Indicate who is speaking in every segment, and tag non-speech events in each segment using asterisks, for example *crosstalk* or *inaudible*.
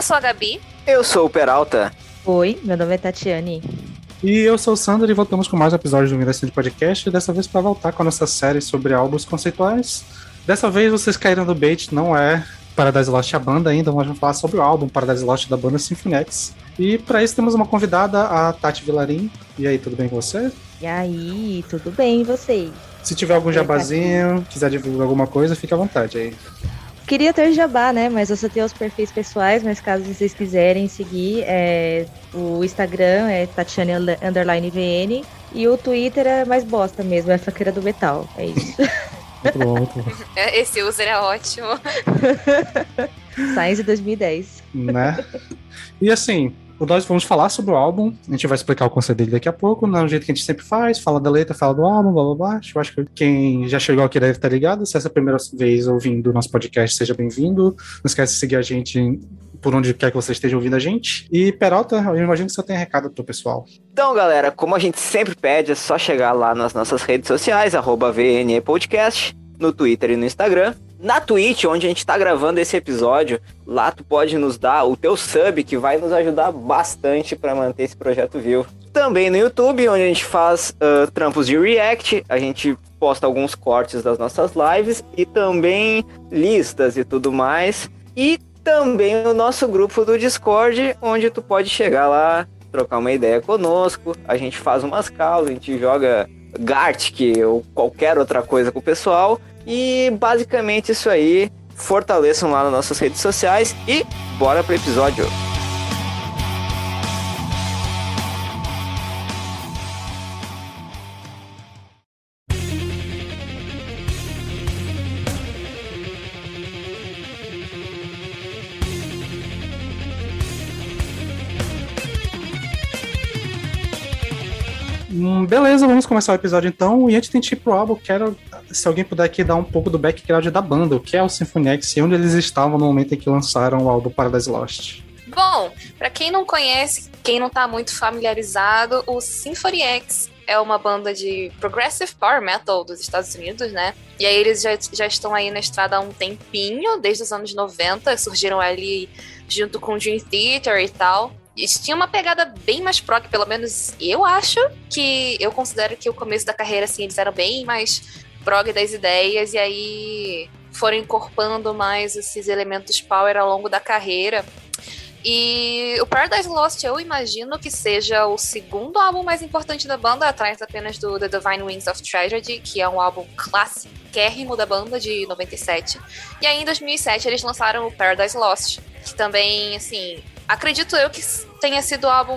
Speaker 1: Eu sou a Gabi.
Speaker 2: Eu sou o Peralta.
Speaker 3: Oi, meu nome é Tatiane.
Speaker 4: E eu sou o Sandro e voltamos com mais um episódio do Miracente Podcast, dessa vez para voltar com a nossa série sobre álbuns conceituais. Dessa vez vocês caíram no bait, não é Paradise Lost a banda ainda, mas vamos falar sobre o álbum Paradise Lost da banda Symphony E para isso temos uma convidada, a Tati Vilarim. E aí, tudo bem com você?
Speaker 3: E aí, tudo bem e vocês?
Speaker 4: Se tiver algum jabazinho, quiser divulgar alguma coisa, fique à vontade aí.
Speaker 3: Queria ter jabá, né? Mas eu só tenho os perfis pessoais, mas caso vocês quiserem seguir, é, o Instagram é Tatiane Underline VN e o Twitter é mais bosta mesmo, é Faqueira do Metal. É isso. *laughs*
Speaker 4: Muito bom, muito bom.
Speaker 1: Esse user é ótimo.
Speaker 3: Science 2010.
Speaker 4: Né? E assim, nós vamos falar sobre o álbum, a gente vai explicar o conceito dele daqui a pouco, no jeito que a gente sempre faz, fala da letra, fala do álbum, blá blá blá. Eu acho que quem já chegou aqui deve estar ligado. Se essa é a primeira vez ouvindo o nosso podcast, seja bem-vindo. Não esquece de seguir a gente por onde quer que você esteja ouvindo a gente. E Peralta, eu imagino que você tem recado pro pessoal.
Speaker 2: Então, galera, como a gente sempre pede, é só chegar lá nas nossas redes sociais, arroba VNE Podcast, no Twitter e no Instagram. Na Twitch, onde a gente tá gravando esse episódio, lá tu pode nos dar o teu sub, que vai nos ajudar bastante para manter esse projeto vivo. Também no YouTube, onde a gente faz uh, trampos de react, a gente posta alguns cortes das nossas lives e também listas e tudo mais. E também o nosso grupo do Discord, onde tu pode chegar lá, trocar uma ideia conosco. A gente faz umas causas, a gente joga Gartic ou qualquer outra coisa com o pessoal. E basicamente isso aí. Fortaleçam lá nas nossas redes sociais e bora pro episódio.
Speaker 4: Hum, beleza, vamos começar o episódio então. E antes de a gente ir pro álbum, quero, se alguém puder aqui dar um pouco do background da banda, o que é o Symphony X e onde eles estavam no momento em que lançaram o álbum Paradise Lost.
Speaker 1: Bom, para quem não conhece, quem não tá muito familiarizado, o Symphony X é uma banda de progressive power metal dos Estados Unidos, né? E aí eles já, já estão aí na estrada há um tempinho, desde os anos 90, surgiram ali junto com Dream Theater e tal. Eles tinham uma pegada bem mais prog, pelo menos eu acho que eu considero que o começo da carreira assim eles eram bem mais prog das ideias e aí foram incorporando mais esses elementos power ao longo da carreira. E o Paradise Lost eu imagino que seja o segundo álbum mais importante da banda, atrás apenas do The Divine Wings of Tragedy, que é um álbum clássico da banda de 97. E aí em 2007 eles lançaram o Paradise Lost, que também, assim, acredito eu que tenha sido o álbum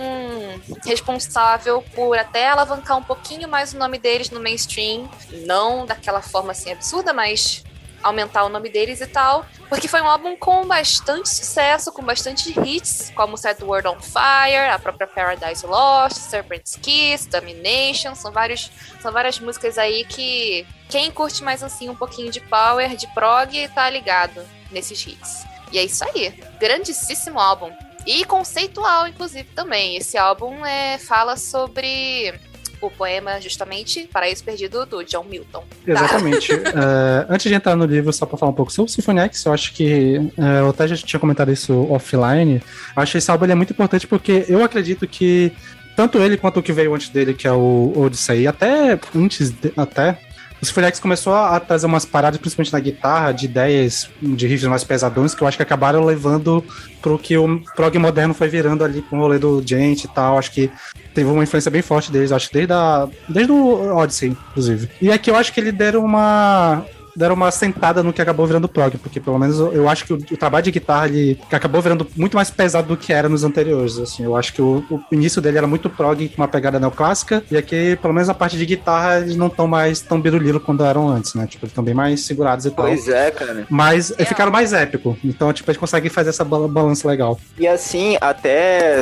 Speaker 1: responsável por até alavancar um pouquinho mais o nome deles no mainstream, não daquela forma assim absurda, mas aumentar o nome deles e tal, porque foi um álbum com bastante sucesso, com bastante hits, como Set World on Fire, a própria Paradise Lost, Serpent's Kiss, Domination, são vários são várias músicas aí que quem curte mais assim um pouquinho de power, de prog, tá ligado nesses hits. E é isso aí, grandíssimo álbum. E conceitual, inclusive, também. Esse álbum é, fala sobre o poema, justamente, Paraíso Perdido, do John Milton.
Speaker 4: Tá? Exatamente. uh, *laughs* antes de entrar no livro, só para falar um pouco sobre o Symphony X, eu acho que. Uh, eu até já tinha comentado isso offline. Acho que esse álbum é muito importante porque eu acredito que. Tanto ele quanto o que veio antes dele, que é o Odyssey, até antes, de, até o Symphony começou a trazer umas paradas, principalmente na guitarra, de ideias de riffs mais pesadões, que eu acho que acabaram levando pro que o prog moderno foi virando ali com o rolê do Gente e tal. Acho que teve uma influência bem forte deles, acho que desde, a, desde o Odyssey, inclusive. E aqui eu acho que eles deram uma deram uma sentada no que acabou virando prog, porque pelo menos eu, eu acho que o, o, trabalho de guitarra ele acabou virando muito mais pesado do que era nos anteriores. Assim, eu acho que o, o início dele era muito prog com uma pegada neoclássica, e aqui, pelo menos a parte de guitarra, eles não estão mais tão birulilo quando eram antes, né? Tipo, eles estão bem mais segurados e
Speaker 2: tal. Pois é, cara.
Speaker 4: Mas é. ficaram mais épico. Então, tipo, a gente consegue fazer essa balança legal.
Speaker 2: E assim, até.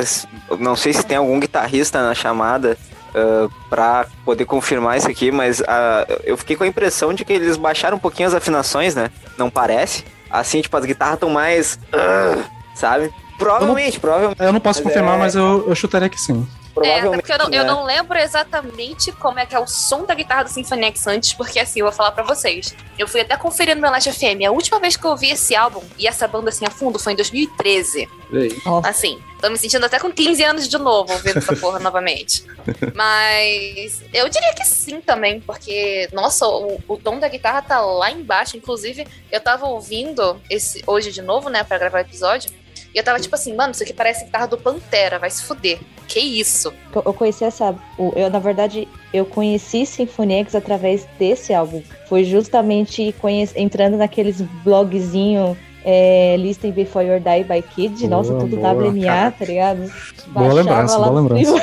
Speaker 2: Não sei se tem algum guitarrista na chamada uh, para poder confirmar isso aqui, mas uh, eu fiquei com a impressão de que eles baixaram um pouquinho as afinações, né? Não parece? Assim, tipo, as guitarras estão mais. Uh, sabe? Provavelmente,
Speaker 4: eu não,
Speaker 2: provavelmente.
Speaker 4: Eu não posso mas confirmar, é... mas eu, eu chutaria que sim.
Speaker 1: Provavelmente, é, porque eu não, né? eu não, lembro exatamente como é que é o som da guitarra do Symphony X antes, porque assim, eu vou falar pra vocês. Eu fui até conferir no Last FM. A última vez que eu ouvi esse álbum e essa banda assim a fundo foi em 2013. Assim, tô me sentindo até com 15 anos de novo ouvindo essa porra *laughs* novamente. Mas eu diria que sim também, porque, nossa, o, o, tom da guitarra tá lá embaixo. Inclusive, eu tava ouvindo esse hoje de novo, né, pra gravar o episódio. E eu tava tipo assim, mano, isso aqui parece guitarra do Pantera, vai se fuder. Que isso?
Speaker 3: Eu conheci essa. Eu, na verdade, eu conheci Symphony X através desse álbum. Foi justamente conhece, entrando naqueles blogzinho é, Listen Before You Die by Kid. Boa, Nossa, tudo boa, WMA, cara. tá ligado?
Speaker 4: Boa lembrança, boa lembrança.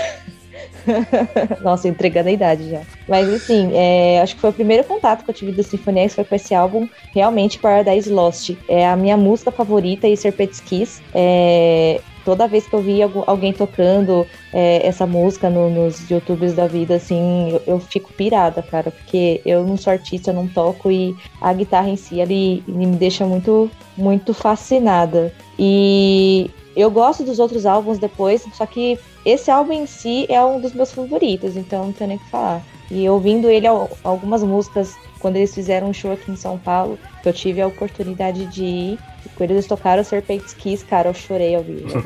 Speaker 4: *laughs*
Speaker 3: Nossa, entregando a idade já. Mas assim, é, acho que foi o primeiro contato que eu tive do Symphony X, foi com esse álbum, realmente Paradise Lost. É a minha música favorita e Serpent's Kiss. É, toda vez que eu vi alguém tocando é, essa música no, nos YouTubes da vida, assim, eu, eu, fico pirada, cara, porque eu não sou artista, eu não toco e a guitarra em si, ele, ele me deixa muito, muito fascinada. E eu gosto dos outros álbuns depois, só que esse álbum em si é um dos meus favoritos, então não tenho nem o que falar. E ouvindo ele algumas músicas quando eles fizeram um show aqui em São Paulo, que eu tive a oportunidade de ir, quando eles tocaram Serpent's Kiss, cara, eu chorei ao vivo, *laughs*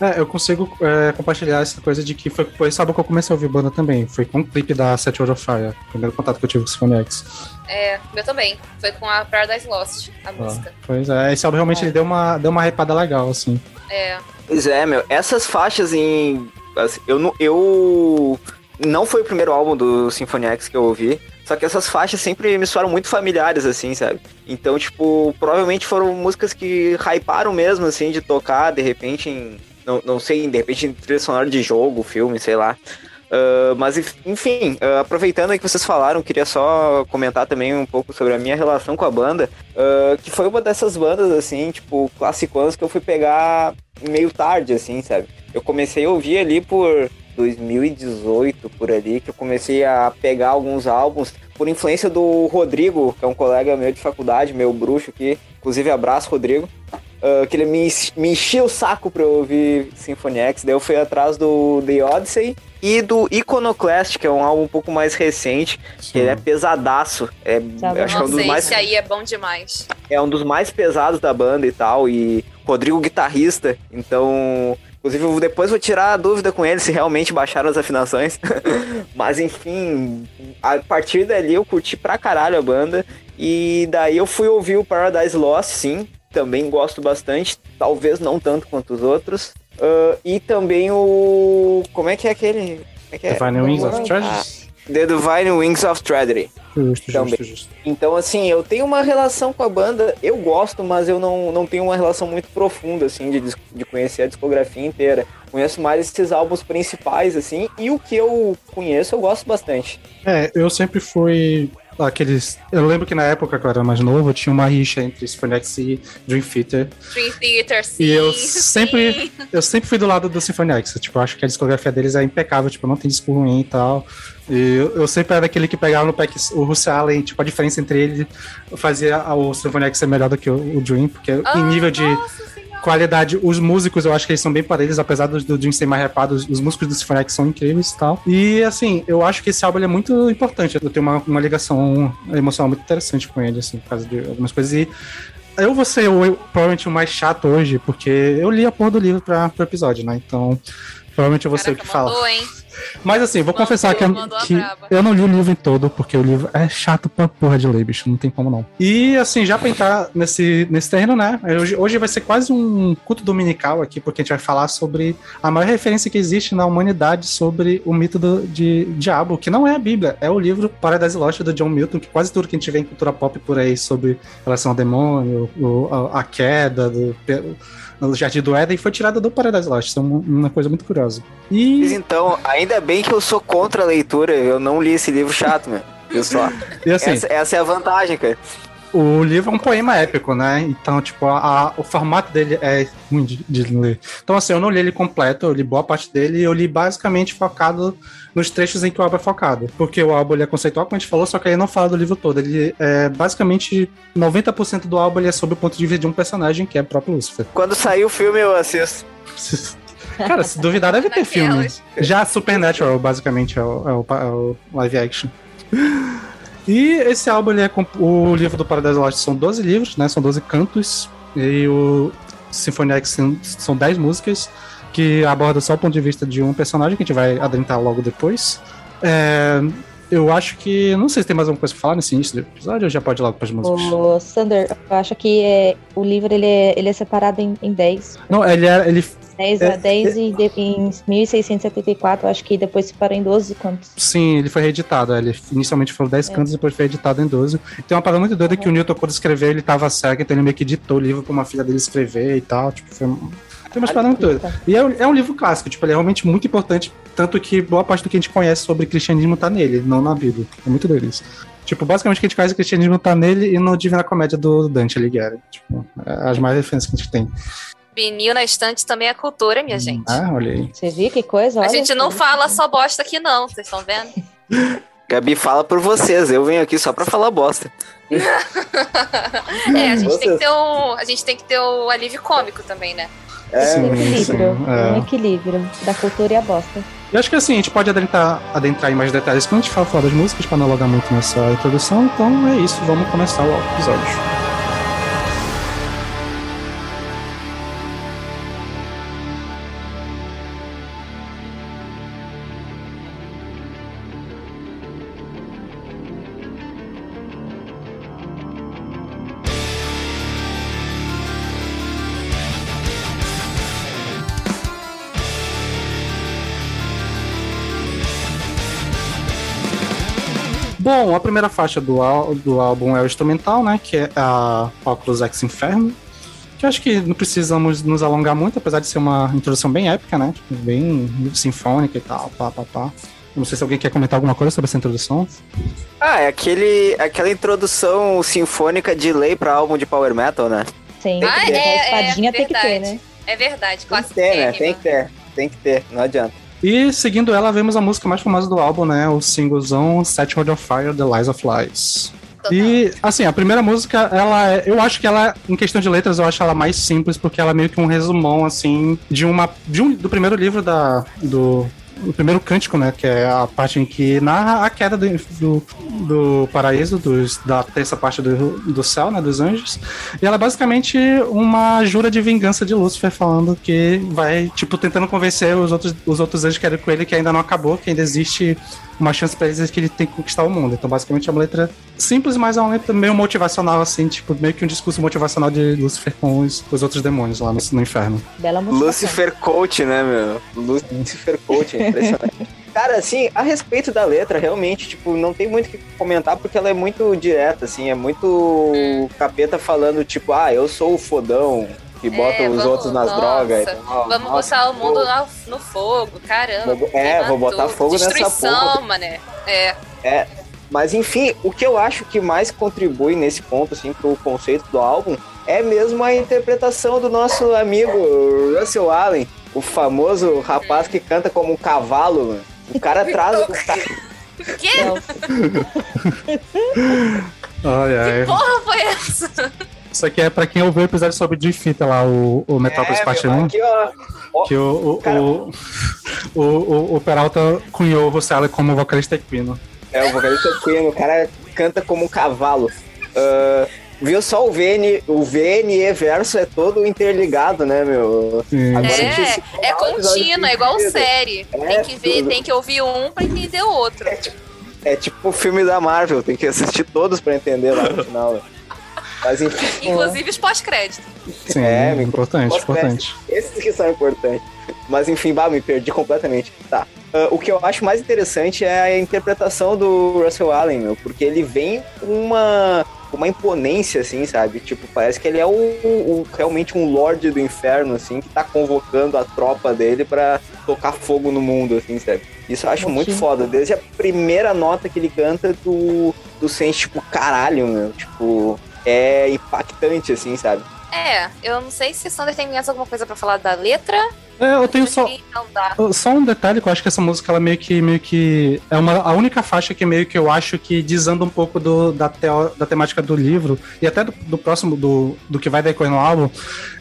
Speaker 4: É, eu consigo é, compartilhar essa coisa de que foi, foi sábado que eu comecei a ouvir banda também. Foi com o clipe da Set World of Fire, primeiro contato que eu tive com o Symphony X.
Speaker 1: É, meu também. Foi com a Paradise Lost, a ah, música.
Speaker 4: Pois é, esse álbum realmente é. ele deu uma, deu uma repada legal, assim.
Speaker 1: É.
Speaker 2: Pois é, meu, essas faixas em. Assim, eu, não, eu não foi o primeiro álbum do Symphony X que eu ouvi, só que essas faixas sempre me soaram muito familiares, assim, sabe? Então, tipo, provavelmente foram músicas que hyparam mesmo, assim, de tocar, de repente, em. Não, não sei, de repente em trilha sonora de jogo, filme, sei lá. Uh, mas, enfim, uh, aproveitando aí que vocês falaram, queria só comentar também um pouco sobre a minha relação com a banda, uh, que foi uma dessas bandas, assim, tipo, classicões que eu fui pegar meio tarde, assim, sabe? Eu comecei a ouvir ali por 2018, por ali, que eu comecei a pegar alguns álbuns, por influência do Rodrigo, que é um colega meu de faculdade, meu bruxo aqui, inclusive abraço, Rodrigo. Uh, que ele me, me enchia o saco pra eu ouvir Symphony X, daí eu fui atrás do The Odyssey, e do Iconoclast, que é um álbum um pouco mais recente, que ele é pesadaço. É,
Speaker 1: acho que é um dos mais. Esse aí é bom demais.
Speaker 2: É um dos mais pesados da banda e tal. E Rodrigo guitarrista, então. Inclusive, eu depois vou tirar a dúvida com ele se realmente baixaram as afinações. *laughs* Mas enfim, a partir dali eu curti pra caralho a banda. E daí eu fui ouvir o Paradise Lost, sim. Também gosto bastante. Talvez não tanto quanto os outros. Uh, e também o. Como é que é aquele.
Speaker 4: É que é? Divine Wings of Tragedy?
Speaker 2: The Divine Wings of Tragedy.
Speaker 4: Justo, também. justo, justo.
Speaker 2: Então, assim, eu tenho uma relação com a banda, eu gosto, mas eu não, não tenho uma relação muito profunda, assim, de, de conhecer a discografia inteira. Conheço mais esses álbuns principais, assim, e o que eu conheço eu gosto bastante.
Speaker 4: É, eu sempre fui aqueles. Eu lembro que na época que eu era mais novo, tinha uma rixa entre Symphonix e Dream Theater.
Speaker 1: Dream Theater, sim.
Speaker 4: E eu sempre, sim. eu sempre fui do lado do Symphonix. Tipo, eu acho que a discografia deles é impecável, tipo, não tem disco ruim e tal. E eu, eu sempre era aquele que pegava no pack o Russell Allen, tipo, a diferença entre ele fazia o Symphonix ser melhor do que o, o Dream, porque oh, em nível de. Qualidade. Os músicos, eu acho que eles são bem parelhos, apesar do, Jim ser mais repado, os, os músicos do Symphony são incríveis e tal. E, assim, eu acho que esse álbum é muito importante. Eu tenho uma, uma ligação emocional muito interessante com ele, assim, por causa de algumas coisas. E eu vou ser o, provavelmente o mais chato hoje, porque eu li a porra do livro pra, pro episódio, né? Então, provavelmente eu vou ser o que fala.
Speaker 1: hein?
Speaker 4: Mas assim, vou
Speaker 1: Mandou,
Speaker 4: confessar que,
Speaker 1: mandou a
Speaker 4: que eu não li o livro em todo, porque o livro é chato pra porra de ler, bicho. Não tem como não. E assim, já pra entrar nesse, nesse terreno, né? Hoje, hoje vai ser quase um culto dominical aqui, porque a gente vai falar sobre a maior referência que existe na humanidade sobre o mito do, de diabo, que não é a Bíblia, é o livro Paradise Lost do John Milton, que quase tudo que a gente vê em cultura pop por aí sobre relação ao demônio, o- a, a queda do. No Jardim do Éden foi tirada do Paradise Lost. Isso é uma, coisa muito curiosa. E
Speaker 2: então, ainda bem que eu sou contra a leitura, eu não li esse livro chato, meu. Viu só? *laughs*
Speaker 4: Assim,
Speaker 2: essa, essa é a vantagem, cara.
Speaker 4: O livro é um poema épico, né? Então, tipo, a- a- o formato dele é ruim de, de ler. Então, assim, eu não li ele completo, eu li boa parte dele e eu li basicamente focado nos trechos em que o álbum é focado. Porque o álbum ele é conceitual, como a gente falou, só que ele não fala do livro todo. Ele é basicamente 90% do álbum ele é sobre o ponto de vista de um personagem, que é o próprio Lucifer.
Speaker 2: Quando sair o filme, eu assisto. *laughs*
Speaker 4: Cara, se duvidar, deve ter filme. Já Supernatural, basicamente, é o, é o, é o live action. E esse álbum, ele é o livro do Paradise Lost são 12 livros, né? São 12 cantos. E o Symphony X são- são 10 músicas que abordam só o ponto de vista de um personagem que a gente vai adentrar logo depois. É, eu acho que. Não sei se tem mais alguma coisa pra falar nesse início do episódio ou já pode ir logo pras músicas.
Speaker 3: O Sander, eu acho que é, o livro ele é, ele é separado em, em 10.
Speaker 4: Não, ele, é, ele
Speaker 3: 10
Speaker 4: É,
Speaker 3: a 10 e de, em 1674, eu acho que depois separou em 12 cantos.
Speaker 4: Sim, ele foi reeditado. Ele inicialmente foram 10
Speaker 3: É.
Speaker 4: cantos, depois foi editado em 12. E tem uma parada muito doida que o Newton, quando escreveu, ele tava cego, então ele meio que editou o livro pra uma filha dele escrever e tal. Tipo, foi... Tem umas paradas muito doidas. E é, um- é um livro clássico, tipo, ele é realmente muito importante, tanto que boa parte do que a gente conhece sobre cristianismo tá nele, não na Bíblia. É muito doido isso. Tipo, basicamente o que a gente conhece do cristianismo tá nele e no Divina Comédia do Dante Alighieri. Tipo, é as mais referências que a gente tem.
Speaker 1: Vinil na estante também é cultura, minha gente.
Speaker 4: Ah, olha aí.
Speaker 3: Você viu que coisa?
Speaker 1: A
Speaker 3: Olha,
Speaker 1: gente não fala só bosta aqui, não. Vocês estão vendo? *laughs*
Speaker 2: Gabi fala por vocês, eu venho aqui só pra falar bosta.
Speaker 1: É, a gente, tem que ter um, a gente tem que ter o alívio cômico também, né?
Speaker 2: É,
Speaker 3: Um
Speaker 4: Sim, sim,
Speaker 3: equilíbrio.
Speaker 4: é.
Speaker 3: Um equilíbrio da cultura e a bosta.
Speaker 4: E acho que assim, a gente pode adentrar, adentrar em mais detalhes quando a gente fala, falar das músicas, para não alongar muito nessa introdução. Então é isso, vamos começar o episódio. Bom, a primeira faixa do, ál- do álbum é o instrumental, né? Que é a Oculus Ex Inferno. Que eu acho que não precisamos nos alongar muito, apesar de ser uma introdução bem épica, né? Tipo, bem sinfônica e tal, pá, pá, pá. Não sei se alguém quer comentar alguma coisa sobre essa introdução.
Speaker 2: Ah, é aquele, aquela introdução sinfônica de lei pra álbum de power metal, né?
Speaker 3: Sim,
Speaker 1: Ah,
Speaker 3: porque
Speaker 1: é,
Speaker 3: a espadinha
Speaker 1: é
Speaker 3: tem que ter,
Speaker 1: verdade.
Speaker 3: né?
Speaker 1: É verdade,
Speaker 2: Tem que
Speaker 1: clássico.
Speaker 2: ter, né? Tem que ter. Tem que ter, não adianta.
Speaker 4: E seguindo ela, vemos a música mais famosa do álbum, né? O singlezão Set Hold of Fire, The Lies of Lies. E, assim, a primeira música, ela é, eu acho que ela, em questão de letras, eu acho ela mais simples, porque ela é meio que um resumão, assim, de uma, de um, do primeiro livro da, do, o primeiro cântico, né, que é a parte em que narra a queda do, do, do paraíso, dos, da terça parte do, do céu, né, dos anjos, e ela é basicamente uma jura de vingança de Lúcifer, falando que vai, tipo, tentando convencer os outros, os outros anjos que eram com ele que ainda não acabou, que ainda existe uma chance pra eles que ele tem que conquistar o mundo. Então, basicamente, é uma letra simples, mas é uma letra meio motivacional, assim, tipo, meio que um discurso motivacional de Lúcifer com os, os outros demônios lá no, no inferno.
Speaker 3: Bela motivação.
Speaker 2: Lucifer Coach, né, meu? Lucifer Coach, é impressionante. *laughs* Cara, assim, a respeito da letra, realmente, tipo, não tem muito o que comentar porque ela é muito direta, assim, é muito capeta falando, tipo, ah, eu sou o fodão que bota os
Speaker 1: vamos-
Speaker 2: outros nas
Speaker 1: nossa,
Speaker 2: drogas e tal.
Speaker 1: Vamos
Speaker 2: Nossa,
Speaker 1: botar o mundo na- no fogo, caramba.
Speaker 2: Vou- é, vou botar
Speaker 1: tudo.
Speaker 2: fogo nessa
Speaker 1: Destruição,
Speaker 2: porra.
Speaker 1: mané. É.
Speaker 2: Mas enfim, o que eu acho que mais contribui nesse ponto, assim, pro conceito do álbum é mesmo a interpretação do nosso amigo Russell Allen, o famoso rapaz que canta como um cavalo. mano. O cara traz. o cara- *laughs*
Speaker 1: Que
Speaker 4: Ai, ai.
Speaker 1: porra foi essa?
Speaker 4: Isso aqui é pra quem ouviu o episódio sobre Dream Theater lá, o, o Metrópolis
Speaker 2: É,
Speaker 4: Parte
Speaker 2: meu,
Speaker 4: 1.
Speaker 2: aqui, ó.
Speaker 4: Que o, o, o, *laughs* o, o, o Peralta cunhou o Russell como vocalista equino.
Speaker 2: É, o vocalista Queen, o cara canta como um cavalo. Ah, viu só o VN, o VNE verso é todo interligado, né, meu?
Speaker 4: Sim.
Speaker 2: Agora
Speaker 1: É, é contínuo, é igual série.
Speaker 2: É,
Speaker 1: Tem que ver,
Speaker 2: tudo.
Speaker 1: tem que ouvir um pra entender o outro.
Speaker 2: É tipo o filme da Marvel, tem que assistir todos pra entender lá no final. Mas enfim,
Speaker 1: Inclusive os pós-créditos.
Speaker 4: Sim,
Speaker 2: É, me-
Speaker 4: importante, importante.
Speaker 2: esses que são importantes. Mas enfim, bah, me perdi completamente. Tá. Ah, o que eu acho mais interessante é a interpretação do Russell Allen, meu, porque ele vem com uma, uma imponência, assim, sabe? Tipo, parece que ele é o, o- realmente um Lorde do Inferno, assim, que tá convocando a tropa dele pra tocar fogo no mundo, assim, sabe? Isso eu acho
Speaker 3: Sim.
Speaker 2: muito foda. Desde a primeira nota que ele canta, tu, tu sente, tipo, caralho, meu. Tipo, é impactante, assim, sabe?
Speaker 1: É, eu não sei se Sander tem mais alguma coisa pra falar da letra.
Speaker 4: É, eu tenho só. Só um detalhe que eu acho que essa música ela meio que meio que é uma a única faixa que meio que eu acho que desanda um pouco do, da, teo, da temática do livro e até do, do próximo do, do que vai decorrer no álbum,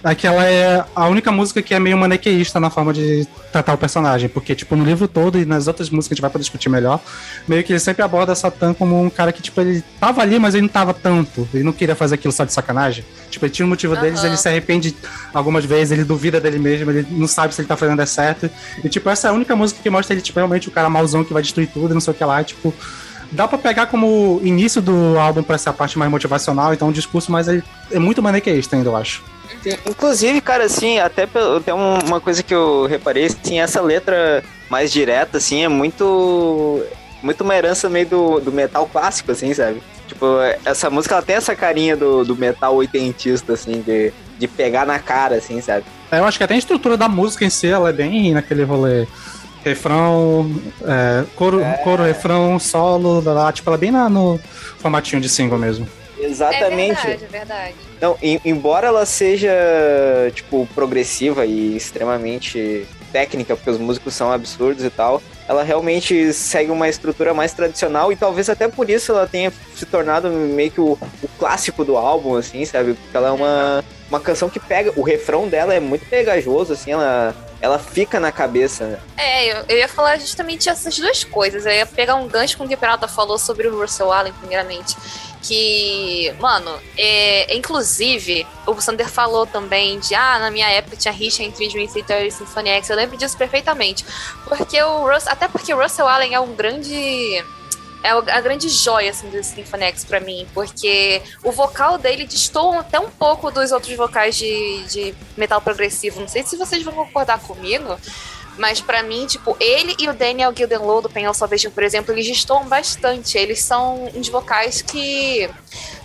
Speaker 4: é que ela é a única música que é meio maniqueísta na forma de tratar o personagem, porque tipo no livro todo e nas outras músicas que a gente vai poder discutir melhor, meio que ele sempre aborda Satã como um cara que tipo ele tava ali, mas ele não tava tanto, ele não queria fazer aquilo só de sacanagem. Tipo, ele tinha um motivo deles,
Speaker 1: Aham.
Speaker 4: ele se arrepende algumas vezes, ele duvida dele mesmo, ele não sabe se ele tá fazendo é certo. E, tipo, essa é a única música que mostra ele, tipo, realmente o cara mauzão que vai destruir tudo não sei o que lá. Tipo, dá pra pegar como início do álbum pra essa parte mais motivacional, então o discurso mais é, é muito maniqueísta ainda, eu acho.
Speaker 2: Inclusive, cara, assim, até tem um- uma coisa que eu reparei, assim, essa letra mais direta, assim, é muito. Muito uma herança meio do, do metal clássico, assim, sabe? Tipo, essa música ela tem essa carinha do, do metal oitentista, assim, de, de pegar na cara, assim, sabe?
Speaker 4: É, Eu acho que até a estrutura da música em si, ela é bem naquele rolê. Refrão, é, coro, coro, refrão, solo, lá, lá, tipo, ela é bem na- no formatinho de single mesmo.
Speaker 2: Exatamente.
Speaker 1: É verdade, é verdade.
Speaker 2: Não, em- embora ela seja, tipo, progressiva e extremamente técnica, porque os músicos são absurdos e tal, ela realmente segue uma estrutura mais tradicional e talvez até por isso ela tenha se tornado meio que o, o clássico do álbum, assim, sabe? Porque ela é uma, uma canção que pega, o refrão dela é muito pegajoso, assim, ela, ela fica na cabeça?
Speaker 1: É, eu, eu ia falar justamente essas duas coisas. Eu ia pegar um gancho com o que a Peralta falou sobre o Russell Allen, primeiramente. Que, mano, é, inclusive, o Sander falou também de, ah, na minha época tinha rixa entre Dream Theater e Symphony X. Eu lembro disso perfeitamente. Porque o Russ, até porque o Russell Allen é um grande. É a grande joia, assim, do Symphony X pra mim, porque o vocal dele destoa até um pouco dos outros vocais de, de metal progressivo. Não sei se vocês vão concordar comigo, mas pra mim, tipo, ele e o Daniel Gildenlow do Penal Salvation, por exemplo, eles destoam bastante. Eles são uns vocais que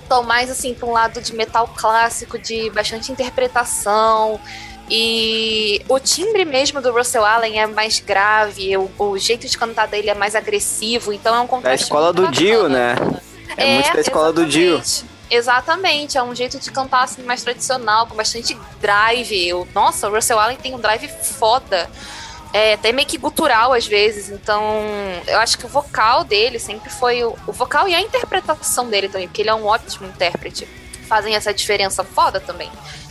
Speaker 1: estão mais assim pra um lado de metal clássico, de bastante interpretação. E o timbre mesmo do Russell Allen é mais grave, o, o jeito de cantar dele é mais agressivo, então é um
Speaker 2: Da
Speaker 1: contraste.
Speaker 2: escola
Speaker 1: muito
Speaker 2: do Dio, né? É, muito da escola do Dio.
Speaker 1: exatamente. É um jeito de cantar assim mais tradicional, com bastante drive. O- Nossa, o Russell Allen tem um drive foda. É, até meio que gutural às vezes, então eu acho que o vocal dele sempre foi o, o vocal e a interpretação dele também, porque ele é um ótimo intérprete. Fazem essa diferença foda também.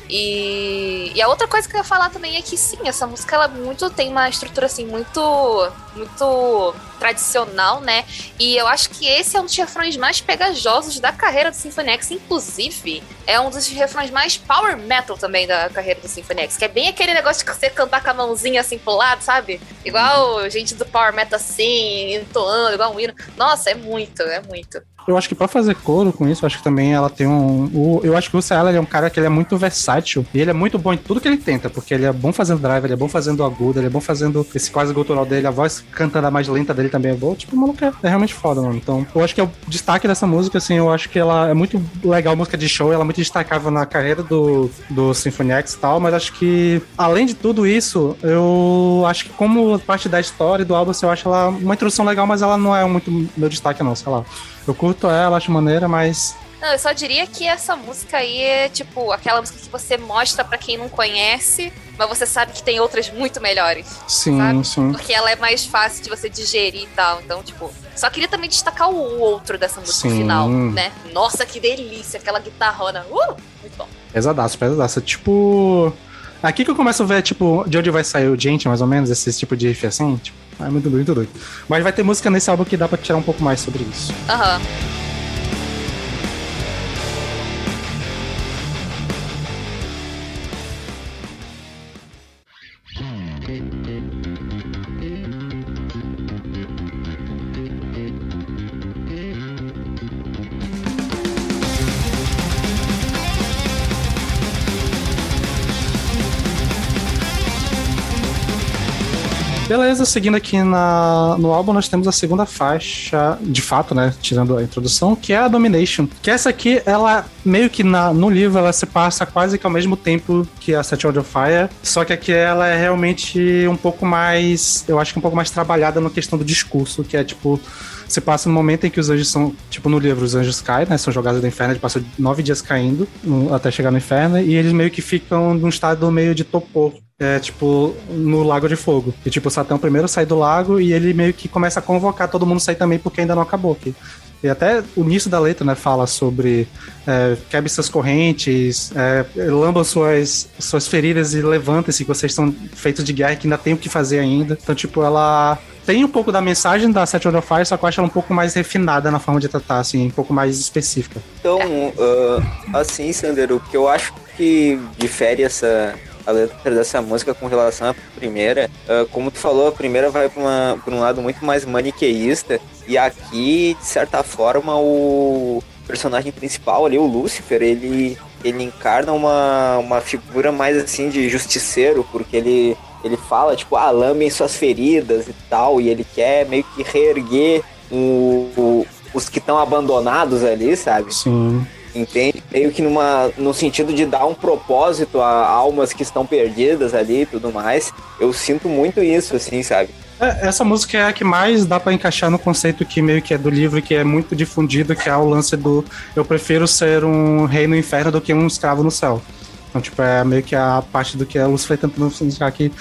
Speaker 1: E, e a outra coisa que eu ia falar também é que sim, essa música ela muito tem uma estrutura assim muito muito tradicional, né? E eu acho que esse é um dos refrões mais pegajosos da carreira do Symphony X, inclusive é um dos refrões mais power metal também da carreira do Symphony X, que é bem aquele negócio de você cantar com a mãozinha assim pro lado, sabe? Igual gente do power metal assim, entoando, igual um hino. Nossa, é muito, é muito.
Speaker 4: Eu acho que pra fazer coro com isso, eu acho que também ela tem um. eu acho que o Saela é um cara que ele é muito versátil e ele é muito bom em tudo que ele tenta, porque ele é bom fazendo drive, ele é bom fazendo agudo, ele é bom fazendo esse quase gutural dele, a voz cantando a mais lenta dele também é boa. Tipo, o maluco é, é realmente foda, mano. Então, eu acho que é o destaque dessa música, assim, eu acho que ela é muito legal, música de show, ela é muito destacável na carreira do, do Symphony X e tal, mas acho que, além de tudo isso, eu acho que como parte da história do álbum, assim, eu acho ela uma introdução legal, mas ela não é muito meu destaque, não, sei lá. Eu curto ela, acho maneira, mas
Speaker 1: Não, eu só diria que essa música aí é tipo aquela música que você mostra pra quem não conhece, mas você sabe que tem outras muito melhores.
Speaker 4: sim,
Speaker 1: Sabe?
Speaker 4: sim.
Speaker 1: Porque ela é mais fácil de você digerir e tal. Então, tipo, só queria também destacar o outro dessa música
Speaker 4: Sim.
Speaker 1: final, né? Nossa, que delícia, aquela guitarrona. Uh! Muito bom.
Speaker 4: Pesadaço, pesadaço. Tipo. Aqui que eu começo a ver, tipo, de onde vai sair o gente, mais ou menos, esse tipo de riff assim, tipo, é muito doido, muito doido. Mas vai ter música nesse álbum que dá pra tirar um pouco mais sobre isso.
Speaker 1: Aham.
Speaker 4: Beleza, seguindo aqui na, no álbum, nós temos a segunda faixa, de fato, né? Tirando a introdução, que é a Domination. Que essa aqui, ela meio que na, no livro, ela se passa quase que ao mesmo tempo que a Set of Fire. Só que aqui ela é realmente um pouco mais. Eu acho que um pouco mais trabalhada na questão do discurso, que é tipo se passa no momento em que os anjos são, tipo no livro, os anjos caem, né? São jogados do inferno, eles passam nove dias caindo até chegar no inferno, e eles meio que ficam num estado meio de topor. É, tipo, no Lago de Fogo. E, tipo, o Satã primeiro sai do lago e ele meio que começa a convocar todo mundo sair também, porque ainda não acabou aqui. E até o início da letra, né, fala sobre é, quebre suas correntes, é, suas, suas feridas e levantem-se, que vocês estão feitos de guerra que ainda tem o que fazer ainda. Então, tipo, ela tem um pouco da mensagem da Set of Fire, só que eu acho ela um pouco mais refinada na forma de tratar, assim, um pouco mais específica.
Speaker 2: Então, uh, assim, Sander, o que eu acho que difere essa a letra dessa música com relação à primeira, uh, como tu falou, a primeira vai para um lado muito mais maniqueísta, e aqui, de certa forma, o personagem principal ali, o Lúcifer, ele, ele encarna uma, uma figura mais assim de justiceiro, porque ele ele fala, tipo, ah, lambem suas feridas e tal, e ele quer meio que reerguer o, o, os que estão abandonados ali, sabe?
Speaker 4: Sim.
Speaker 2: Entende? Meio que numa, no sentido de dar um propósito a almas que estão perdidas ali e tudo mais. Eu sinto muito isso, assim, sabe?
Speaker 4: É, essa música é a que mais dá para encaixar no conceito que meio que é do livro, que é muito difundido, que é o lance do eu prefiro ser um rei no inferno do que um escravo no céu. Então, tipo, é meio que a parte do que a Luz foi tentando indicar que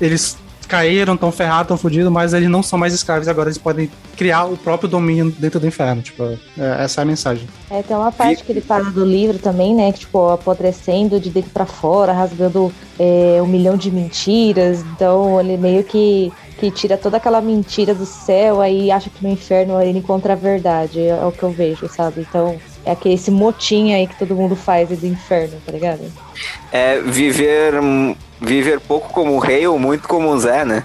Speaker 4: eles caíram, tão ferrados, tão fodidos, mas eles não são mais escravos, agora eles podem criar o próprio domínio dentro do inferno. Tipo, é, essa é a mensagem.
Speaker 3: É, tem uma parte que ele fala do livro também, né? Que, tipo, apodrecendo de dentro para fora, rasgando é, um milhão de mentiras. Então, ele meio que, que tira toda aquela mentira do céu aí acha que no inferno ele encontra a verdade. É o que eu vejo, sabe? Então, é aquele esse motim aí que todo mundo faz do inferno, tá ligado?
Speaker 2: É viver viver pouco como um rei ou muito como um Zé, né?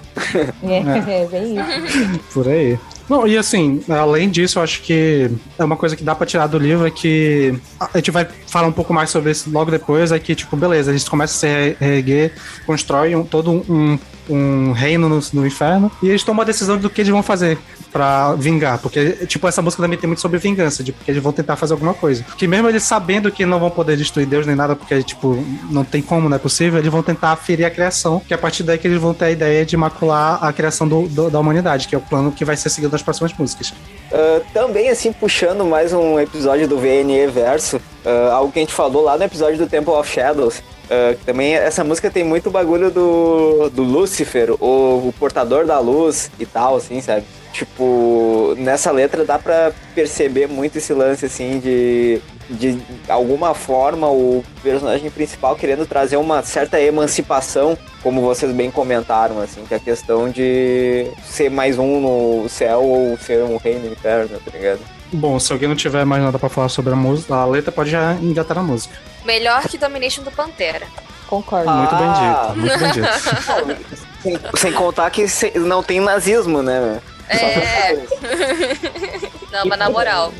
Speaker 3: É, *laughs* é. é bem isso. *laughs*
Speaker 4: Por aí. Não, e assim, além disso, eu acho que é uma coisa que dá pra tirar do livro é que a gente vai falar um pouco mais sobre isso logo depois, é que, tipo, beleza, a gente começa a se reerguer, constrói um, todo um, um reino no, no, inferno, e eles tomam a decisão do que eles vão fazer pra vingar, porque, tipo, essa música também tem muito sobre vingança, de porque eles vão tentar fazer alguma coisa. Que mesmo eles sabendo que não vão poder destruir Deus nem nada, porque, tipo, não tem como, não é possível, eles vão tentar ferir a criação, que é a partir daí que eles vão ter a ideia de macular a criação do, do, da humanidade, que é o plano que vai ser seguido nas próximas músicas.
Speaker 2: Uh, também, assim, puxando mais um episódio do VNE Verso, uh, algo que a gente falou lá no episódio do Temple of Shadows, Uh, também essa música tem muito bagulho do, do Lúcifer, o, o portador da luz e tal, assim, sabe? Tipo, nessa letra dá pra perceber muito esse lance, assim, de, de alguma forma o personagem principal querendo trazer uma certa emancipação, como vocês bem comentaram, assim, que é a questão de ser mais um no céu ou ser um rei no inferno, tá ligado?
Speaker 4: Bom, se alguém não tiver mais nada pra falar sobre a música, a letra pode já engatar a música.
Speaker 1: Melhor que Domination do Pantera.
Speaker 3: Concordo.
Speaker 4: Muito bem dito, muito bem dito. *laughs*
Speaker 2: sem, sem contar que não tem nazismo, né?
Speaker 1: É. *laughs* Não, mas na moral.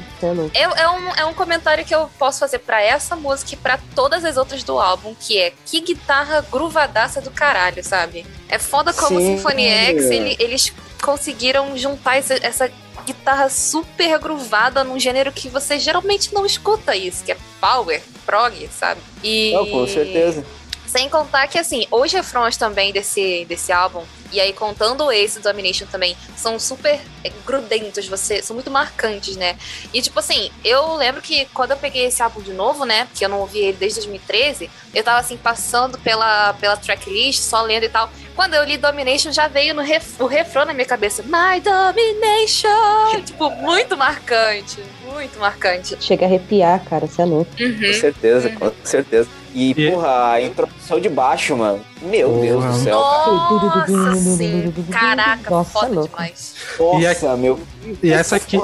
Speaker 1: É, é, um, é um comentário que eu posso fazer para essa música e pra todas as outras do álbum, que é que guitarra gruvadaça do caralho, sabe? É foda como Sim. Symphony X, ele, eles conseguiram juntar essa, essa guitarra super gruvada num gênero que você geralmente não escuta isso, que é power, prog, sabe?
Speaker 2: E... Não, com certeza.
Speaker 1: Sem contar que, assim, os refrões também desse, desse álbum, e aí contando esse do Domination também, são super é, grudentos, você, são muito marcantes, né? E, tipo assim, eu lembro que quando eu peguei esse álbum de novo, né, que eu não ouvi ele desde 2013, eu tava, assim, passando pela, pela tracklist, só lendo e tal. Quando eu li Domination, já veio no ref, o refrão na minha cabeça, My Domination! *laughs* tipo, muito marcante, muito marcante.
Speaker 3: Chega a arrepiar, cara, você é louco.
Speaker 2: Uhum. Com certeza, uhum. com certeza. E, e, porra, a introdução de baixo, mano. Meu Porra. Deus do céu.
Speaker 1: Nossa, sim. Caraca, Nossa, foda é demais.
Speaker 2: Nossa, e a, meu.
Speaker 4: E essa aqui,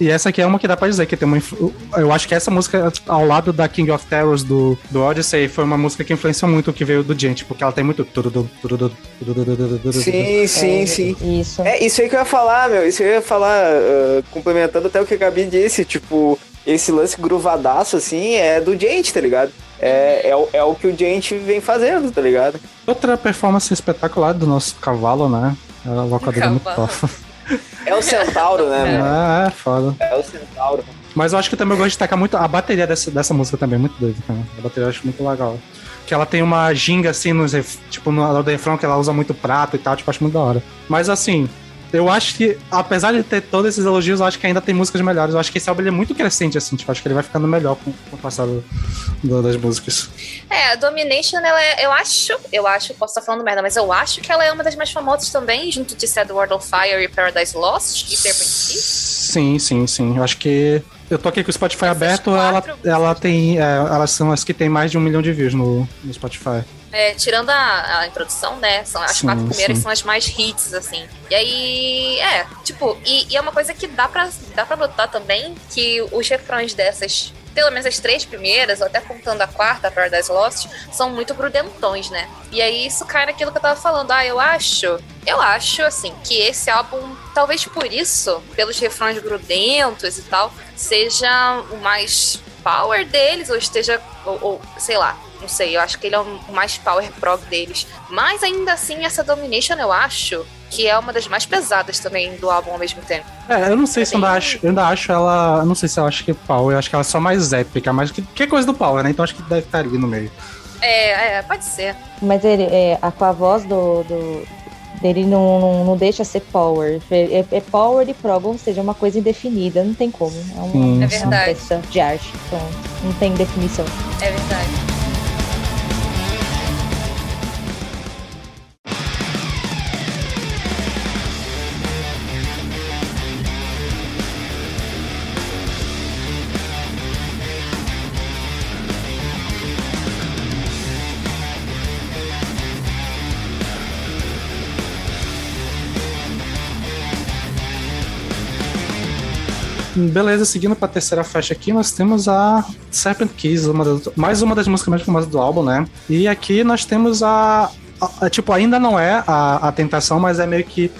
Speaker 4: e essa aqui é uma que dá pra dizer que tem uma. Eu acho que essa música, ao lado da King of Terrors do, do Odyssey, foi uma música que influenciou muito o que veio do Gente, porque ela tem muito.
Speaker 2: Sim, sim,
Speaker 3: é,
Speaker 2: sim.
Speaker 3: Isso.
Speaker 2: É isso aí que eu ia falar, meu. Isso eu ia falar, uh, complementando até o que a Gabi disse, tipo, esse lance gruvadaço, assim, é do Gente, tá ligado? É, é, o, é o que o Gente vem fazendo, tá ligado?
Speaker 4: Outra performance espetacular do nosso cavalo, né? A vocal dele é muito top.
Speaker 2: É o Centauro, né, mano?
Speaker 4: É, é foda.
Speaker 2: É o Centauro.
Speaker 4: Mas eu acho que também eu gosto de destacar muito a bateria dessa, dessa música também, é muito doido, cara. A bateria eu acho muito legal. Que ela tem uma ginga assim, nos, tipo, no, no refrão, que ela usa muito prato e tal, tipo, acho muito da hora. Mas assim, eu acho que, apesar de ter todos esses elogios, eu acho que ainda tem músicas melhores. Eu acho que esse álbum é muito crescente, assim, tipo, acho que ele vai ficando melhor com, com o passar do- do- das músicas.
Speaker 1: É, a Domination, ela é, eu acho, eu acho, posso estar falando merda, mas eu acho que ela é uma das mais famosas também, junto de Sad World of Fire e Paradise Lost e Serpent Sea.
Speaker 4: Sim, sim, sim. Eu acho que. Eu tô aqui com o Spotify
Speaker 1: Essas
Speaker 4: aberto, ela,
Speaker 1: quatro
Speaker 4: ela tem. é, elas são as que tem mais de um milhão de views no, no Spotify.
Speaker 1: É, tirando a, a introdução, né? São as
Speaker 4: Sim,
Speaker 1: quatro primeiras
Speaker 4: sim.
Speaker 1: são as mais hits, assim. E aí, é, tipo, e, e é uma coisa que dá pra, dá pra notar também que os refrões dessas, pelo menos as três primeiras, ou até contando a quarta, a Paradise Lost, são muito grudentões, né? E aí isso cai naquilo que eu tava falando. Ah, eu acho, eu acho, assim, que esse álbum, talvez por isso, pelos refrões grudentos e tal, seja o mais power deles, ou esteja, ou, ou, sei lá, não sei, eu acho que ele é o mais power prog deles. Mas ainda assim, essa Domination eu acho que é uma das mais pesadas também do álbum ao mesmo tempo.
Speaker 4: É, eu não sei
Speaker 1: É
Speaker 4: se eu ainda
Speaker 1: bem-
Speaker 4: acho. Eu ainda acho ela. eu Não sei se eu acho que é Power, eu acho que ela é só mais épica, mas que, que coisa do Power, né? Então acho que deve estar ali no meio.
Speaker 1: É, é, pode ser.
Speaker 3: Mas ele, é, a, com a voz do, do- dele não, não, não deixa ser power. É, é power e prog, ou seja, é uma coisa indefinida, não tem como. É uma,
Speaker 4: Sim,
Speaker 1: É
Speaker 4: sim.
Speaker 3: uma
Speaker 1: verdade.
Speaker 3: peça de arte, então não tem definição.
Speaker 1: É verdade.
Speaker 4: Beleza, seguindo pra terceira faixa aqui, nós temos a Serpent Keys, uma das- mais uma das músicas mais famosas do álbum, né? E aqui nós temos a. a- a- tipo, ainda não é a, a tentação, mas é meio que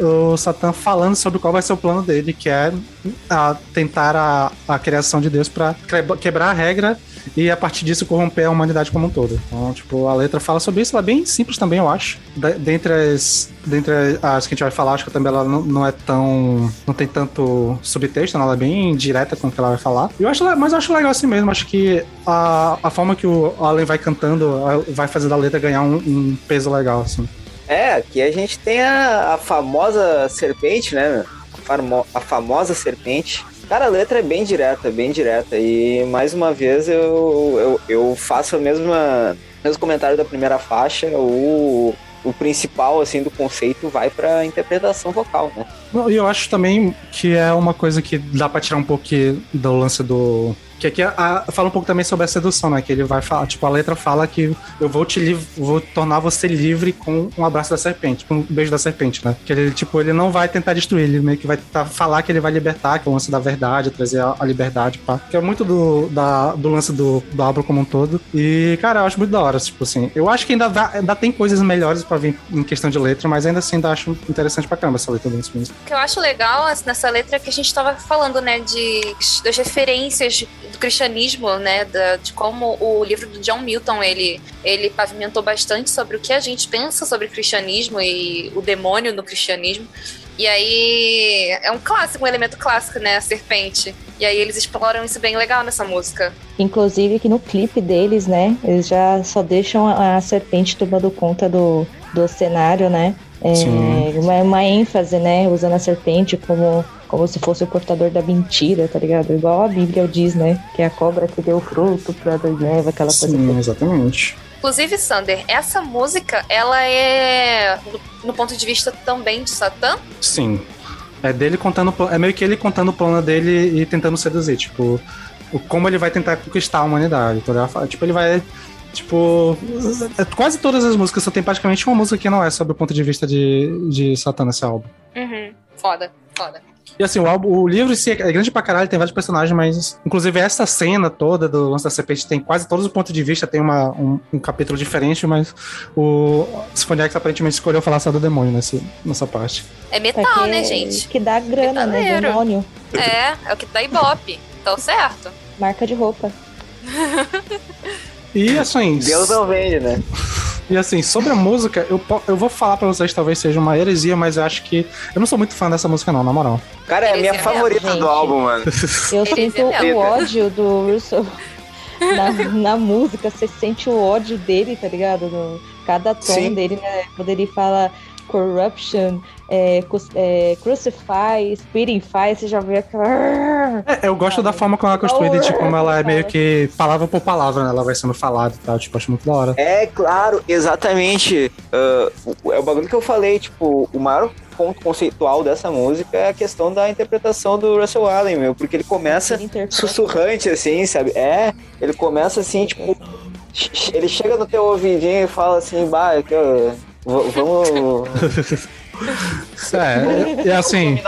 Speaker 4: o Satã falando sobre qual vai ser o plano dele, que é a, tentar a, a criação de Deus quebra- quebrar a regra e a partir disso corromper a humanidade como um todo. Então, tipo, a letra fala sobre isso, ela é bem simples também, eu acho. Dentre as, dentre as que a gente vai falar, acho que também ela não, não é tão. não tem tanto subtexto, né? ela é bem direta com o que ela vai falar. Eu acho, mas eu acho legal assim mesmo, acho que a, a forma que o Allen vai cantando a- vai fazer da letra ganhar um, um peso legal, assim.
Speaker 2: É, aqui a gente tem a, a famosa serpente, né? A, a famosa serpente. Cara, a letra é bem direta, bem direta. E mais uma vez eu, eu, eu faço a mesma mesmo comentário da primeira faixa. O, o principal assim do conceito vai pra interpretação vocal, né?
Speaker 4: E eu acho também que é uma coisa que dá pra tirar um pouco do lance do. Que aqui a- a- fala um pouco também sobre a sedução, né? Que ele vai falar, tipo, a letra fala que eu vou te vou tornar você livre com um abraço da serpente, com um beijo da serpente, né? Que ele, tipo, ele não vai tentar destruir, ele meio que vai tentar falar que ele vai libertar, que é o lance da verdade, trazer a, a liberdade, pá. Que é muito do, da, do lance do, do álbum como um todo. E, cara, eu acho muito da hora, tipo assim. Eu acho que ainda, vai- ainda tem coisas melhores pra vir em questão de letra, mas ainda assim ainda acho interessante pra caramba essa letra desse música.
Speaker 1: O que eu acho legal nessa letra é que a gente estava falando, né, de, das referências do cristianismo, né, da- de como o livro do John Milton, ele, ele pavimentou bastante sobre o que a gente pensa sobre cristianismo e o demônio no cristianismo. E aí é um clássico, um elemento clássico, né, a serpente. E aí eles exploram isso bem legal nessa música.
Speaker 3: Inclusive que no clipe deles, né, eles já só deixam a, a serpente tomando conta do, do cenário, né? É,
Speaker 4: Sim.
Speaker 3: uma, uma ênfase, né? Usando a serpente como, como se fosse o portador da mentira, tá ligado? Igual a Bíblia diz, né? Que é a cobra que deu fruto pra Adão e Eva, aquela coisa.
Speaker 4: Sim, exatamente.
Speaker 1: Inclusive, Sander, essa música, ela é, no, ponto de vista também de Satã,
Speaker 4: Sim. É dele contando. É meio que ele contando o plano dele e tentando seduzir. Tipo, como ele vai tentar conquistar a humanidade. Então, tipo, ele vai. Tipo. é- Quase todas as músicas, só tem praticamente uma música que não é sobre o ponto de vista de, de Satã nesse álbum.
Speaker 1: Uhum. Foda, foda.
Speaker 4: E assim, o, álbum, o livro em si é grande pra caralho, tem vários personagens, mas. Inclusive, essa cena toda do lance da serpente tem quase todos os pontos de vista, tem uma, um, um capítulo diferente, mas o Symphoniax aparentemente escolheu falar só do demônio nesse, nessa parte.
Speaker 1: É metal,
Speaker 3: Porque-
Speaker 1: né, gente?
Speaker 3: Que dá grana, né?
Speaker 1: Metaleiro.
Speaker 3: Demônio.
Speaker 1: É, é o que dá ibope. Então, certo.
Speaker 3: Marca de roupa. *laughs*
Speaker 4: E assim.
Speaker 2: Deus não vende, né? *laughs*
Speaker 4: E assim, sobre a música, eu, eu vou falar pra vocês, talvez seja uma heresia, mas eu acho que. Eu não sou muito fã dessa música, não, na moral.
Speaker 2: Cara, é a minha favorita
Speaker 3: mesmo,
Speaker 2: do álbum, mano.
Speaker 3: Eu sinto
Speaker 1: é
Speaker 3: o ódio do Russell na, na música, você sente o ódio dele, tá ligado? No, cada tom
Speaker 2: Sim.
Speaker 3: dele, né? Quando ele fala corruption, é, é, crucify, você já vê aquela.
Speaker 4: É, eu gosto da forma como ela é construída, de como ela é meio que palavra por palavra, né? Ela vai sendo falada e tal. Tipo, acho muito da hora.
Speaker 2: É, claro, exatamente. Ah, o- é o bagulho que eu falei, tipo, o maior ponto conceitual dessa música é a questão da interpretação do Russell Allen, meu, porque ele começa
Speaker 3: Ele
Speaker 2: sussurrante, assim, sabe? É, ele começa assim, tipo, ele chega no teu ouvidinho e fala assim, bah, que eu- vamos *laughs*
Speaker 4: É, e assim,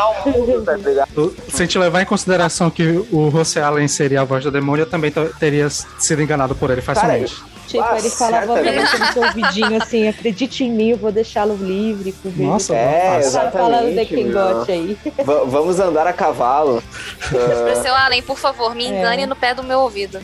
Speaker 4: se a gente levar em consideração que o José Allen seria a voz do demônio, eu também teria sido enganado por ele facilmente.
Speaker 3: Tipo,
Speaker 2: Ah,
Speaker 3: ele falava pra
Speaker 2: certamente.
Speaker 3: você no seu ouvidinho assim, acredite em mim, eu vou deixá-lo livre. Com
Speaker 4: Nossa,
Speaker 2: É.
Speaker 3: Tá falando de
Speaker 2: exatamente,
Speaker 3: quem
Speaker 2: meu.
Speaker 3: gote aí.
Speaker 2: Va- vamos andar a cavalo. Ah,
Speaker 1: Seu Allen, por favor, me engane
Speaker 3: É.
Speaker 1: no pé do meu ouvido.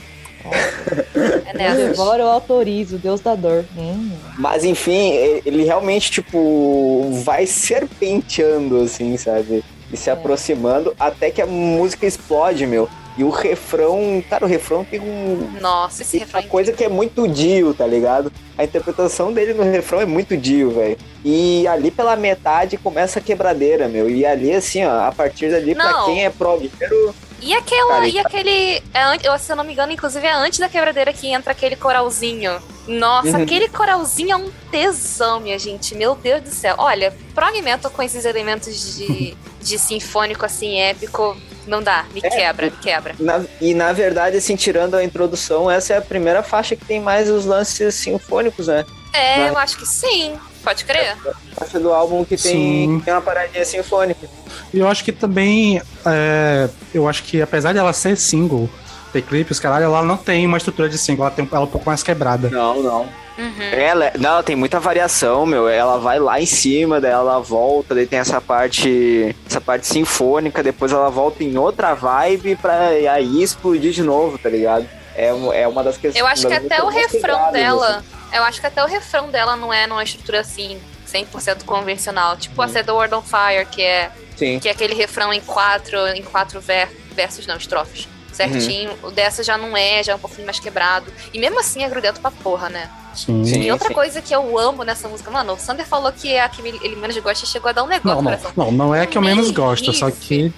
Speaker 1: É
Speaker 3: devoro, eu autorizo, Deus da dor. Hum.
Speaker 2: Mas enfim, ele realmente, tipo, vai serpenteando, assim, sabe? E se aproximando até que a música explode, meu. E o refrão, cara, o refrão tem um.
Speaker 1: Nossa, esse
Speaker 2: Tem
Speaker 1: refrão.
Speaker 2: uma coisa que é muito Dio, tá ligado? A interpretação dele no refrão é muito Dio, velho. E ali pela metade começa a quebradeira, meu. E ali, assim, ó, a partir dali, pra
Speaker 1: Não.
Speaker 2: quem é progueiro,
Speaker 1: E aquela,
Speaker 2: Cara,
Speaker 1: e aquele. É, se eu não me engano, inclusive é antes da quebradeira que entra aquele coralzinho. Nossa,
Speaker 2: Uhum.
Speaker 1: aquele coralzinho é um tesão, minha gente. Meu Deus do céu. Olha, prog metal com esses elementos de, de *laughs* sinfônico assim, épico, não dá. Me quebra, me quebra.
Speaker 2: Na- e na verdade, assim, tirando a introdução, essa é a primeira faixa que tem mais os lances sinfônicos, né?
Speaker 1: É,
Speaker 2: Vai.
Speaker 1: eu acho que sim. Pode crer?
Speaker 2: Faixa do álbum que tem, que tem uma paradinha sinfônica.
Speaker 4: E eu acho que também. é, eu acho que apesar de ela ser single, ter clipes, caralho, ela não tem uma estrutura de single, ela tem ela é um pouco mais quebrada.
Speaker 2: Não, não.
Speaker 1: Uhum.
Speaker 2: Ela, não, ela tem muita variação, meu. Ela vai lá em cima, daí ela volta, daí tem essa parte, essa parte sinfônica, depois ela volta em outra vibe pra aí explodir de novo, tá ligado? É, é uma das questões.
Speaker 1: Eu acho que até o refrão dela.
Speaker 2: assim.
Speaker 1: Eu acho que até o refrão dela não é numa estrutura assim, 100% convencional. Tipo a
Speaker 2: Hum.
Speaker 1: Set the World on Fire, que é,
Speaker 2: Sim.
Speaker 1: que é aquele refrão em quatro, em quatro ver, versos, não, estrofes. Certinho.
Speaker 2: Uhum.
Speaker 1: O dessa já não é, já é um pouquinho mais quebrado. E mesmo assim é grudento pra porra, né?
Speaker 4: Sim.
Speaker 2: Sim.
Speaker 1: E outra coisa que eu amo nessa música, mano, o Sander falou que é a que ele menos gosta e chegou a dar um negócio
Speaker 4: Não, não, não, não é que eu menos gosto, só que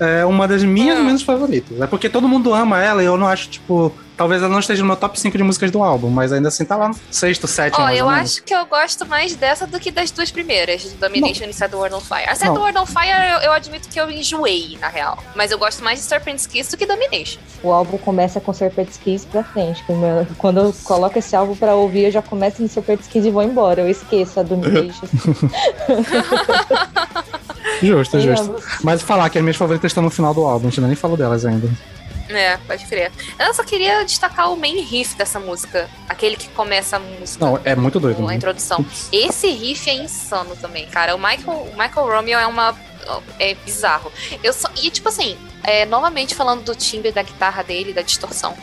Speaker 4: é uma das minhas
Speaker 1: Hum.
Speaker 4: menos favoritas. É porque todo mundo ama ela e eu não acho, tipo, talvez ela não esteja no meu top 5 de músicas do álbum, mas ainda assim tá lá no sexto, sétimo.
Speaker 1: Ó, eu
Speaker 4: ou menos.
Speaker 1: acho que eu gosto mais dessa do que das duas primeiras, de Domination e Set the World on Fire. A Set
Speaker 4: Não.
Speaker 1: the World on Fire eu, eu admito que eu enjoei, na real. Mas eu gosto mais de Serpent's Kiss do que Domination.
Speaker 3: O álbum começa com Serpent's Kiss pra frente. *laughs* Quando eu coloco esse álbum pra ouvir, eu já começo no Serpent's Kiss e vou embora. Eu esqueço a Domination. *laughs*
Speaker 4: Justo, justo. Mas falar que as minhas favoritas estão no final do álbum, a gente nem falou delas ainda.
Speaker 1: É, pode crer. Eu só queria destacar o main riff dessa música. Aquele que começa a música.
Speaker 4: Não, é muito doido.
Speaker 1: a
Speaker 4: né?
Speaker 1: introdução. Esse riff é insano também, cara. O Michael, o Michael Romeo é uma. É bizarro. Eu só, e tipo assim, é, novamente falando do timbre da guitarra dele, da distorção.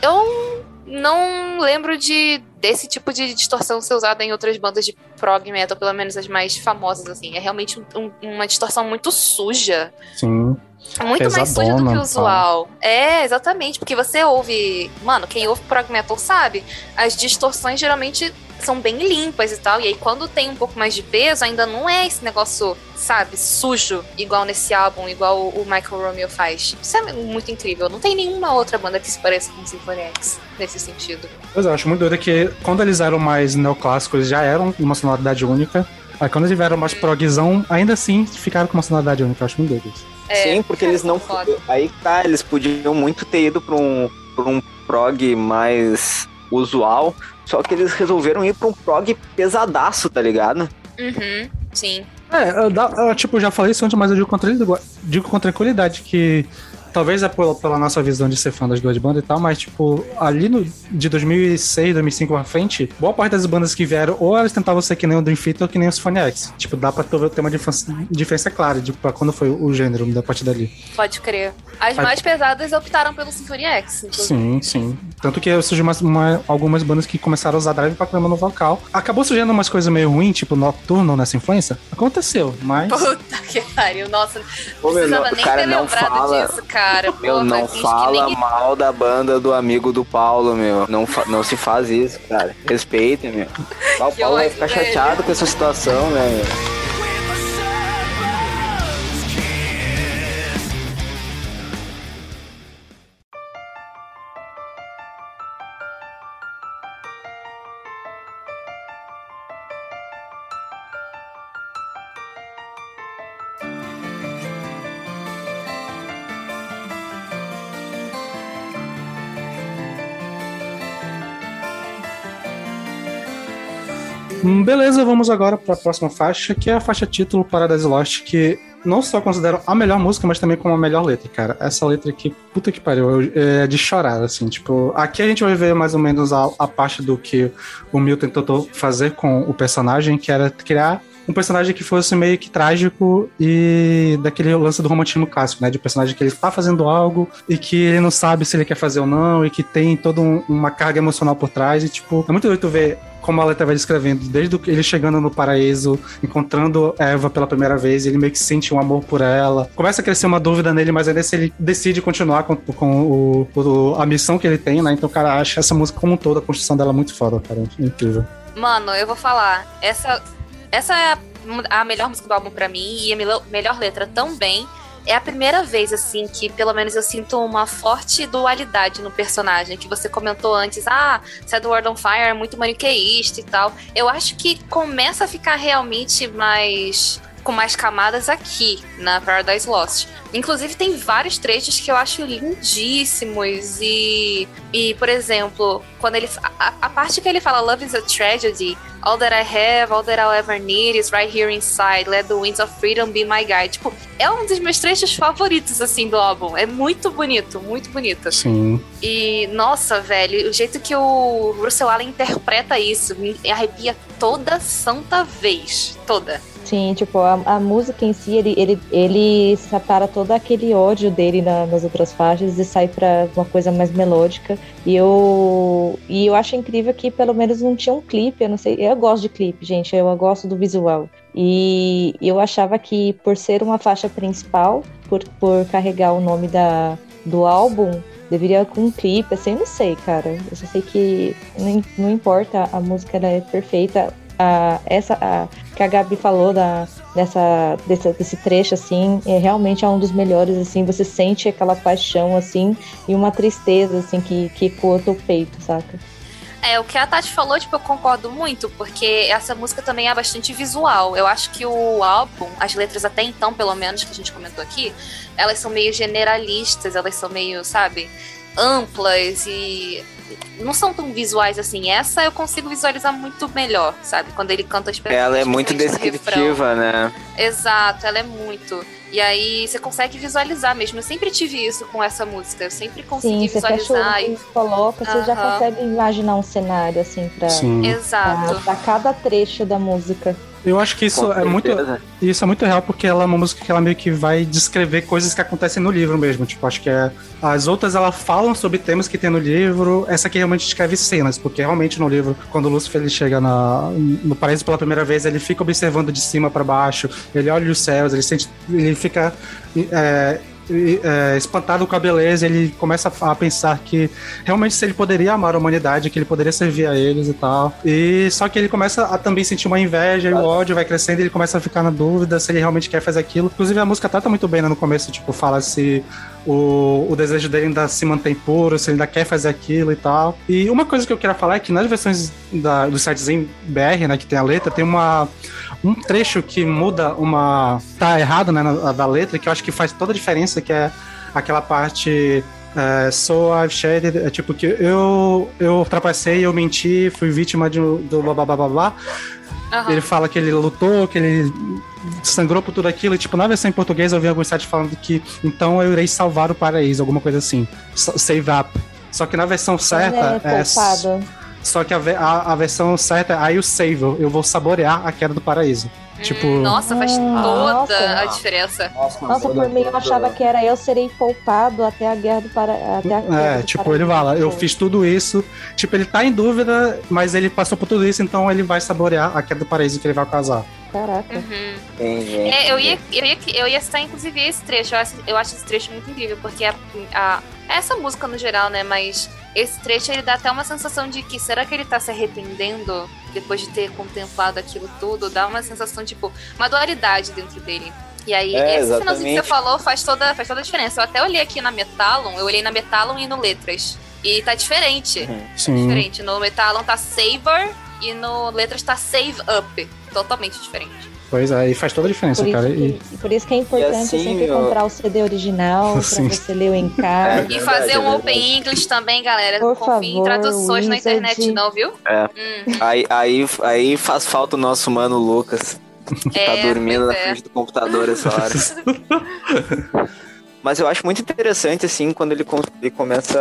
Speaker 1: Eu não lembro de desse tipo de distorção ser usada em outras bandas de prog metal, pelo menos as mais famosas, assim. É realmente um- um- uma distorção muito suja.
Speaker 4: Sim.
Speaker 1: Muito mais suja do que
Speaker 4: Pesadona,
Speaker 1: o usual. É, exatamente. Porque você ouve. Mano, quem ouve prog metal sabe. As distorções geralmente são bem limpas e tal. E aí, quando tem um pouco mais de peso, ainda não é esse negócio, sabe, sujo, igual nesse álbum, igual o o Michael Romeo faz. Isso é muito incrível. Não tem nenhuma outra banda que se pareça com Symphony X nesse sentido.
Speaker 4: Pois é, eu acho muito doido que quando eles eram mais neoclássicos, eles já eram uma sonoridade única. Aí quando eles vieram mais progzão, ainda assim ficaram com uma sonoridade única. Eu acho muito doido isso.
Speaker 1: É,
Speaker 2: Sim, porque eles não.
Speaker 1: foda.
Speaker 2: Aí tá, eles podiam muito ter ido pra um, pra um prog mais usual. Só que eles resolveram ir pra um prog pesadaço, tá ligado?
Speaker 1: Uhum, sim.
Speaker 4: É, eu, eu, tipo, já falei isso antes, mas eu digo com, tranquilidade- digo com tranquilidade que talvez é pela, pela nossa visão de ser fã das duas bandas e tal, mas, tipo, ali no, de 2006, 2005 pra frente, boa parte das bandas que vieram, ou elas tentavam ser que nem o Dream Theater ou que nem o Symphony X. Tipo, dá pra tu ver ter uma diferença, diferença clara de pra quando foi o gênero da partir dali.
Speaker 1: Pode crer. As
Speaker 4: Aí-
Speaker 1: mais pesadas optaram pelo Symphony X, inclusive.
Speaker 4: Sim, sim. Tanto que surgiu umas, uma, algumas bandas que começaram a usar drive pra clima no vocal. Acabou surgindo umas coisas meio ruins, tipo Nocturno nessa influência. Aconteceu, mas.
Speaker 1: Puta que pariu, nossa.
Speaker 2: Ô, meu,
Speaker 1: precisava
Speaker 2: não,
Speaker 1: nem
Speaker 2: cara,
Speaker 1: ter
Speaker 2: não
Speaker 1: lembrado
Speaker 2: fala-
Speaker 1: disso, cara.
Speaker 2: Meu,
Speaker 1: Porra,
Speaker 2: não fala
Speaker 1: nem-
Speaker 2: mal da banda do amigo do Paulo, meu. Não, não se faz isso, cara. Respeitem, meu. *laughs* O Paulo vai ficar
Speaker 1: velho.
Speaker 2: chateado com essa situação, né, meu?
Speaker 4: Beleza, vamos agora para a próxima faixa, que é a faixa título Paradise Lost, que não só considero a melhor música, mas também como a melhor letra, cara. Essa letra aqui, puta que pariu, é de chorar, assim, tipo, aqui a gente vai ver mais ou menos a, a parte do que o Milton tentou fazer com o personagem, que era criar um personagem que fosse meio que trágico e daquele lance do romantismo clássico, né? De personagem que ele tá fazendo algo e que ele não sabe se ele quer fazer ou não e que tem toda um- uma carga emocional por trás e, tipo, é muito doido ver como a letra vai descrevendo, desde ele chegando no paraíso, encontrando Eva pela primeira vez, ele meio que sente um amor por ela. Começa a crescer uma dúvida nele, mas aí nesse ele decide continuar com, com o, o- a missão que ele tem, né? Então, cara, acha essa música como um todo, a construção dela é muito foda, cara. É incrível.
Speaker 1: Mano, eu vou falar. Essa, essa é a, melhor música do álbum pra mim e a melhor letra também. É a primeira vez, assim, que pelo menos eu sinto uma forte dualidade no personagem. Que você comentou antes, ah, Sad World on Fire é muito maniqueísta e tal. Eu acho que começa a ficar realmente mais. com mais camadas aqui na Paradise Lost. Inclusive, tem vários trechos que eu acho lindíssimos. E, e por exemplo, quando ele. A, a parte que ele fala Love is a tragedy, all that I have, all that I'll ever need is right here inside. Let the winds of freedom be my guide. Tipo, é um dos meus trechos favoritos, assim, do álbum. É muito bonito, muito bonito.
Speaker 4: Sim.
Speaker 1: E, nossa, velho, o jeito que o Russell Allen interpreta isso me arrepia toda santa vez. Toda.
Speaker 3: Sim, tipo, a, a música em si, ele, ele, ele separa todo aquele ódio dele na- nas outras faixas e sai pra uma coisa mais melódica. E eu, e eu acho incrível que pelo menos não tinha um clipe, eu não sei, eu gosto de clipe, gente, eu gosto do visual. E eu achava que por ser uma faixa principal, por, por carregar o nome da, do álbum, deveria com um clipe, assim, eu não sei, cara. Eu só sei que não, não importa, a música ela é perfeita. A, essa a, que a Gabi falou da, dessa, desse, desse trecho, assim, é realmente é um dos melhores, assim, você sente aquela paixão, assim, e uma tristeza, assim, que, que ecoa teu peito, saca?
Speaker 1: É, o que a Tati falou, tipo, eu concordo muito, porque essa música também é bastante visual. Eu acho que o álbum, as letras até então, pelo menos, que a gente comentou aqui, elas são meio generalistas, elas são meio, sabe, amplas e não são tão visuais assim. Essa eu consigo visualizar muito melhor, sabe? Quando ele canta as
Speaker 2: Ela é muito descritiva, né?
Speaker 1: Exato, ela é muito. E aí você consegue visualizar mesmo. Eu sempre tive isso com essa música. Eu sempre consegui
Speaker 3: Sim, você fecha o
Speaker 1: visualizar.
Speaker 3: olho
Speaker 1: e-
Speaker 3: coloca, você já
Speaker 1: Aham.
Speaker 3: consegue imaginar um cenário, assim, pra,
Speaker 4: Sim.
Speaker 1: Exato.
Speaker 3: pra, pra cada trecho da música.
Speaker 4: Eu acho que isso é muito. Isso é muito real porque ela é uma música que ela meio que vai descrever coisas que acontecem no livro mesmo. Tipo, acho que é. As outras ela falam sobre temas que tem no livro. Essa aqui realmente descreve cenas, porque realmente no livro, quando o Lúcifer ele chega na, no paraíso pela primeira vez, ele fica observando de cima pra baixo, ele olha os céus, ele sente. ele fica. é, é, espantado com a beleza, ele começa a pensar que realmente se ele poderia amar a humanidade, que ele poderia servir a eles e tal. E só que ele começa a também sentir uma inveja e o ódio vai crescendo, ele começa a ficar na dúvida se ele realmente quer fazer aquilo. Inclusive a música trata muito bem né, no começo, tipo, fala se o, o desejo dele ainda se mantém puro, se ele ainda quer fazer aquilo e tal. E uma coisa que eu queria falar é que nas versões da, do sitezinho BR, né, que tem a letra, tem uma um trecho que muda uma. tá errado, né, na, da letra, que eu acho que faz toda a diferença, que é aquela parte. É, so I've shared, é tipo que eu eu ultrapassei, eu menti, fui vítima de, do blá blá blá blá blá.
Speaker 1: Aham.
Speaker 4: Ele fala que ele lutou, que ele sangrou por tudo aquilo. E, tipo, na versão em português eu vi alguns sites falando que então eu irei salvar o paraíso, alguma coisa assim. Sa- Save up. Só que na versão certa
Speaker 3: é
Speaker 4: é. Só que a, a, a versão certa é I will save, eu vou saborear a queda do paraíso. Tipo,
Speaker 1: Nossa, faz
Speaker 3: Ah,
Speaker 1: toda
Speaker 3: nossa.
Speaker 1: a diferença.
Speaker 3: Nossa, por mim eu achava que era eu serei poupado até a guerra do para... até a guerra
Speaker 4: É,
Speaker 3: do
Speaker 4: tipo,
Speaker 3: Paraíso.
Speaker 4: ele fala, eu fiz tudo isso. Tipo, ele tá em dúvida, mas ele passou por tudo isso, então ele vai saborear a queda do paraíso que ele vai casar.
Speaker 3: Caraca.
Speaker 1: Uhum.
Speaker 2: Entendi.
Speaker 1: É, eu ia, eu, ia, eu ia citar, inclusive, esse trecho. Eu acho, eu acho esse trecho muito incrível, porque a, a- essa música no geral, né? Mas esse trecho ele dá até uma sensação de que será que ele tá se arrependendo depois de ter contemplado aquilo tudo? Dá uma sensação, tipo, uma dualidade dentro dele. E aí,
Speaker 2: É,
Speaker 1: esse finalzinho que você falou faz toda, faz toda a diferença. Eu até olhei aqui na Metalon, eu olhei na Metalon e no Letras. E tá diferente.
Speaker 4: Sim.
Speaker 1: Diferente. No Metalon tá Savor e no Letras tá Save Up. Totalmente diferente.
Speaker 4: Pois é, e faz toda a diferença,
Speaker 3: Por
Speaker 4: cara. E,
Speaker 3: que, por isso que é importante
Speaker 2: assim,
Speaker 3: sempre
Speaker 2: ó,
Speaker 3: comprar o CD original *laughs*
Speaker 4: Sim.
Speaker 3: pra você ler o encarte.
Speaker 2: É
Speaker 1: E
Speaker 2: verdade,
Speaker 1: fazer
Speaker 2: é
Speaker 1: um. Open English também, galera.
Speaker 3: Por
Speaker 1: Confie em
Speaker 3: favor,
Speaker 1: traduções na internet, não, viu?
Speaker 2: É.
Speaker 1: Hum,
Speaker 2: Aí, aí, aí faz falta o nosso mano Lucas, que
Speaker 1: é,
Speaker 2: tá dormindo na
Speaker 1: é.
Speaker 2: frente do computador essa hora. *laughs* Mas eu acho muito interessante, assim, quando ele, ele começa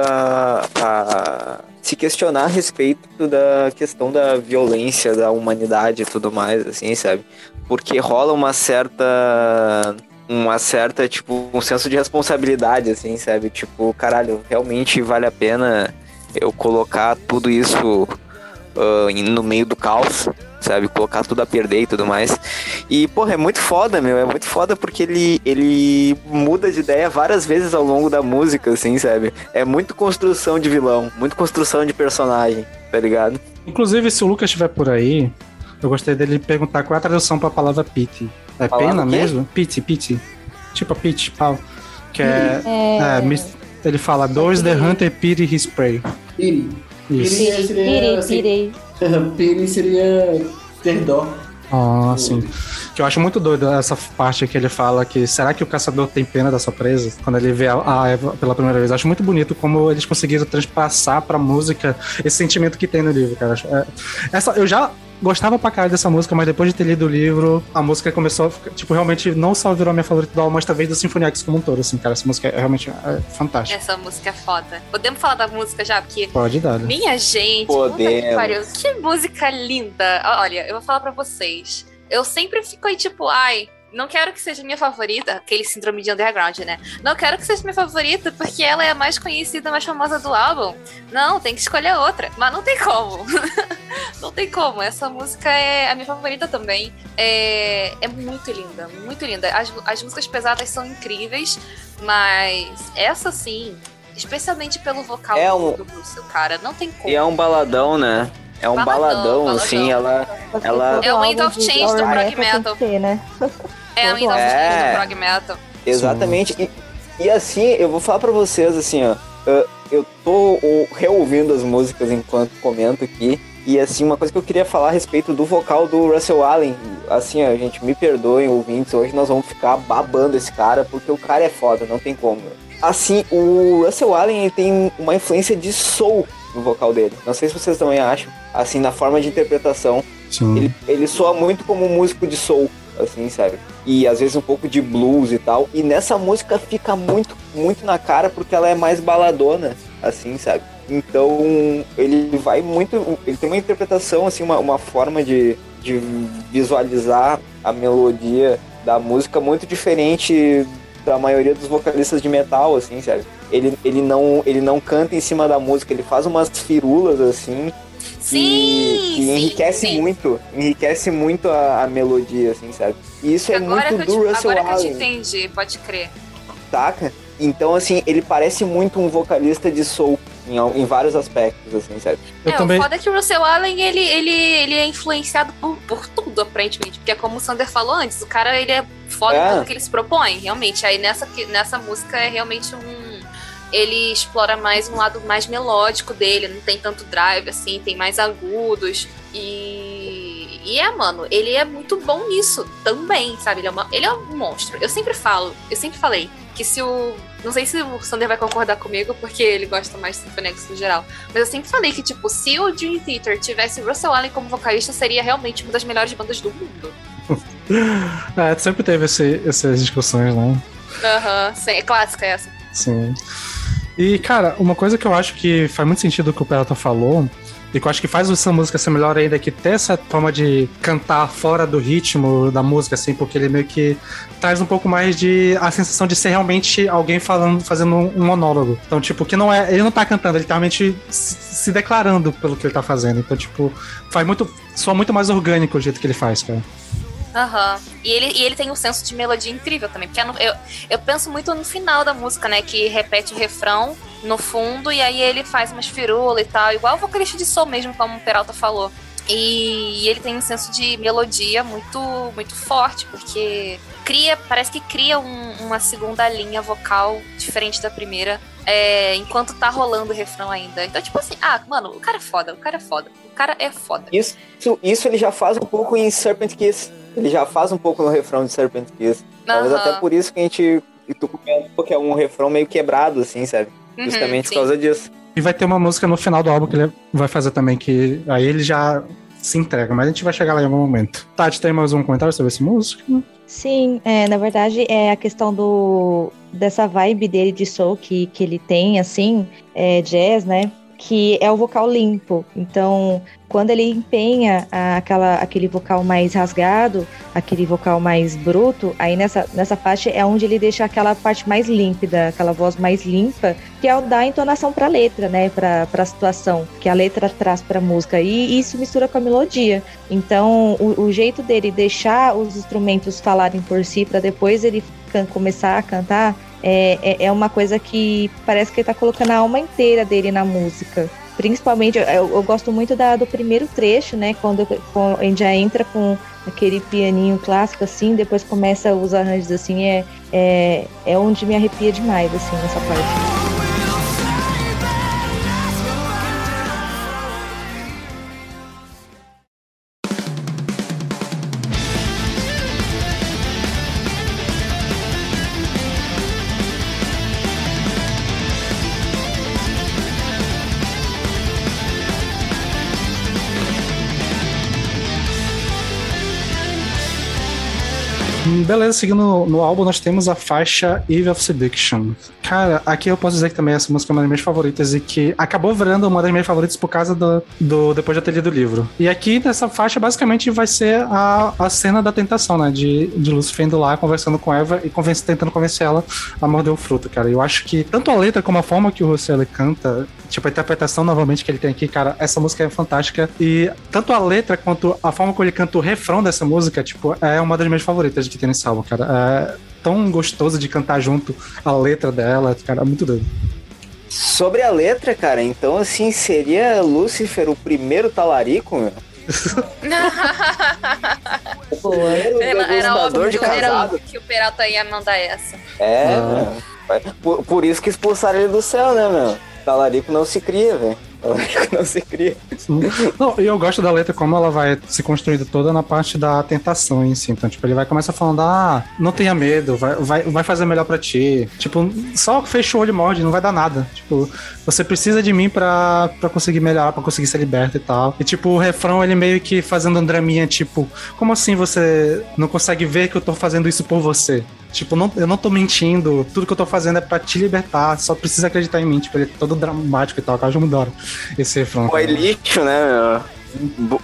Speaker 2: a se questionar a respeito da questão da violência, da humanidade e tudo mais, assim, sabe? Porque rola uma certa. Uma certa, tipo, um senso de responsabilidade, assim, sabe? Tipo, caralho, realmente vale a pena eu colocar tudo isso em- no meio do caos, sabe? Colocar tudo a perder e tudo mais. E, porra, é muito foda, meu. É muito foda porque ele, ele muda de ideia várias vezes ao longo da música, assim, sabe? É muito construção de vilão, muito construção de personagem, tá ligado?
Speaker 4: inclusive, se o Lucas estiver por aí, eu gostaria dele perguntar qual é a tradução pra palavra pity. É
Speaker 2: Palavra
Speaker 4: pena mesmo? Pity, pity. Tipo a pity, pau. Que é.
Speaker 3: É,
Speaker 4: é, mis- ele fala, dois the hunter pity his prey.
Speaker 5: Piri. Piri seria.
Speaker 3: pirei,
Speaker 5: assim,
Speaker 3: pirei.
Speaker 5: Piri seria ter dó.
Speaker 4: Ah, sim. Que eu acho muito doido essa parte que ele fala que será que o caçador tem pena da sua presa? Quando ele vê a- a Eva pela primeira vez. Eu acho muito bonito como eles conseguiram transpassar pra música esse sentimento que tem no livro, cara. É- Essa, eu já gostava pra caralho dessa música, mas depois de ter lido o livro, a música começou a ficar, tipo, realmente não só virou a minha favorita do álbum, mas talvez do Symphony X como um todo, assim, cara. Essa música é realmente é fantástica.
Speaker 1: Essa música é foda. Podemos falar da música já? Porque
Speaker 4: Pode dar. né?
Speaker 1: Minha gente, puta que
Speaker 2: Podemos.
Speaker 1: pariu, que música linda. Olha, eu vou falar pra vocês. Eu sempre fico aí, tipo, ai, não quero que seja minha favorita, aquele síndrome de underground, né? Não quero que seja minha favorita porque ela é a mais conhecida, mais famosa do álbum. Não, tem que escolher outra. Mas não tem como. *laughs* não tem como. Essa música é a minha favorita também. É, é muito linda, muito linda. As, as músicas pesadas são incríveis, mas essa sim, especialmente pelo vocal
Speaker 2: É
Speaker 1: do,
Speaker 2: um-
Speaker 1: do Bruce, cara, não tem como.
Speaker 2: E é um baladão, né? É um
Speaker 1: Baladão,
Speaker 2: baladão,
Speaker 1: baladão.
Speaker 2: assim, ela.
Speaker 3: Porque
Speaker 2: Ela-
Speaker 3: todo
Speaker 1: É o Wind of Change do prog metal.
Speaker 3: ter, né? *laughs*
Speaker 1: É, o Windows
Speaker 2: É.
Speaker 1: do prog metal.
Speaker 2: Exatamente. E, e assim, eu vou falar pra vocês, assim, ó. Eu tô reouvindo as músicas enquanto comento aqui. E assim, uma coisa que eu queria falar a respeito do vocal do Russell Allen. Assim, ó, gente, me perdoem, ouvintes. Hoje nós vamos ficar babando esse cara, porque o cara é foda, não tem como. Assim, o Russell Allen ele tem uma influência de soul no vocal dele. Não sei se vocês também acham. Assim, na forma de interpretação.
Speaker 4: Sim.
Speaker 2: Ele, ele soa muito como um músico de soul, assim, sabe? E às vezes um pouco de blues e tal. E nessa música fica muito, muito na cara porque ela é mais baladona, assim, sabe? Então ele vai muito. Ele tem uma interpretação, assim, uma, uma forma de, de visualizar a melodia da música muito diferente da maioria dos vocalistas de metal, assim, sabe? Ele, ele, não, ele não canta em cima da música, ele faz umas firulas, assim,
Speaker 1: Sim,
Speaker 2: que, que
Speaker 1: sim,
Speaker 2: enriquece
Speaker 1: sim.
Speaker 2: muito, enriquece muito a, a melodia, assim, sabe? E isso é
Speaker 1: Agora,
Speaker 2: muito
Speaker 1: que eu
Speaker 2: do
Speaker 1: te,
Speaker 2: Russell
Speaker 1: agora que eu te
Speaker 2: Allen,
Speaker 1: entendi, pode crer.
Speaker 2: saca? Então, assim, ele parece muito um vocalista de soul em, em vários aspectos, assim, sabe?
Speaker 4: Eu
Speaker 1: é,
Speaker 4: também.
Speaker 1: o foda é que o Russell Allen, ele, ele, ele é influenciado por, por tudo, aparentemente. Porque é como o Sander falou antes, o cara, ele é foda
Speaker 2: É.
Speaker 1: em tudo que ele se propõe, realmente. Aí nessa, nessa música é realmente um... Ele explora mais um lado mais melódico dele, não tem tanto drive, assim, tem mais agudos. E... E é, mano, ele é muito bom nisso também, sabe? Ele é, uma- ele é um monstro. Eu sempre falo, eu sempre falei que se o... Não sei se o Sander vai concordar comigo, porque ele gosta mais de Symphony X no geral. Mas eu sempre falei que, tipo, se o Dream Theater tivesse Russell Allen como vocalista, seria realmente uma das melhores bandas do mundo. *laughs*
Speaker 4: É, sempre teve esse- essas discussões, né?
Speaker 1: Aham, sim, é clássica essa.
Speaker 4: Sim. E, cara, uma coisa que eu acho que faz muito sentido o que o Peralta falou E que eu acho que faz essa música ser melhor ainda, é que ter essa forma de cantar fora do ritmo da música, assim, porque ele meio que traz um pouco mais de a sensação de ser realmente alguém falando, fazendo um monólogo. Então, tipo, que não é. Ele não tá cantando, ele tá realmente se declarando pelo que ele tá fazendo. Então, tipo, faz muito. Soa muito mais orgânico o jeito que ele faz, cara.
Speaker 1: Aham. Uhum. E, ele, e ele tem um senso de melodia incrível também. Porque eu, eu penso muito no final da música, né? Que repete o refrão no fundo e aí ele faz umas firulas e tal. Igual o vocalista de som mesmo, como o Peralta falou. E ele tem um senso de melodia muito, muito forte, porque cria, parece que cria um, uma segunda linha vocal diferente da primeira, é, enquanto tá rolando o refrão ainda. Então, tipo assim, ah, mano, o cara é foda, o cara é foda, o cara é foda.
Speaker 2: Isso, isso ele já faz um pouco em Serpent Kiss. Ele já faz um pouco no refrão de Serpent Kiss. Talvez uhum. até por isso que a gente. E tu comentou que é um refrão meio quebrado, assim, sabe? Uhum, Justamente sim. por causa disso.
Speaker 4: E vai ter uma música no final do álbum que ele vai fazer também, que aí ele já se entrega, mas a gente vai chegar lá em algum momento. Tati, tem mais um comentário sobre esse músico?
Speaker 3: Sim, é, na verdade é a questão do dessa vibe dele de soul que, que ele tem, assim, é, jazz, né? Que é o vocal limpo. Então, quando ele empenha aquela, aquele vocal mais rasgado, aquele vocal mais bruto, aí nessa, nessa faixa é onde ele deixa aquela parte mais límpida, aquela voz mais limpa, que é o da entonação para a letra, né, para a situação que a letra traz para a música. E isso mistura com a melodia. Então, o, o jeito dele deixar os instrumentos falarem por si para depois ele começar a cantar é, é, é, uma coisa que parece que ele tá colocando a alma inteira dele na música. Principalmente, eu, eu gosto muito da, do primeiro trecho, né? Quando, a gente já entra com aquele pianinho clássico, assim, depois começa os arranjos, assim, é, é, é onde me arrepia demais, assim, nessa parte.
Speaker 4: Beleza, seguindo no, no, álbum, nós temos a faixa Eve of Seduction. Cara, aqui eu posso dizer que também essa música é uma das minhas favoritas e que acabou virando uma das minhas favoritas por causa do, do depois de ter lido o livro. E aqui nessa faixa basicamente vai ser a, a cena da tentação, né? De, de Lucifer indo lá conversando com Eva e convence, tentando convencer ela a morder o fruto, cara. Eu acho que tanto a letra como a forma que o Rosselló canta, tipo a interpretação novamente que ele tem aqui, cara, essa música é fantástica. E tanto a letra quanto a forma como ele canta o refrão dessa música, tipo, é uma das minhas favoritas que tem nesse álbum, cara. É tão gostoso de cantar junto a letra dela, cara, é muito doido.
Speaker 2: Sobre a letra, cara, então assim, seria Lúcifer o primeiro talarico, meu? *laughs*
Speaker 1: Era, era óbvio de casado. que o Peralta ia mandar essa.
Speaker 2: É, ah. por, por, isso que expulsaram ele do céu, né, meu? Talarico não se cria, velho. não se cria.
Speaker 4: Não, e eu gosto da letra como ela vai se construindo toda na parte da tentação em si. Então, tipo, ele vai começar falando, ah, não tenha medo, vai, vai, vai fazer melhor para ti. Tipo, só fecha o olho e morde, não vai dar nada. Tipo, você precisa de mim para conseguir melhorar, para conseguir ser liberto e tal. E, tipo, o refrão, ele meio que fazendo um draminha, tipo, como assim você não consegue ver que eu tô fazendo isso por você? Tipo, não, eu não tô mentindo, tudo que eu tô fazendo é pra te libertar, só precisa acreditar em mim. Tipo, ele é todo dramático e tal, eu me adoro esse refrão.
Speaker 2: Boy lixo, né, meu?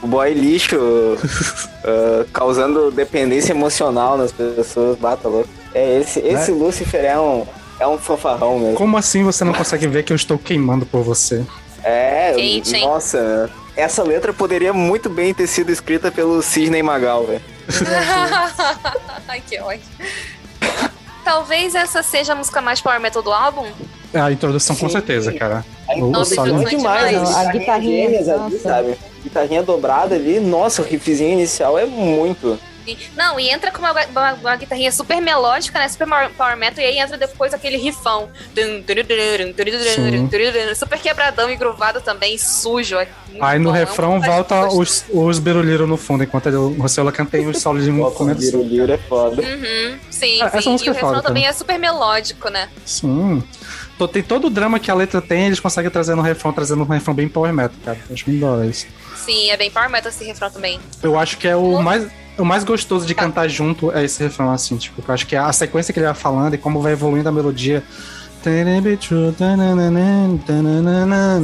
Speaker 2: Boy lixo, *laughs* uh, causando dependência emocional nas pessoas, bata louco. É, esse, esse é. Lucifer é um, é um fanfarrão mesmo.
Speaker 4: Como assim você não consegue ver que eu estou queimando por você?
Speaker 2: É, Quente, nossa, essa letra poderia muito bem ter sido escrita pelo Sidney Magal, velho. *laughs*
Speaker 1: Ai, que ódio. Talvez essa seja a música mais power metal do álbum.
Speaker 4: A introdução, Sim. com certeza, cara.
Speaker 2: A introdução é demais, demais. a guitarrinha, ali, sabe? Guitarrinha dobrada ali, nossa, o riffzinho inicial é muito.
Speaker 1: Não, e entra com uma, uma, uma, guitarrinha super melódica, né? Super power metal, e aí entra depois aquele rifão. Super quebradão e gruvado também, sujo.
Speaker 4: Aí no bom. refrão é volta os, os Biruliro no fundo, enquanto o Rosseola canta os solos de
Speaker 2: começo. Biruliro é foda.
Speaker 1: Uhum, sim, ah, sim. E o é refrão também é super melódico, né?
Speaker 4: Sim. Tem todo o drama que a letra tem, eles conseguem trazer no refrão, trazendo um refrão bem power metal, cara. Acho muito da isso.
Speaker 1: Sim, é bem power metal esse refrão também.
Speaker 4: Eu acho que é o mais o mais gostoso de cantar junto é esse refrão, assim, tipo, eu acho que é a sequência que ele vai falando e como vai evoluindo a melodia.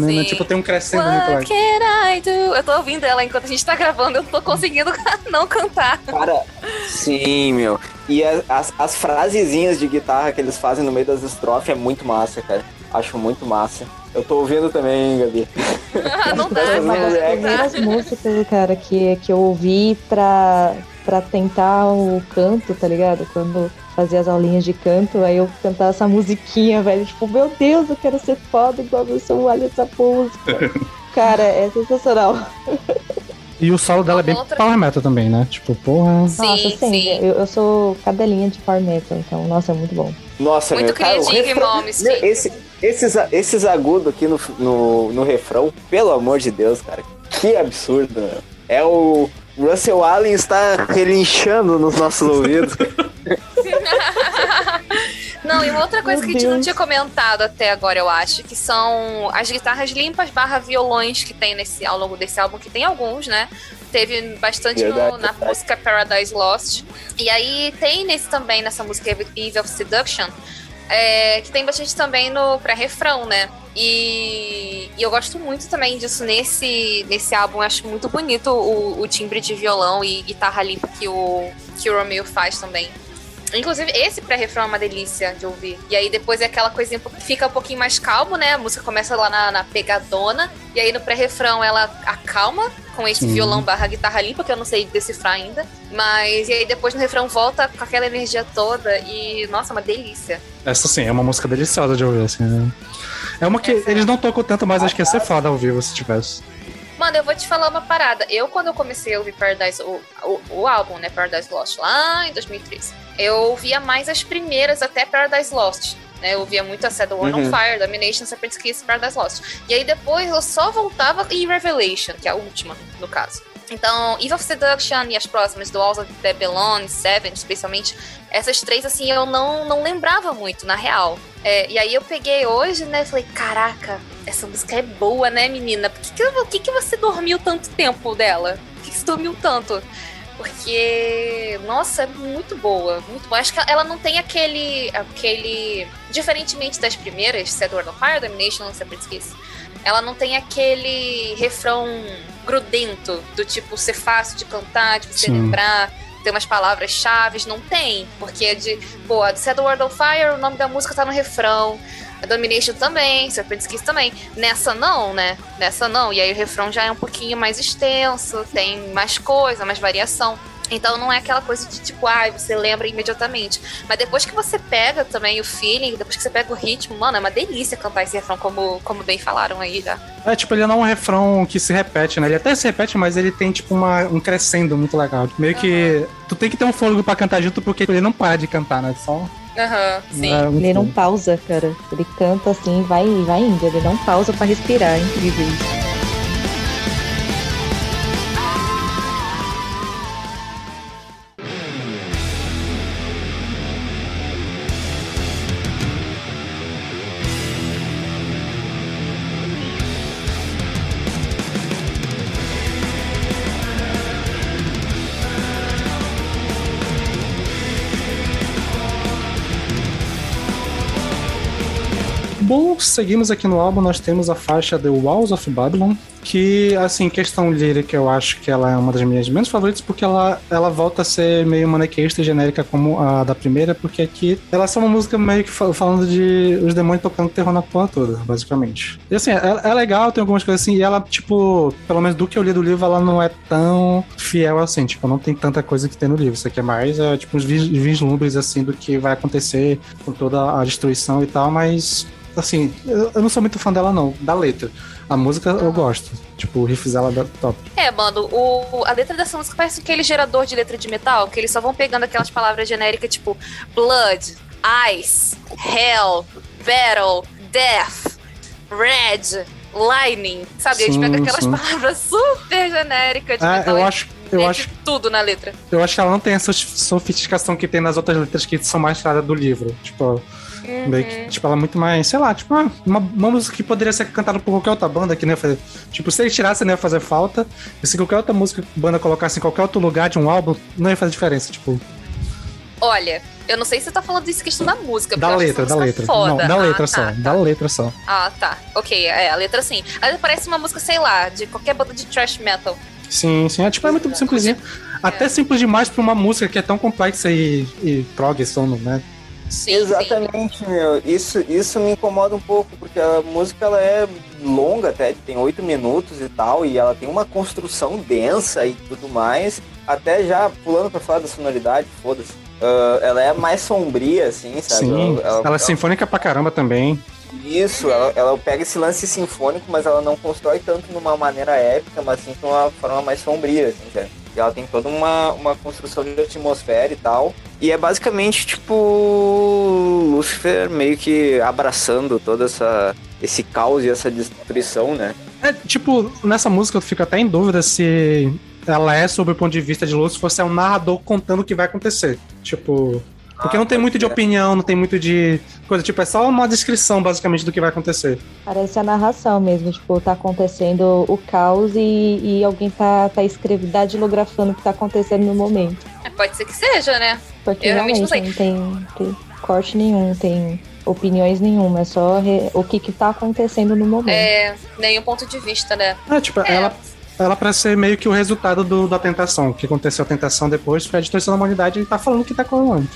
Speaker 4: Sim. Tipo, tem um crescendo muito
Speaker 1: What can I do. Eu tô ouvindo ela enquanto a gente tá gravando, eu não tô conseguindo *laughs* não cantar.
Speaker 2: Cara, sim, meu. E as, as frasezinhas de guitarra que eles fazem no meio das estrofes é muito massa, cara. Acho muito massa. Eu tô ouvindo também, Gabi. *laughs*
Speaker 1: não dá,
Speaker 2: Mas
Speaker 3: Uma
Speaker 2: não
Speaker 3: das
Speaker 2: é,
Speaker 3: primeiras músicas, cara, que, que eu ouvi pra, pra tentar o canto, tá ligado? Quando fazia as aulinhas de canto, aí eu cantava essa musiquinha, velho. Tipo, meu Deus, eu quero ser foda igual eu sou olha essa música. *laughs* Cara, é sensacional.
Speaker 4: E o solo dela é bem
Speaker 1: Outra-
Speaker 4: power metal também, né? Tipo, porra.
Speaker 1: Sim,
Speaker 3: nossa, sim.
Speaker 1: sim.
Speaker 3: Eu, eu sou cadelinha de power metal, então, nossa, é muito bom.
Speaker 2: Nossa,
Speaker 1: Muito
Speaker 2: meu, cara, refrão- Meu, esse, esses, esses agudos aqui no, no, no refrão, pelo amor de Deus, cara, que absurdo. É o Russell Allen está relinchando nos nossos ouvidos. *laughs*
Speaker 1: Não, e uma outra coisa
Speaker 3: Meu
Speaker 1: que a gente não
Speaker 3: Deus.
Speaker 1: tinha comentado até agora, eu acho, que são as guitarras limpas barra violões que tem nesse, ao longo desse álbum, que tem alguns, né? Teve bastante no-
Speaker 2: Verdade,
Speaker 1: na
Speaker 2: verdade.
Speaker 1: música Paradise Lost. E aí tem nesse também, nessa música Eve of Seduction, é, que tem bastante também no pré-refrão, né? E, e eu gosto muito também disso nesse, nesse álbum. Eu acho muito bonito o, o timbre de violão e guitarra limpa que o, que o Romeo faz também. Inclusive, esse pré-refrão é uma delícia de ouvir. E aí depois é aquela coisinha que fica um pouquinho mais calmo, né? A música começa lá na, na pegadona. E aí no pré-refrão ela acalma com esse
Speaker 4: Sim.
Speaker 1: violão barra guitarra limpa, que eu não sei decifrar ainda. Mas e aí depois no refrão volta com aquela energia toda. E, nossa, uma delícia.
Speaker 4: Essa sim, é uma música deliciosa de ouvir, assim, né? É uma que
Speaker 1: Essa é.
Speaker 4: eles não tocam tanto, mas acho que ia ser foda ao vivo se tivesse.
Speaker 1: Mano, eu vou te falar uma parada. Eu, quando eu comecei a ouvir Paradise, o, o, o álbum, né, Paradise Lost, lá em 2013, eu ouvia mais as primeiras até Paradise Lost. Né? Eu ouvia muito a Set the World
Speaker 2: Uhum.
Speaker 1: on Fire, Domination, Separate Kiss, Paradise Lost. E aí depois eu só voltava em Revelation, que é a última, no caso. Então, Eve of Seduction e as próximas, do Walls of Babylon, Seven, especialmente, essas três, assim, eu não, não lembrava muito, na real. É, e aí eu peguei hoje, né, falei, caraca, essa música é boa, né, menina? Por que, que, por que, que você dormiu tanto tempo dela? Por que, que você dormiu tanto? Porque, nossa, é muito boa, muito boa. Acho que ela não tem aquele. aquele. Diferentemente das primeiras, Set on Fire, Domination, Separate Kiss, ela não tem aquele refrão grudento, do tipo ser fácil de cantar, de você
Speaker 4: Sim.
Speaker 1: lembrar, ter umas palavras-chave, não tem. Porque é de, pô, a de Set the World on Fire, o nome da música tá no refrão. A Domination também, Serpent's Kiss também. Nessa não, né? Nessa não. E aí o refrão já é um pouquinho mais extenso, tem mais coisa, mais variação. Então não é aquela coisa de tipo, ai, você lembra imediatamente. Mas depois que você pega também o feeling, depois que você pega o ritmo, mano, é uma delícia cantar esse refrão, como, como bem falaram aí já.
Speaker 4: É, tipo, ele não é um refrão que se repete, né? Ele até se repete, mas ele tem, tipo, uma, um crescendo muito legal. Meio que. Tu tem que ter um fôlego pra cantar junto, porque ele não para de cantar, né? Só.
Speaker 1: Aham, sim.
Speaker 4: É,
Speaker 3: Ele não pausa, cara. Ele canta assim, vai, vai indo. Ele não pausa pra respirar. É incrível isso.
Speaker 4: Seguimos aqui no álbum, nós temos a faixa The Walls of Babylon, que, assim, questão lírica, eu acho que ela é uma das minhas menos favoritas, porque ela, ela volta a ser meio maniqueísta e genérica como a da primeira, porque aqui ela é só uma música meio que fa- falando de os demônios tocando terror na porra toda, basicamente. E assim, é, é legal, tem algumas coisas assim, e ela, tipo, pelo menos do que eu li do livro, ela não é tão fiel assim, tipo, não tem tanta coisa que tem no livro. Isso aqui é mais, é, tipo, uns vis- vislumbres, assim, do que vai acontecer com toda a destruição e tal, mas assim, eu, eu não sou muito fã dela, não, da letra. A música eu gosto. Tipo, o riff dela é top.
Speaker 1: É, mano, o, a letra dessa música parece aquele gerador de letra de metal, que eles só vão pegando aquelas palavras genéricas tipo Blood, Ice, Hell, Battle, Death, Red, Lightning, sabe? eles
Speaker 4: Sim,
Speaker 1: pegam aquelas
Speaker 4: sim.
Speaker 1: palavras super genéricas de
Speaker 4: Ah,
Speaker 1: metal
Speaker 4: eu acho, eu acho,
Speaker 1: tudo na letra.
Speaker 4: eu acho que ela não tem essa sofisticação que tem nas outras letras que são mais tiradas do livro. Tipo, meio que, tipo, ela é muito mais, sei lá, tipo, uma, uma, uma música que poderia ser cantada por qualquer outra banda que não ia fazer. Tipo, se ele tirasse, não ia fazer falta. E se qualquer outra música banda colocasse em qualquer outro lugar de um álbum, não ia fazer diferença. Tipo,
Speaker 1: Olha, eu não sei se você tá falando disso questão da música.
Speaker 4: Da letra, da letra.
Speaker 1: Foda.
Speaker 4: Não, da
Speaker 1: Ah,
Speaker 4: letra
Speaker 1: tá,
Speaker 4: só.
Speaker 1: tá.
Speaker 4: Da letra só.
Speaker 1: Ah, tá. Ok, é, a letra sim. Ela parece uma música, sei lá, de qualquer banda de thrash metal.
Speaker 4: Sim, sim. É tipo, é muito simplesinho. Até simples demais pra uma música que é tão complexa e, e prog, sono, né?
Speaker 1: Sim, sim.
Speaker 2: Exatamente, meu. Isso, isso me incomoda um pouco, porque a música ela é longa até, tem oito minutos e tal, e ela tem uma construção densa e tudo mais. Até já pulando pra falar da sonoridade, foda-se. ah, ela é mais sombria, assim, sabe?
Speaker 4: Sim. Ela é sinfônica pra caramba também.
Speaker 2: Isso, ela, ela pega esse lance sinfônico, mas ela não constrói tanto de uma maneira épica, mas sim de uma forma mais sombria, assim, sabe? Ela tem toda uma, uma construção de atmosfera e tal. E é basicamente, tipo, Lúcifer meio que abraçando toda essa esse caos e essa destruição, né?
Speaker 4: É, tipo, nessa música eu fico até em dúvida se ela é sobre o ponto de vista de Lúcifer se é um narrador contando o que vai acontecer. Tipo. Porque não tem muito de opinião, não tem muito de coisa. Tipo, é só uma descrição, basicamente, do que vai acontecer.
Speaker 3: Parece a narração mesmo, tipo, tá acontecendo o caos e, e alguém tá, tá escrevendo, datilografando o que tá acontecendo no momento.
Speaker 1: É, Pode ser que seja, né?
Speaker 3: Porque
Speaker 1: Eu realmente não
Speaker 3: realmente não tem, tem corte nenhum, tem opiniões nenhuma, é só re- o que que tá acontecendo no momento.
Speaker 1: É, nenhum ponto de vista, né?
Speaker 4: É, tipo,
Speaker 1: É.
Speaker 4: ela. Ela parece ser meio que o resultado do- da tentação. O que aconteceu a tentação depois foi a destruição da humanidade e tá falando o que tá rolando.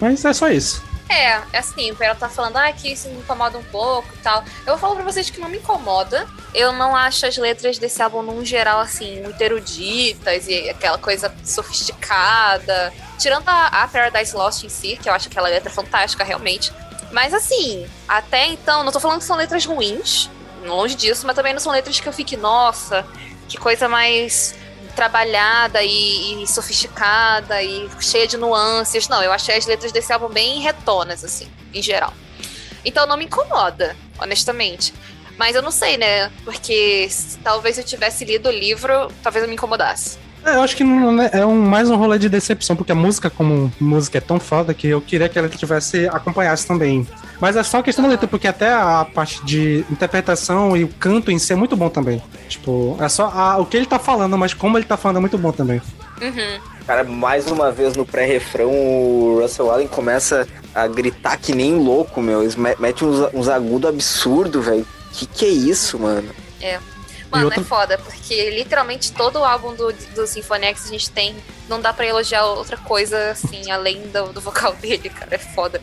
Speaker 4: Mas é só isso.
Speaker 1: É, é assim, o Pera tá falando, ah, que isso me incomoda um pouco e tal. Eu vou falar pra vocês que não me incomoda. Eu não acho as letras desse álbum, num geral, assim, muito eruditas e aquela coisa sofisticada. Tirando a, a Paradise Lost em si, que eu acho aquela letra fantástica, realmente. Mas assim, até então, não tô falando que são letras ruins, longe disso, mas também não são letras que eu fique, nossa, que coisa mais trabalhada e, e sofisticada e cheia de nuances. Não, eu achei as letras desse álbum bem retonas, assim, em geral. Então não me incomoda, honestamente. Mas eu não sei, né? Porque se talvez eu tivesse lido o livro, talvez eu me incomodasse.
Speaker 4: É, eu acho que não é é um, mais um rolê de decepção, porque a música, como música, é tão foda que eu queria que ela tivesse acompanhasse também. Mas é só questão da letra, porque até a parte de interpretação e o canto em si é muito bom também. Tipo, é só a- o que ele tá falando, mas como ele tá falando é muito bom também.
Speaker 1: Uhum.
Speaker 2: Cara, mais uma vez no pré-refrão, o Russell Allen começa a gritar que nem louco, meu. Eles mete uns, uns agudos absurdos, velho. Que que é isso, mano?
Speaker 1: Mano,
Speaker 4: outra-
Speaker 1: é foda, porque literalmente todo o álbum do, do Symphony X a gente tem. Não dá pra elogiar outra coisa, assim, *laughs* além do, do vocal dele, cara. É foda.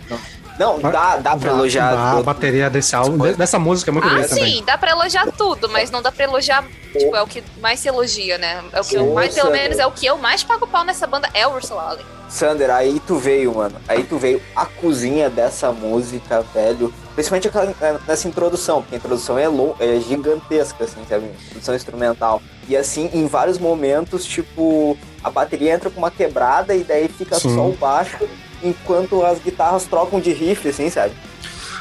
Speaker 2: Não, dá, dá pra elogiar.
Speaker 4: A, a bateria desse álbum, de- dessa música é muito
Speaker 1: Ah,
Speaker 4: boa também.
Speaker 1: sim, dá pra elogiar tudo, mas não dá pra elogiar. Tipo, é o que mais se elogia, né? É o que eu mais, pelo menos, é o que eu mais pago pau nessa banda, é o Russell Allen.
Speaker 2: Sander, aí tu veio, mano. Aí tu veio a cozinha dessa música, velho. Principalmente aquela, é, nessa introdução, porque a introdução é, é gigantesca, assim, sabe? Introdução instrumental. E assim, em vários momentos, tipo, a bateria entra com uma quebrada e daí fica
Speaker 4: Sim.
Speaker 2: só o baixo, enquanto as guitarras trocam de riff, assim, sabe?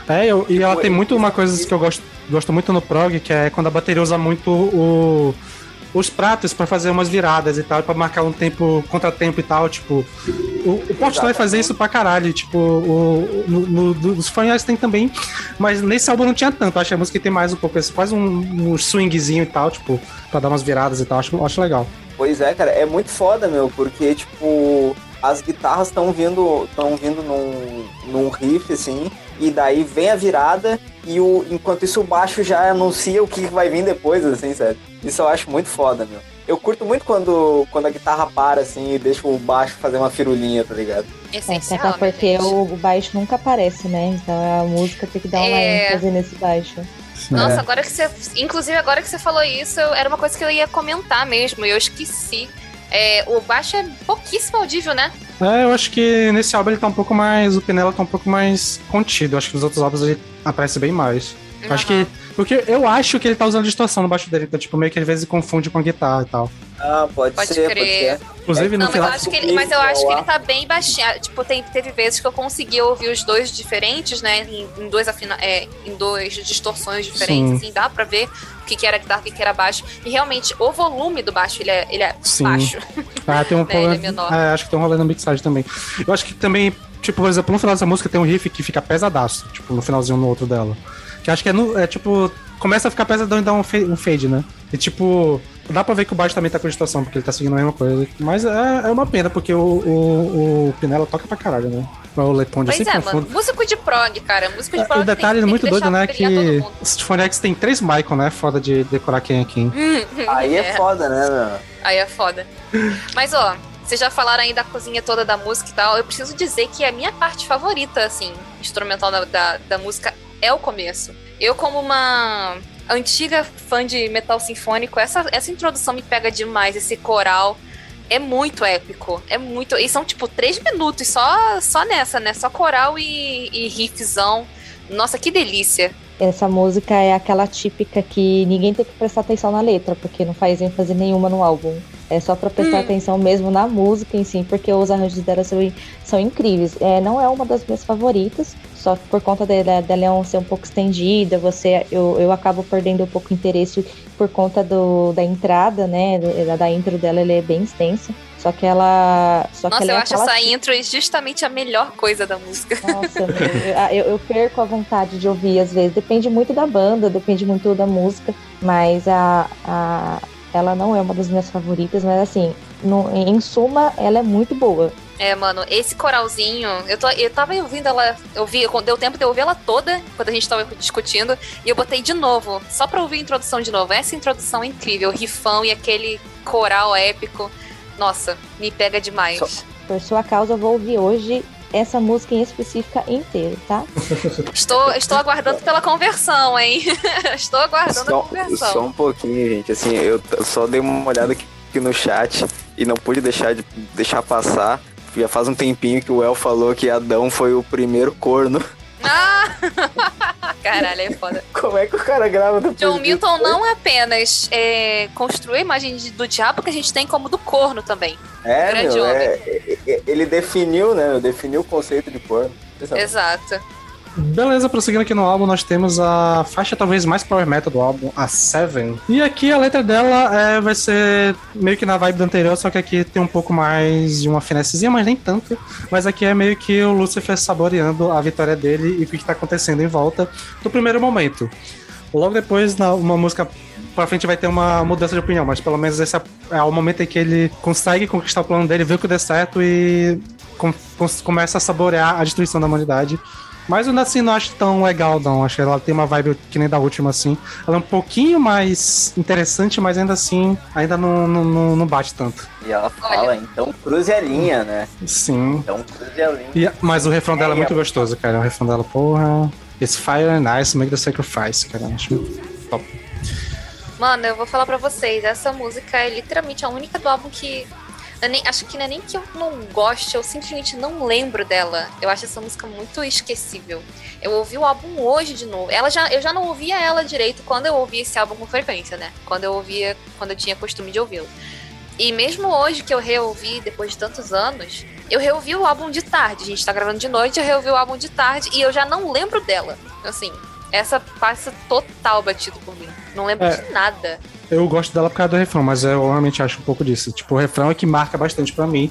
Speaker 4: É, eu- e ela
Speaker 2: Tipo,
Speaker 4: tem muito uma coisa que eu gosto, gosto muito no prog, que é quando a bateria usa muito o- os pratos pra fazer umas viradas e tal, pra marcar um tempo, contratempo e tal, tipo. O, o Portnoy fazer isso pra caralho, tipo, o, no, no, tem também, mas nesse álbum não tinha tanto, acho que a música tem mais um pouco, quase um, um swingzinho e tal, tipo, pra dar umas viradas e tal, acho, acho legal.
Speaker 2: Pois é, cara, é muito foda, meu, porque, tipo, as guitarras estão vindo, estão vindo num, num riff, assim, e daí vem a virada, e o, enquanto isso o baixo já anuncia o que vai vir depois, assim, sabe? Isso eu acho muito foda, meu. Eu curto muito quando, quando a guitarra para, assim, e deixa o baixo fazer uma firulinha, tá ligado?
Speaker 3: É,
Speaker 1: Essencial.
Speaker 3: até
Speaker 1: né,
Speaker 3: porque
Speaker 1: gente?
Speaker 3: o, o baixo nunca aparece, né? Então a música tem que dar uma
Speaker 1: É.
Speaker 3: ênfase nesse baixo.
Speaker 1: Nossa,
Speaker 4: É.
Speaker 1: agora que você. Inclusive, agora que você falou isso, eu- era uma coisa que eu ia comentar mesmo, e eu esqueci. É, o baixo é pouquíssimo audível, né?
Speaker 4: É, eu acho que nesse álbum ele tá um pouco mais. O Pinela tá um pouco mais contido. Eu acho que nos outros álbuns ele aparece bem mais. Eu Acho que. Porque eu acho que ele tá usando distorção no baixo dele, então, tipo, meio que às vezes confunde com a guitarra e tal.
Speaker 2: Ah, pode,
Speaker 1: Pode
Speaker 2: ser,
Speaker 1: crer.
Speaker 2: pode ser.
Speaker 4: Inclusive, no
Speaker 1: Não, mas eu
Speaker 4: final.
Speaker 1: acho que ele, mas eu acho que ele tá bem baixinho. Tipo, tem, teve vezes que eu consegui ouvir os dois diferentes, né? Em, em dois afina, é, em dois distorções diferentes,
Speaker 4: Sim.
Speaker 1: assim, dá pra ver o que, que era guitarra, o que, que era baixo. E realmente, o volume do baixo, ele é, ele é
Speaker 4: Sim.
Speaker 1: baixo.
Speaker 4: Ah, tem um *laughs*
Speaker 1: Né, ele é
Speaker 4: é, acho que tem um rolê na mixagem também. Eu acho que também, tipo, por exemplo, no final dessa música tem um riff que fica pesadaço, tipo, no finalzinho no outro dela. Que acho que é, no, é tipo. Começa a ficar pesadão e dá um um fade, né? E tipo, Dá pra ver que o baixo também tá com distorção, porque ele tá seguindo a mesma coisa. Mas é, é uma pena, porque o, o, o Pinella toca pra caralho, né? O Leponde, eu
Speaker 1: Pois
Speaker 4: sempre
Speaker 1: é, mano.
Speaker 4: confundo.
Speaker 1: Músico de prog, cara. Músico de
Speaker 4: É,
Speaker 1: prog.
Speaker 4: O detalhe
Speaker 1: tem, tem
Speaker 4: muito
Speaker 1: que
Speaker 4: doido, né? Que Symphony X tem três Michael, né? Foda de decorar quem é quem.
Speaker 2: Aí é foda, né, meu?
Speaker 1: Aí é foda. Mas, ó, vocês já falaram aí da cozinha toda da música e tal. Eu preciso dizer que a minha parte favorita, assim, instrumental da, da, da música é o começo. Eu, como uma antiga fã de metal sinfônico, essa, essa introdução me pega demais, esse coral. É muito épico. É muito. E são, tipo, três minutos só, só nessa, né? Só coral e, e riffzão. Nossa, que delícia.
Speaker 3: Essa música é aquela típica que ninguém tem que prestar atenção na letra, porque não faz ênfase nenhuma no álbum. É só pra prestar
Speaker 1: Hum.
Speaker 3: atenção mesmo na música em si, porque os arranjos dela são, são incríveis. É, não é uma das minhas favoritas, só por conta dela, dela ser um pouco estendida, você, eu, eu acabo perdendo um pouco interesse por conta do, da entrada, né? Da, da intro dela, ele é bem extensa. Só que ela. Só
Speaker 1: Nossa,
Speaker 3: que ela
Speaker 1: eu
Speaker 3: é
Speaker 1: acho essa intro justamente a melhor coisa da música.
Speaker 3: nossa, *laughs* eu, eu, eu perco a vontade de ouvir às vezes. Depende muito da banda, depende muito da música, mas a, a, ela não é uma das minhas favoritas, mas assim, no, em suma, ela é muito boa.
Speaker 1: É, mano, esse coralzinho, eu, tô, eu tava ouvindo ela, eu vi, deu tempo de eu ouvir ela toda, quando a gente tava discutindo, e eu botei de novo, só pra ouvir a introdução de novo. Essa introdução é incrível, o rifão e aquele coral épico. Nossa, me pega demais.
Speaker 3: Por sua causa, eu vou ouvir hoje essa música em específica inteira, tá? *laughs*
Speaker 1: Estou, estou aguardando pela conversão, hein? *laughs* estou aguardando a
Speaker 2: Só,
Speaker 1: conversão.
Speaker 2: só um pouquinho, gente. Assim, eu só dei uma olhada aqui, aqui no chat e não pude deixar de deixar passar. Já faz um tempinho que o El falou que Adão foi o primeiro corno.
Speaker 1: Ah! *laughs* Caralho, é foda.
Speaker 2: Como é que o cara grava depois
Speaker 1: John
Speaker 2: disso?
Speaker 1: Milton não apenas é, construiu a imagem do diabo que a gente tem como do corno também.
Speaker 2: É, meu,
Speaker 1: homem.
Speaker 2: é, é- ele definiu, né? Definiu o conceito de corno.
Speaker 1: Exato.
Speaker 4: Beleza, prosseguindo aqui no álbum, nós temos a faixa talvez mais power metal do álbum, a Seven. E aqui a letra dela é, vai ser meio que na vibe do anterior, só que aqui tem um pouco mais de uma finessezinha, mas nem tanto. Mas aqui é meio que o Lucifer saboreando a vitória dele e o que está acontecendo em volta do primeiro momento. Logo depois, na, uma música pra frente vai ter uma mudança de opinião, mas pelo menos esse é, é o momento em que ele consegue conquistar o plano dele, vê o que deu certo e com- com- começa a saborear a destruição da humanidade. Mas eu assim não acho tão legal, não. Acho que ela tem uma vibe que nem da última, assim. Ela é um pouquinho mais interessante, mas ainda assim, ainda não, não, não, bate tanto.
Speaker 2: E ela fala, então cruze a linha, né?
Speaker 4: Sim.
Speaker 2: Então cruze a linha.
Speaker 4: E- mas o refrão dela é
Speaker 2: É,
Speaker 4: muito gostoso, cara. O refrão dela, porra. It's fire and ice, make the sacrifice, cara. Acho top.
Speaker 1: Mano, eu vou falar pra vocês, essa música é literalmente a única do álbum que. Nem- acho que não é nem que eu não goste, eu simplesmente não lembro dela. Eu acho essa música muito esquecível. Eu ouvi o álbum hoje de novo. Ela já, eu já não ouvia ela direito quando eu ouvia esse álbum com frequência, né? Quando eu ouvia, quando eu tinha costume de ouvi-lo. E mesmo hoje que eu reouvi, depois de tantos anos, eu reouvi o álbum de tarde. A gente tá gravando de noite, eu reouvi o álbum de tarde e eu já não lembro dela. Assim, essa passa total batido por mim. Não lembro
Speaker 4: É.
Speaker 1: de nada.
Speaker 4: Eu gosto dela por causa do refrão, mas eu realmente acho um pouco disso. Tipo, o refrão é que marca bastante pra mim.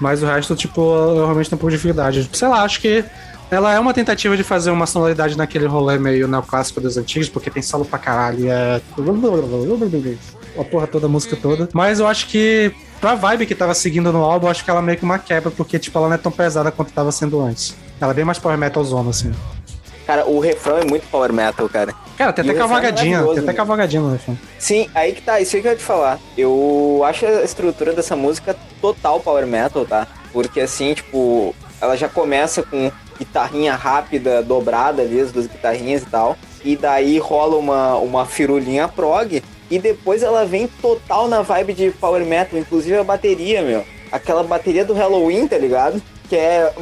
Speaker 4: Mas o resto, tipo, eu realmente tenho um pouco de dificuldade. Sei lá, acho que ela é uma tentativa de fazer uma sonoridade naquele rolê meio neoclássico dos antigos, porque tem solo pra caralho. e É. A porra toda, a música toda. Mas eu acho que, pra vibe que tava seguindo no álbum, eu acho que ela meio que uma quebra, porque, tipo, ela não é tão pesada quanto tava sendo antes. Ela é bem mais power metal zona, assim.
Speaker 2: Cara, o refrão é muito power metal, cara.
Speaker 4: Cara, tem até
Speaker 2: refrão é
Speaker 4: tem até cavalgadinha no refrão.
Speaker 2: Sim, aí que tá, isso aí que eu ia te falar. Eu acho a estrutura dessa música total power metal, tá? Porque assim, tipo, ela já começa com guitarrinha rápida, dobrada ali, as duas guitarrinhas e tal. E daí rola uma, uma firulinha prog. E depois ela vem total na vibe de power metal, inclusive a bateria, meu. Aquela bateria do Halloween, tá ligado? Que é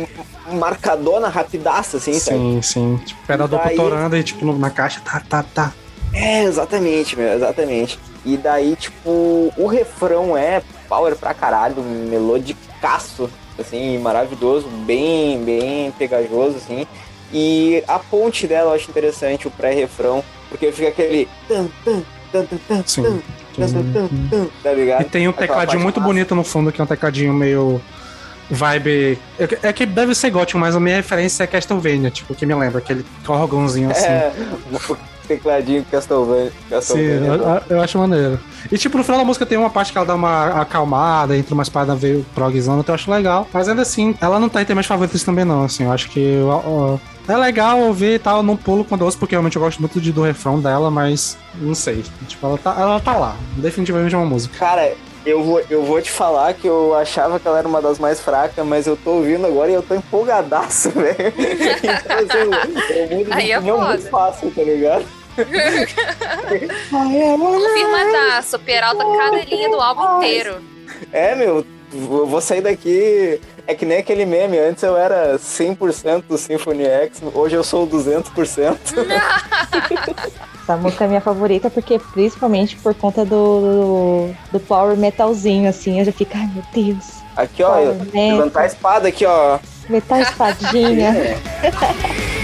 Speaker 2: marcadona rapidaça, assim, sabe?
Speaker 4: Sim, sim. Tipo, pedal duplo
Speaker 2: Daí-
Speaker 4: torando e, tipo, na caixa, tá, tá, tá.
Speaker 2: É, exatamente, meu, exatamente. E daí, tipo, o refrão é power pra caralho, melodicaço, assim, maravilhoso, bem, bem pegajoso, assim. E a ponte dela eu acho interessante, o pré-refrão, porque fica aquele tan, tan, tan, tan,
Speaker 4: Sim.
Speaker 2: tan, tan, tan, tá ligado?
Speaker 4: E tem um tecladinho muito
Speaker 2: massa.
Speaker 4: bonito no fundo, que é um tecladinho meio vibe. É, que deve ser gótico, mas a minha referência é Castlevania, tipo, que me lembra, aquele órgãozinho assim.
Speaker 2: É, o tecladinho Castlevania.
Speaker 4: Sim,
Speaker 2: Castlevania.
Speaker 4: eu, eu acho maneiro. E tipo, no final da música tem uma parte que ela dá uma acalmada, entre umas paradas veio progzona, então eu acho legal. Mas ainda assim, ela não tá entre meus favoritos também, não. Assim, eu acho que. ó, ó, é legal ouvir e tal, eu não pulo quando eu ouço, porque realmente eu gosto muito de, do refrão dela, mas não sei. Tipo, ela tá, ela tá lá. Definitivamente é uma música.
Speaker 2: Cara, eu vou, eu vou te falar que eu achava que ela era uma das mais fracas, mas eu tô ouvindo agora e eu tô empolgadaço, *laughs* velho. Então, assim, eu mudo de
Speaker 1: Aí é foda.
Speaker 2: muito fácil, tá ligado? É.
Speaker 1: Confirmadaço, Peralta cada linha do álbum inteiro.
Speaker 2: É, meu, eu vou sair daqui. É que nem aquele meme, antes eu era 100% do Symphony X, hoje eu sou 200%. *laughs*
Speaker 3: Essa música é minha favorita porque principalmente por conta do, do, do power metalzinho, assim, eu já fico, ai meu Deus,
Speaker 2: Aqui, ó,
Speaker 3: Metal.
Speaker 2: levantar a espada aqui, ó.
Speaker 3: metal espadinha. *laughs*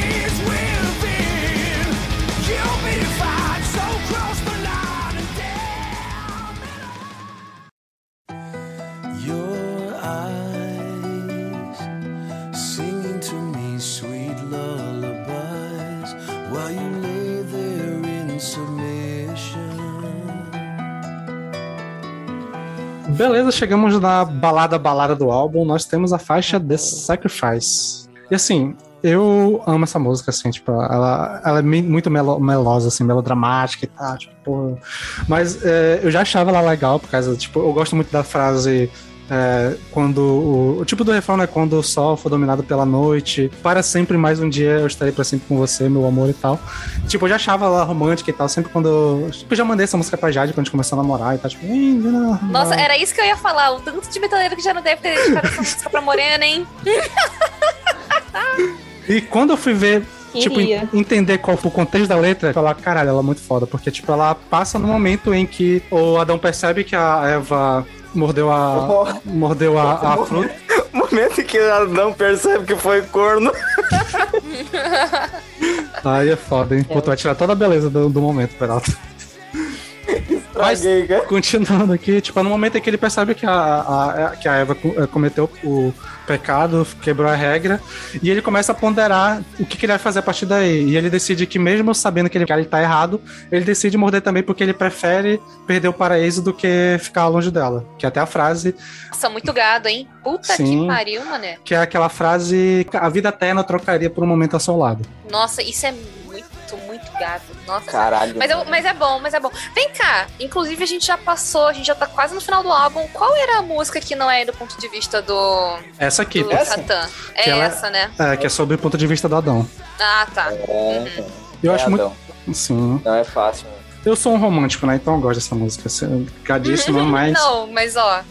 Speaker 4: Beleza, chegamos na balada balada do álbum. Nós temos a faixa The Sacrifice. E assim, eu amo essa música, assim, tipo, ela, ela é muito melo, melosa, assim, melodramática e tal, tipo, pô. Mas é, eu já achava ela legal, por causa, tipo, eu gosto muito da frase. É, quando o, o tipo do refrão é quando o sol for dominado pela noite, para sempre mais um dia eu estarei para sempre com você, meu amor e tal. Tipo, eu já achava ela romântica e tal, sempre quando. eu- Tipo, eu já mandei essa música pra Jade quando a gente começou a namorar e tal, tipo, "Ih, não,
Speaker 1: Nossa,
Speaker 4: não."
Speaker 1: era isso que eu ia falar. O tanto de metaleiro que já não deve ter dedicado essa música pra Morena, hein?
Speaker 4: E quando eu fui ver, tipo, entender qual foi o contexto da letra, falar, caralho, ela é muito foda, porque, tipo, ela passa no momento em que o Adão percebe que a Eva mordeu a. mordeu a, a fruta. *laughs*
Speaker 2: momento em que ela não percebe que foi corno.
Speaker 4: Aí é foda, hein? Pô, tu vai tirar toda a beleza do, do momento, Peralta. Mas-
Speaker 2: cara.
Speaker 4: Continuando aqui, tipo, no momento em que ele percebe que a, a- que a Eva eh, cometeu o pecado, quebrou a regra, e ele começa a ponderar o que, que ele vai fazer a partir daí. E ele decide que, mesmo sabendo que ele, que ele tá errado, ele decide morder também porque ele prefere perder o paraíso do que ficar longe dela. Que é até a frase,
Speaker 1: Nossa, muito gado, hein? Puta
Speaker 4: Sim.
Speaker 1: que pariu, mané.
Speaker 4: que é aquela frase: a vida eterna trocaria por um momento ao seu lado.
Speaker 1: Nossa, isso é muito, muito gado. Nossa.
Speaker 2: Caralho.
Speaker 1: Mas, eu- mas é bom, mas é bom. Vem cá, inclusive a gente já passou, a gente já tá quase no final do álbum. Qual era a música que não é do ponto de vista do,
Speaker 4: Essa aqui,
Speaker 1: do
Speaker 2: Essa?
Speaker 1: Satã? É
Speaker 4: Que ela-
Speaker 1: essa, né?
Speaker 4: é, que é sobre o ponto de vista do Adão.
Speaker 1: Ah, tá.
Speaker 2: É,
Speaker 4: Eu
Speaker 2: é,
Speaker 4: acho muito.
Speaker 2: Adão.
Speaker 4: Sim.
Speaker 2: Não é fácil. né?
Speaker 4: Eu sou um romântico, né? Então eu gosto dessa música. assim, Gadíssima, mas.
Speaker 1: Não, mas ó,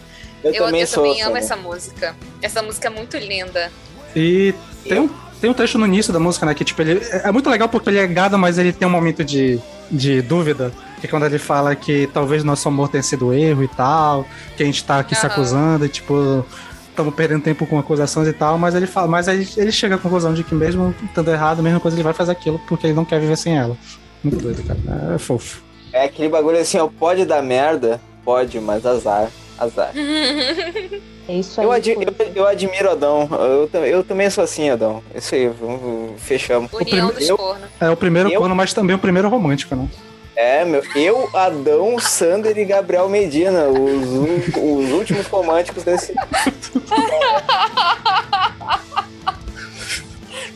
Speaker 2: Eu,
Speaker 1: eu,
Speaker 2: também
Speaker 1: eu
Speaker 2: sou.
Speaker 1: também amo essa música. Essa música é muito linda.
Speaker 4: E tem um, tem um trecho no início da música, né? Que tipo, ele é muito legal porque ele é gado, mas ele tem um momento de, de dúvida. Que é quando ele fala que talvez nosso amor tenha sido erro e tal, que a gente tá aqui se
Speaker 1: Aham.
Speaker 4: acusando e tipo. Estamos perdendo tempo com acusações e tal, mas ele fala, mas aí ele chega à conclusão de que mesmo estando errado, a mesma coisa ele vai fazer aquilo porque ele não quer viver sem ela. Muito doido, cara. É fofo.
Speaker 2: É aquele bagulho assim, ó. Pode dar merda? Pode, mas azar. Azar. *laughs*
Speaker 3: É isso aí.
Speaker 2: Eu, adi-
Speaker 3: pô.
Speaker 2: eu, eu admiro Adão. Eu, eu também sou assim, Adão. Isso aí, vamos, fechamos.
Speaker 1: União
Speaker 4: prime-
Speaker 1: dos.
Speaker 4: É o primeiro
Speaker 2: Eu-
Speaker 4: corno, mas também o primeiro romântico, né?
Speaker 2: É, meu. Eu, Adão, Sander e Gabriel Medina. Os, os últimos românticos desse. *laughs*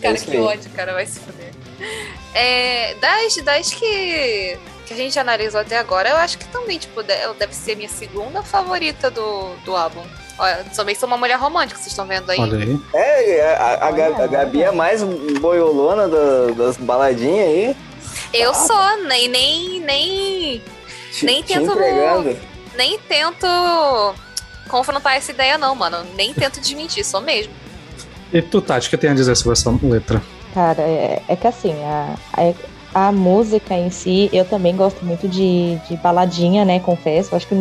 Speaker 1: Cara, que ódio, cara, vai se fuder. É, das, das que, que a gente analisou até agora, eu acho que também, tipo, ela deve ser minha segunda favorita do, do álbum. Olha, também sou uma mulher romântica, vocês estão vendo aí.
Speaker 4: Olha aí.
Speaker 2: É, a, a, a Gabi é mais boiolona da- das baladinhas aí.
Speaker 1: Eu sou, nem, nem, nem,
Speaker 2: Te,
Speaker 1: Nem
Speaker 2: te
Speaker 1: tento-
Speaker 2: entregando.
Speaker 1: nem tento confrontar essa ideia, não, mano. Nem tento desmentir, sou mesmo.
Speaker 4: E tu, Tati, o que tem a dizer sobre essa letra?
Speaker 3: Cara, é, é que assim, a, a, a música em si, eu também gosto muito de, de baladinha, né? Confesso. Acho que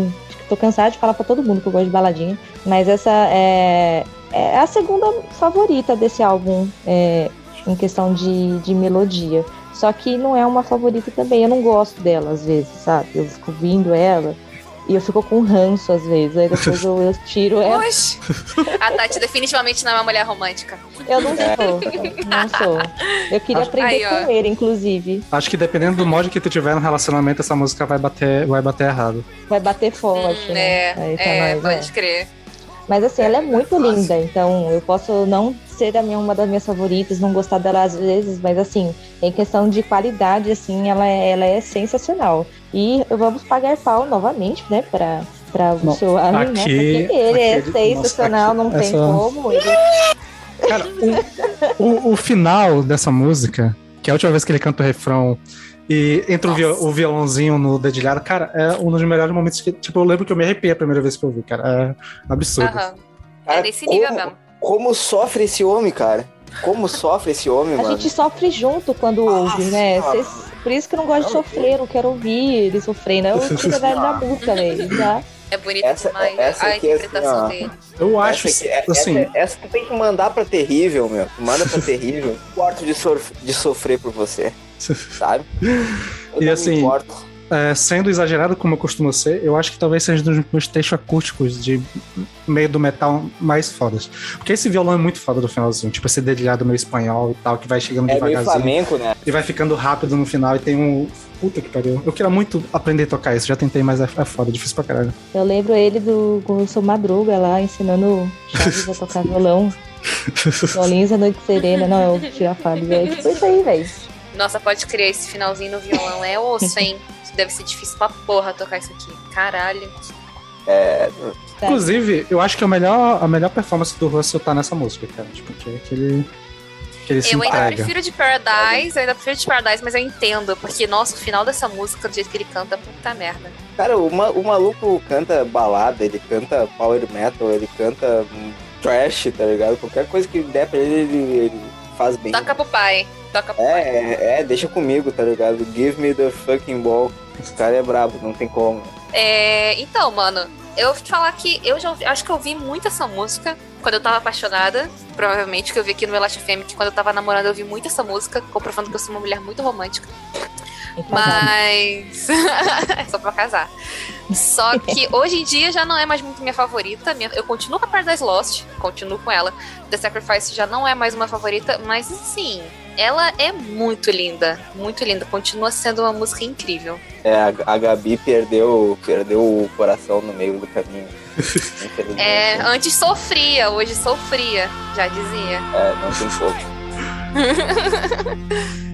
Speaker 3: tô cansada de falar pra todo mundo que eu gosto de baladinha. Mas essa é, é a segunda favorita desse álbum, é, em questão de, de melodia. Só que não é uma favorita também. Eu não gosto dela às vezes, sabe? Eu fico ouvindo ela E eu fico com ranço às vezes. Aí depois eu, eu tiro ela.
Speaker 1: Oxe. A Tati definitivamente não é uma mulher romântica.
Speaker 3: Eu não sou. Não sou. Eu queria aprender
Speaker 1: Aí,
Speaker 3: com ele, inclusive.
Speaker 4: Acho que dependendo do mod que tu tiver no relacionamento, essa música vai bater, vai bater errado.
Speaker 3: Vai bater forte,
Speaker 1: Hum,
Speaker 3: né?
Speaker 1: é,
Speaker 3: Aí pra
Speaker 1: é,
Speaker 3: nós,
Speaker 1: pode
Speaker 3: é.
Speaker 1: crer.
Speaker 3: Mas assim, ela é muito linda, então eu posso não ser a minha, uma das minhas favoritas, não gostar dela às vezes, mas assim, em questão de qualidade, assim, ela é, ela é sensacional. E vamos pagar pau novamente, né, pra, pra o
Speaker 4: Não,
Speaker 3: seu Allen, né?
Speaker 4: aqui-
Speaker 3: Porque ele é sensacional, não tem
Speaker 4: essa-
Speaker 3: como. Ele...
Speaker 4: Cara, o, o, o final dessa música, que é a última vez que ele canta o refrão, e entra o, viol- o violãozinho no dedilhado, cara, é um dos melhores momentos que, tipo, eu lembro que eu me arrepiei a primeira vez que eu vi, cara. É absurdo.
Speaker 1: Aham.
Speaker 2: Cara,
Speaker 1: É desse nível
Speaker 2: como-
Speaker 1: mesmo.
Speaker 2: Como sofre esse homem, cara? Como sofre esse homem,
Speaker 3: A
Speaker 2: mano?
Speaker 3: gente sofre junto quando ouve, né? Cês- por isso que eu não gosto de sofrer, não quero ouvir ele sofrendo. Eu tiro velho da música, velho. Já.
Speaker 1: É bonito
Speaker 2: Essa-
Speaker 1: demais
Speaker 2: essa
Speaker 1: a
Speaker 2: aqui é assim,
Speaker 1: interpretação
Speaker 2: ó.
Speaker 1: dele.
Speaker 4: Eu acho,
Speaker 2: essa, aqui- é-
Speaker 4: assim,
Speaker 2: essa, essa tu tem que mandar pra terrível, meu. Manda pra terrível. *laughs* Importo de, sof- de sofrer por você, *laughs* sabe? Eu
Speaker 4: E
Speaker 2: não
Speaker 4: assim,
Speaker 2: importo.
Speaker 4: É, sendo exagerado como eu costumo ser, eu acho que talvez seja um dos meus textos acústicos de meio do metal mais fodas. Porque esse violão é muito foda do finalzinho, tipo esse dedilhado meio espanhol e tal, que vai chegando
Speaker 2: É meio
Speaker 4: devagarzinho.
Speaker 2: flamenco, né?
Speaker 4: E vai ficando rápido no final e tem um. Puta que pariu. Eu queria muito aprender a tocar isso, já tentei, mas é, é foda, difícil pra caralho.
Speaker 3: Eu lembro ele do seu Madruga lá, ensinando Chaves a tocar violão. *laughs* Violins a noite serena. Não, eu tiro a fala, velho. Tipo isso aí, velho.
Speaker 1: Nossa, pode crer, esse finalzinho no violão é osso, hein? Deve ser difícil pra porra tocar isso aqui. Caralho.
Speaker 2: É,
Speaker 3: Tá.
Speaker 4: Inclusive, eu acho que a melhor, a melhor performance do Russell tá nessa música, cara. Tipo, que, que ele. Que ele se
Speaker 1: Eu ainda
Speaker 4: entrega.
Speaker 1: prefiro de Paradise, eu ainda prefiro de Paradise, mas eu entendo, porque, nossa, o final dessa música, do jeito que ele canta, puta merda.
Speaker 2: Cara, o, ma- o maluco canta balada, ele canta power metal, ele canta trash, tá ligado? Qualquer coisa que der pra ele, ele, ele faz bem.
Speaker 1: Toca pro pai. Toca pro pai.
Speaker 2: É, é, é, deixa comigo, tá ligado? Give me the fucking ball. Esse cara é brabo, não tem como.
Speaker 1: É, então, mano, eu vou te falar que eu já ouvi- acho que eu ouvi muito essa música quando eu tava apaixonada. Provavelmente que eu vi aqui no Elastic FM, que quando eu tava namorando eu ouvi muito essa música, comprovando que eu sou uma mulher muito romântica. Mas. *laughs* é só pra casar. Só que *laughs* hoje em dia já não é mais muito minha favorita. Minha- Eu continuo com a Paradise Lost, continuo com ela. The Sacrifice já não é mais uma favorita, mas assim, ela é muito linda. Muito linda. Continua sendo uma música incrível.
Speaker 2: É, a, a Gabi perdeu, perdeu o coração no meio do caminho. *laughs*
Speaker 1: É, antes sofria, hoje sofria, já dizia.
Speaker 2: É, não tem pouco. *laughs*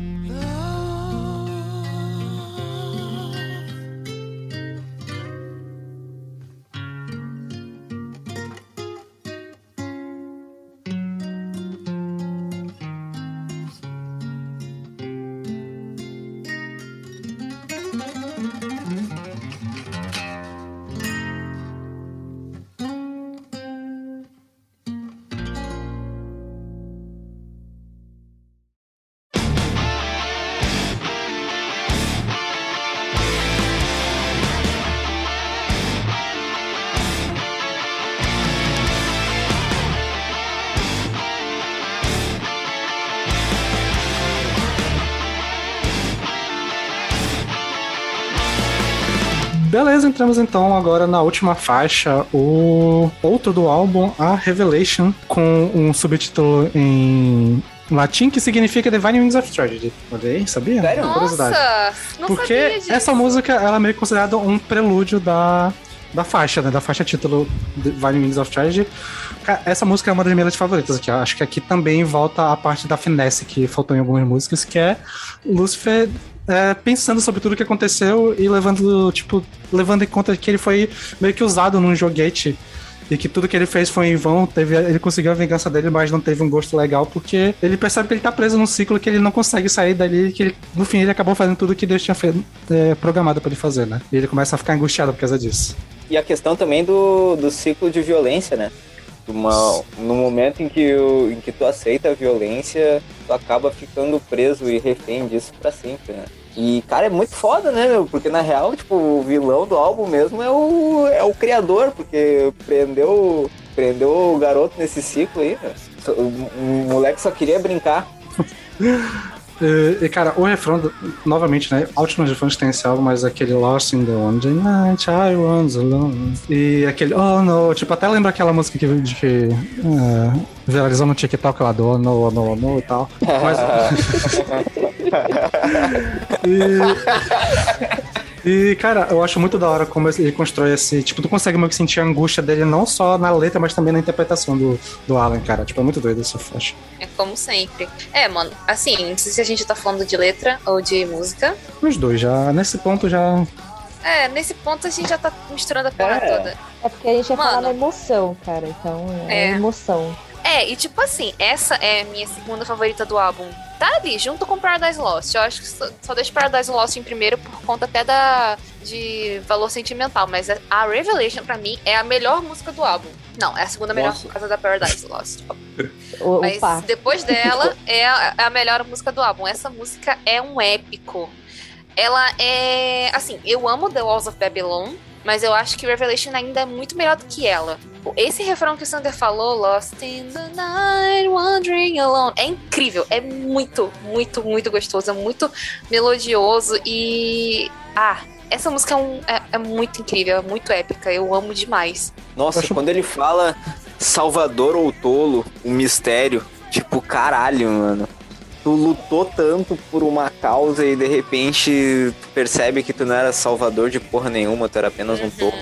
Speaker 4: entramos então agora na última faixa, o outro do álbum, a Revelation, com um subtítulo em latim que significa Divine Wings of Tragedy. Olha aí, sabia?
Speaker 2: Sério?
Speaker 4: Curiosidade.
Speaker 1: Nossa, não
Speaker 4: Porque
Speaker 1: sabia disso.
Speaker 4: essa música ela é meio considerada um prelúdio da, da faixa, né? Da faixa título Divine Wings of Tragedy. Essa música é uma das minhas favoritas aqui. Acho que aqui também volta a parte da finesse que faltou em algumas músicas, que é Lucifer é, pensando sobre tudo que aconteceu e levando, tipo, levando em conta que ele foi meio que usado num joguete e que tudo que ele fez foi em vão, teve, ele conseguiu a vingança dele, mas não teve um gosto legal, porque ele percebe que ele tá preso num ciclo que ele não consegue sair dali, que ele- no fim ele acabou fazendo tudo que Deus tinha feito, é, programado pra ele fazer, né? E ele começa a ficar angustiado por causa disso.
Speaker 2: E a questão também do, do ciclo de violência, né? Uma, no momento em que, o, em que tu aceita a violência, tu acaba ficando preso e refém disso pra sempre, né? E, cara, é muito foda, né, meu? Porque, na real, tipo, o vilão do álbum mesmo é o, é o criador, porque prendeu, prendeu o garoto nesse ciclo aí? O, o moleque só queria brincar. *laughs*
Speaker 4: E, cara, o refrão, novamente, né? Nos refrões tem esse álbum, mas aquele Lost in the One Night, I was alone. E aquele Oh no, tipo, até lembra aquela música que, de que é, viralizou no TikTok lá do Oh no, oh no, oh no e tal. Mas. *laughs* *laughs* e, e, cara, eu acho muito da hora como ele constrói esse. Tipo, tu consegue meio que sentir a angústia dele não só na letra, mas também na interpretação do, do Alan, cara. Tipo, é muito doido eu acho.
Speaker 1: É como sempre. É, mano, assim, não sei se a gente tá falando de letra ou de música.
Speaker 4: Os dois já, nesse ponto já.
Speaker 1: É, nesse ponto a gente já tá misturando a porra
Speaker 2: É.
Speaker 1: toda.
Speaker 3: É porque a gente ia falar
Speaker 1: Mano.
Speaker 3: na emoção, cara. Então, é,
Speaker 1: É.
Speaker 3: emoção.
Speaker 1: É, e tipo assim, essa é a minha segunda favorita do álbum. Tá ali, junto com Paradise Lost. Eu acho que só, só deixo Paradise Lost em primeiro por conta até da de valor sentimental. Mas a- Revelation, pra mim, é a melhor música do álbum. Não, é a segunda melhor
Speaker 2: Nossa.
Speaker 1: por causa da Paradise Lost.
Speaker 3: O,
Speaker 1: Mas
Speaker 3: o par.
Speaker 1: depois *laughs* dela é a, é a melhor música do álbum. Essa música é um épico. Ela é. Assim, eu amo The Walls of Babylon, mas eu acho que Revelation ainda é muito melhor do que ela. Esse refrão que o Sander falou, Lost in the Night, Wandering Alone, é incrível. É muito, muito, muito gostoso. É muito melodioso e. Ah, essa música é, um- é- é muito incrível, é muito épica. Eu amo demais.
Speaker 2: Nossa,
Speaker 4: Acho-
Speaker 2: quando ele fala Salvador ou tolo, o mistério, tipo, caralho, mano. Tu lutou tanto por uma causa e de repente tu percebe que tu não era salvador de porra nenhuma, tu era apenas um tolo,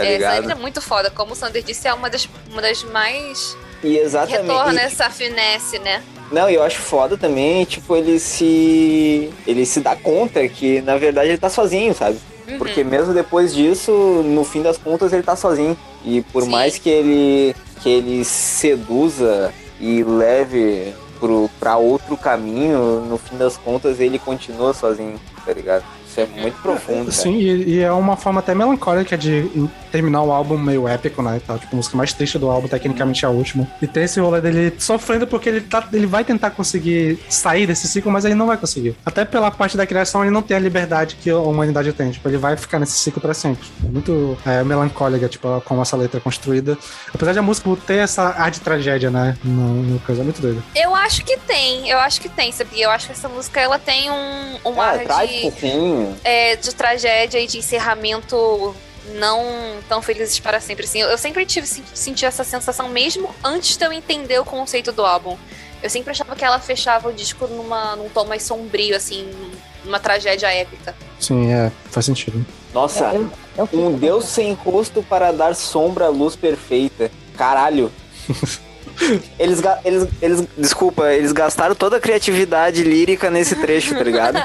Speaker 2: tá
Speaker 1: é,
Speaker 2: ligado?
Speaker 1: é muito foda. Como o Sander disse, é uma das, uma das mais.
Speaker 2: E exatamente.
Speaker 1: Retorna
Speaker 2: e-
Speaker 1: essa finesse, né?
Speaker 2: Não, e eu acho foda também, tipo, ele se. Ele se dá conta que, na verdade, ele tá sozinho, sabe?
Speaker 1: Uhum.
Speaker 2: Porque mesmo depois disso, no fim das contas, ele tá sozinho. E por
Speaker 1: Sim.
Speaker 2: mais que ele, que ele seduza e leve pro, pra outro caminho, no fim das contas, ele continua sozinho, tá ligado? Isso é muito profundo.
Speaker 4: Sim, e, e é uma forma até melancólica de terminar o álbum meio épico, né? tal. Tipo, a música mais triste do álbum, tecnicamente é a última. E tem esse rolê dele sofrendo porque ele, tá, ele vai tentar conseguir sair desse ciclo, mas ele não vai conseguir. Até pela parte da criação, ele não tem a liberdade que a humanidade tem. Tipo, ele vai ficar nesse ciclo pra sempre. É muito é, melancólica, tipo, como essa letra é construída. Apesar de a música ter essa ar de tragédia, né? No, no coisa, é muito doido.
Speaker 1: Eu acho que tem, eu acho que tem, sabia? Eu acho que essa música ela tem um, um
Speaker 2: Ah,
Speaker 1: ar
Speaker 2: trágico,
Speaker 1: de,
Speaker 2: sim.
Speaker 1: É, de tragédia e de encerramento não tão felizes para sempre. Assim, eu sempre tive sen- senti essa sensação mesmo antes de eu entender o conceito do álbum. Eu sempre achava que ela fechava o disco numa, num tom mais sombrio, assim, numa tragédia épica.
Speaker 4: Sim, é, faz sentido.
Speaker 2: Nossa,
Speaker 3: Eu- eu fico-
Speaker 2: um Deus sem rosto para dar sombra à luz perfeita. Caralho. *laughs* Eles, eles, eles, desculpa, eles gastaram toda a criatividade lírica nesse trecho, tá ligado? *laughs*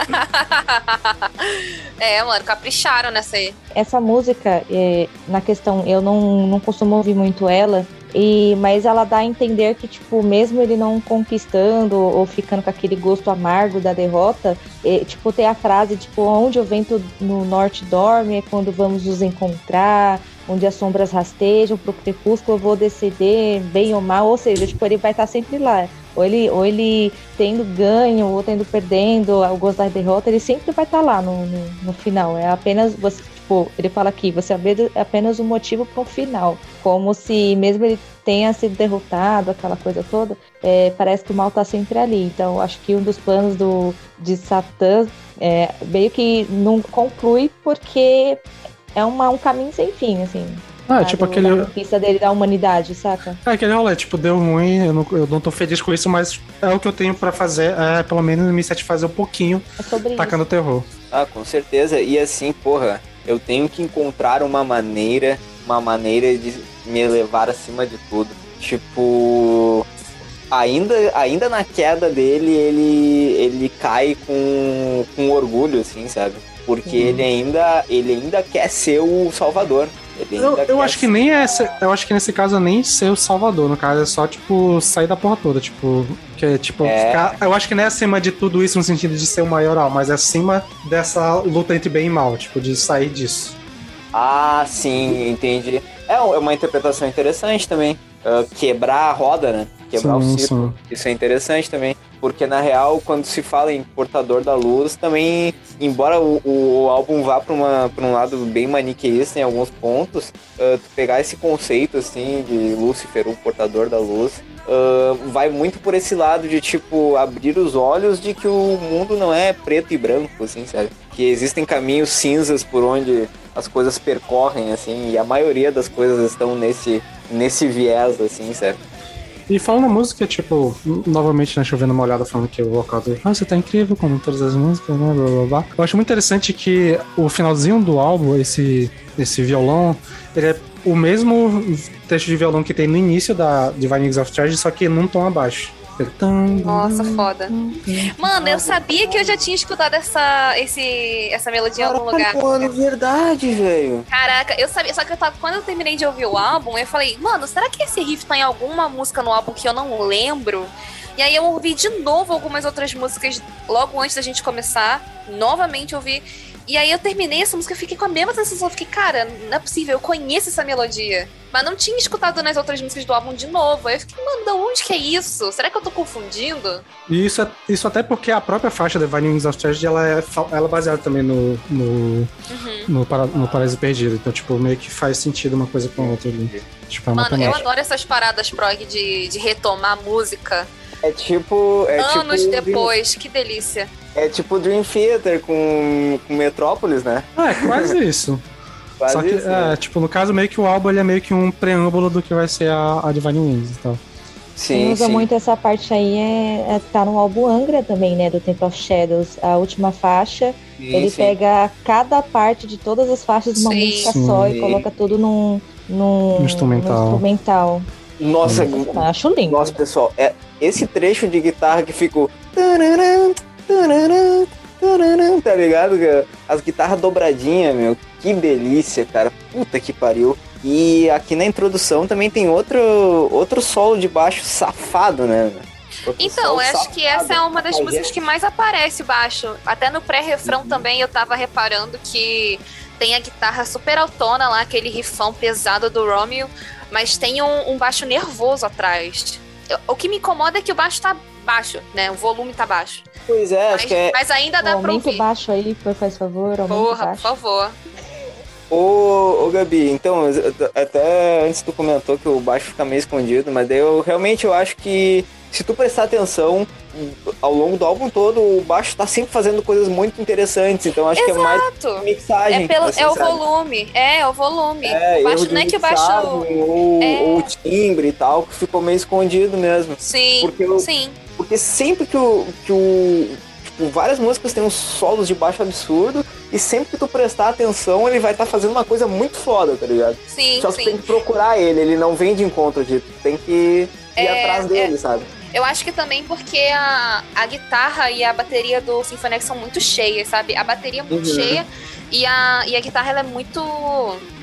Speaker 1: é, mano, capricharam nessa aí.
Speaker 3: Essa música, é, na questão, eu não, não costumo ouvir muito ela, e, mas ela dá a entender que, tipo, mesmo ele não conquistando ou ficando com aquele gosto amargo da derrota, é, tipo, tem a frase, tipo, onde o vento no norte dorme é quando vamos nos encontrar, onde as sombras rastejam pro crepúsculo eu vou decidir bem ou mal, ou seja, tipo, ele vai estar sempre lá. Ou ele, ou ele tendo ganho, ou tendo perdendo, o gosto da derrota, ele sempre vai estar lá no, no, no final. É apenas você, tipo, ele fala aqui, você é apenas um motivo para um final. Como se mesmo ele tenha sido derrotado, aquela coisa toda, é, parece que o mal tá sempre ali. Então, acho que um dos planos do, de Satã é, meio que não conclui porque é uma, um caminho sem fim, assim.
Speaker 4: Ah,
Speaker 3: sabe?
Speaker 4: tipo
Speaker 3: Da
Speaker 4: aquele.
Speaker 3: conquista dele da humanidade, saca?
Speaker 4: É aquele rolê, tipo, deu ruim, eu não, eu não tô feliz com isso, mas é o que eu tenho pra fazer, é pelo menos me satisfazer um pouquinho
Speaker 3: É sobre isso.
Speaker 4: tacando terror.
Speaker 2: Ah, com certeza. E assim, porra, eu tenho que encontrar uma maneira, uma maneira de me elevar acima de tudo. Tipo, ainda, ainda na queda dele, ele, ele cai com, com orgulho, assim, sabe? Porque
Speaker 4: Uhum.
Speaker 2: ele ainda, ele ainda quer ser o salvador.
Speaker 4: Eu, eu acho que nem é. Eu acho que nesse caso é nem ser o Salvador, no caso, é só, tipo, sair da porra toda. Tipo, que é tipo,
Speaker 2: É.
Speaker 4: ficar- eu acho que não é acima de tudo isso no sentido de ser o maioral, mas é acima dessa luta entre bem e mal, tipo, de sair disso.
Speaker 2: Ah, sim, entendi. É é uma interpretação interessante também. Ah, quebrar a roda, né? Quebrar o
Speaker 4: Sim,
Speaker 2: ciclo.
Speaker 4: sim.
Speaker 2: Isso é interessante também. Porque na real, quando se fala em portador da luz, também, embora o, o álbum vá para um lado bem maniqueísta em alguns pontos, tu pegar esse conceito assim de Lúcifer, o portador da luz, ah, vai muito por esse lado de, tipo, abrir os olhos de que o mundo não é preto e branco, assim, sabe? Que existem caminhos cinzas por onde as coisas percorrem, assim, e a maioria das coisas estão nesse, nesse viés, assim, sabe?
Speaker 4: E falando música, tipo, novamente, né, chovendo uma olhada falando que o vocal do Ah, você tá incrível, como todas as músicas, né, blá blá blá. Eu acho muito interessante que o finalzinho do álbum, esse, esse violão, ele é o mesmo trecho de violão que tem no início da Divine Wings of Tragedy, só que num tom abaixo.
Speaker 1: Nossa, foda. Mano, eu sabia que eu já tinha escutado essa, esse, essa melodia em algum lugar.
Speaker 2: Mano, verdade, velho.
Speaker 1: Caraca, eu sabia, só que eu tava, quando eu terminei de ouvir o álbum, eu falei, mano, será que esse riff tá em alguma música no álbum que eu não lembro? E aí eu ouvi de novo algumas outras músicas logo antes da gente começar, novamente ouvi. E aí eu terminei essa música e fiquei com a mesma sensação. Fiquei, cara, não é possível, eu conheço essa melodia. Mas não tinha escutado nas outras músicas do álbum de novo. Aí eu fiquei, mano, de onde que é isso? Será que eu tô confundindo?
Speaker 4: E isso, é- isso até porque a própria faixa Divine Wings of Tragedy, ela é, ela é baseada também no, no,
Speaker 1: Uhum.
Speaker 4: no, para, no Paraíso Perdido. Então, tipo, meio que faz sentido uma coisa com a outra ali. Tipo, é
Speaker 1: Mano, eu adoro essas paradas prog de, de retomar música
Speaker 2: É tipo. É
Speaker 1: anos
Speaker 2: tipo,
Speaker 1: depois. Que delícia.
Speaker 2: É tipo Dream Theater com, com Metrópolis, né?
Speaker 4: É, quase *laughs* isso.
Speaker 2: Quase
Speaker 4: Só que,
Speaker 2: isso, né?
Speaker 4: é, tipo, no caso, meio que o álbum ele é meio que um preâmbulo do que vai ser a, a Divine Wings e tal.
Speaker 3: Quem
Speaker 2: Sim,
Speaker 3: usa
Speaker 2: sim.
Speaker 3: muito essa parte aí é, é tá no álbum Angra também, né? Do Temple of Shadows. A última faixa,
Speaker 2: sim,
Speaker 3: ele
Speaker 2: sim.
Speaker 3: pega cada parte de todas as faixas de uma
Speaker 1: Sim.
Speaker 3: música só
Speaker 2: Sim.
Speaker 3: e coloca tudo num, num,
Speaker 4: Um instrumental.
Speaker 3: num instrumental.
Speaker 2: Nossa,
Speaker 3: Eu Acho lindo.
Speaker 2: nossa, pessoal, é esse trecho de guitarra que ficou. Tá ligado? cara? As guitarras dobradinhas, meu. Que delícia, cara. Puta que pariu. E aqui na introdução também tem outro, outro solo de baixo safado, né? Outro
Speaker 1: Então, acho que
Speaker 2: safado,
Speaker 1: essa é uma das músicas que mais aparece baixo. Até no pré-refrão também eu tava reparando que tem a guitarra super autona lá, aquele rifão pesado do Romeo, mas tem um, um baixo nervoso atrás. O que me incomoda é que o baixo tá baixo, né? O volume tá baixo.
Speaker 2: Pois é, acho
Speaker 1: Mas,
Speaker 2: que é.
Speaker 1: mas ainda dá pra ouvir.
Speaker 3: baixo aí, por faz favor.
Speaker 1: Porra, por
Speaker 3: baixo.
Speaker 1: favor.
Speaker 2: Ô, ô Gabi, então, eu- até antes tu comentou que o baixo fica meio escondido, mas daí eu realmente eu acho que se tu prestar atenção ao longo do álbum todo, o baixo tá sempre fazendo coisas muito interessantes, então acho que é mais
Speaker 1: Exato.
Speaker 2: mixagem.
Speaker 1: É, pelo,
Speaker 2: assim,
Speaker 1: é o
Speaker 2: sabe?
Speaker 1: volume. É, é o volume.
Speaker 2: É,
Speaker 1: o baixo não é que o baixo.
Speaker 2: Ou,
Speaker 1: É.
Speaker 2: ou o timbre e tal, que ficou meio escondido mesmo.
Speaker 1: Sim,
Speaker 2: Porque eu-
Speaker 1: sim.
Speaker 2: Porque sempre que o. Que o tipo, várias músicas têm uns solos de baixo absurdo, e sempre que tu prestar atenção, ele vai estar fazendo uma coisa muito foda, tá ligado?
Speaker 1: Sim,
Speaker 2: Só
Speaker 1: sim.
Speaker 2: tem que procurar ele, ele não vem de encontro de tu tem que ir
Speaker 1: É,
Speaker 2: atrás dele, sabe?
Speaker 1: Eu acho que também porque a, a guitarra e a bateria do Symphony X são muito cheias, sabe? A bateria é muito
Speaker 2: Uhum.
Speaker 1: cheia e a, e a guitarra ela é muito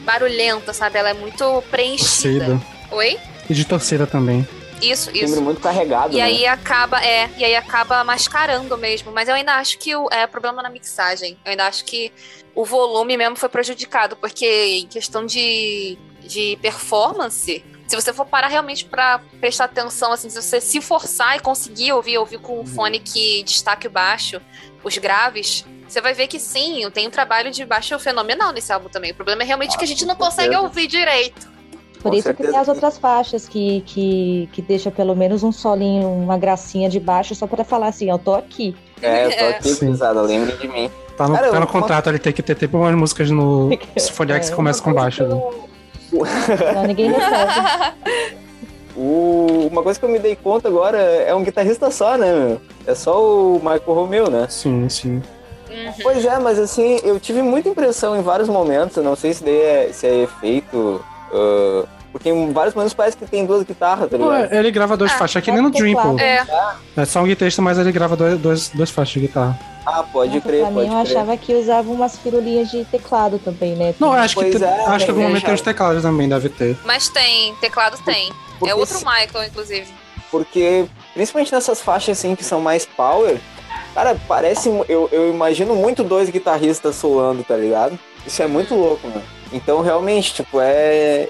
Speaker 1: barulhenta, sabe? Ela é muito preenchida.
Speaker 4: Torcida.
Speaker 1: Oi?
Speaker 4: E de torcida também.
Speaker 1: Isso,
Speaker 2: Timbre
Speaker 1: isso.
Speaker 2: muito carregado,
Speaker 1: E
Speaker 2: né?
Speaker 1: aí acaba, é, e aí acaba mascarando mesmo. Mas eu ainda acho que o é problema na mixagem. Eu ainda acho que o volume mesmo foi prejudicado, porque em questão de, de performance, se você for parar realmente pra prestar atenção, assim, se você se forçar e conseguir ouvir, ouvir com um fone que destaque o baixo, os graves, você vai ver que sim, tem um trabalho de baixo fenomenal nesse álbum também. O problema é realmente que a gente não consegue
Speaker 2: certeza.
Speaker 1: ouvir direito.
Speaker 3: Por
Speaker 2: Com
Speaker 3: isso que
Speaker 2: certeza.
Speaker 3: tem as outras faixas que, que, que deixa pelo menos um solinho, uma gracinha de baixo, só pra falar assim, eu tô aqui.
Speaker 2: É, eu tô *laughs*
Speaker 1: É.
Speaker 2: aqui,
Speaker 4: Sim.
Speaker 2: pesada, lembre de mim.
Speaker 4: Tá no,
Speaker 2: Cara,
Speaker 4: tá no contrato, ele tem que ter tipo umas músicas no *laughs* Symphony X que
Speaker 3: É,
Speaker 4: começa com baixo. né?
Speaker 3: Não, ninguém recebe. *laughs*
Speaker 2: O- uma coisa que eu me dei conta agora é um guitarrista só, né, meu? É só o Michael Romeo, né?
Speaker 4: Sim, sim.
Speaker 1: Uhum.
Speaker 2: Pois é, mas assim, eu tive muita impressão em vários momentos, eu não sei se, daí é, se é efeito. ah, porque em vários momentos parece que tem duas guitarras, tá
Speaker 4: Pô,
Speaker 2: ligado?
Speaker 4: ele grava duas
Speaker 1: Ah,
Speaker 4: faixas, é que
Speaker 3: é
Speaker 4: nem no. Dream, pô.
Speaker 1: É,
Speaker 4: É só um guitarrista, mas ele grava dois, dois, duas faixas de guitarra.
Speaker 2: Ah, pode
Speaker 3: Nossa,
Speaker 2: crer,
Speaker 3: pra
Speaker 2: pode
Speaker 3: mim, eu
Speaker 2: crer.
Speaker 3: achava que usava umas firulinhas de teclado também, né?
Speaker 4: Não, eu acho que,
Speaker 2: Pois
Speaker 4: te-
Speaker 2: é,
Speaker 4: acho que algum momento tem os
Speaker 2: achava.
Speaker 4: teclados também, deve ter.
Speaker 1: mas tem, teclado tem.
Speaker 2: Porque
Speaker 1: é outro
Speaker 2: se-
Speaker 1: Michael, inclusive.
Speaker 2: Porque, principalmente nessas faixas assim que são mais power, cara, parece. Eu, eu imagino muito dois guitarristas solando, tá ligado? Isso é muito louco, mano. Então, realmente, tipo, é.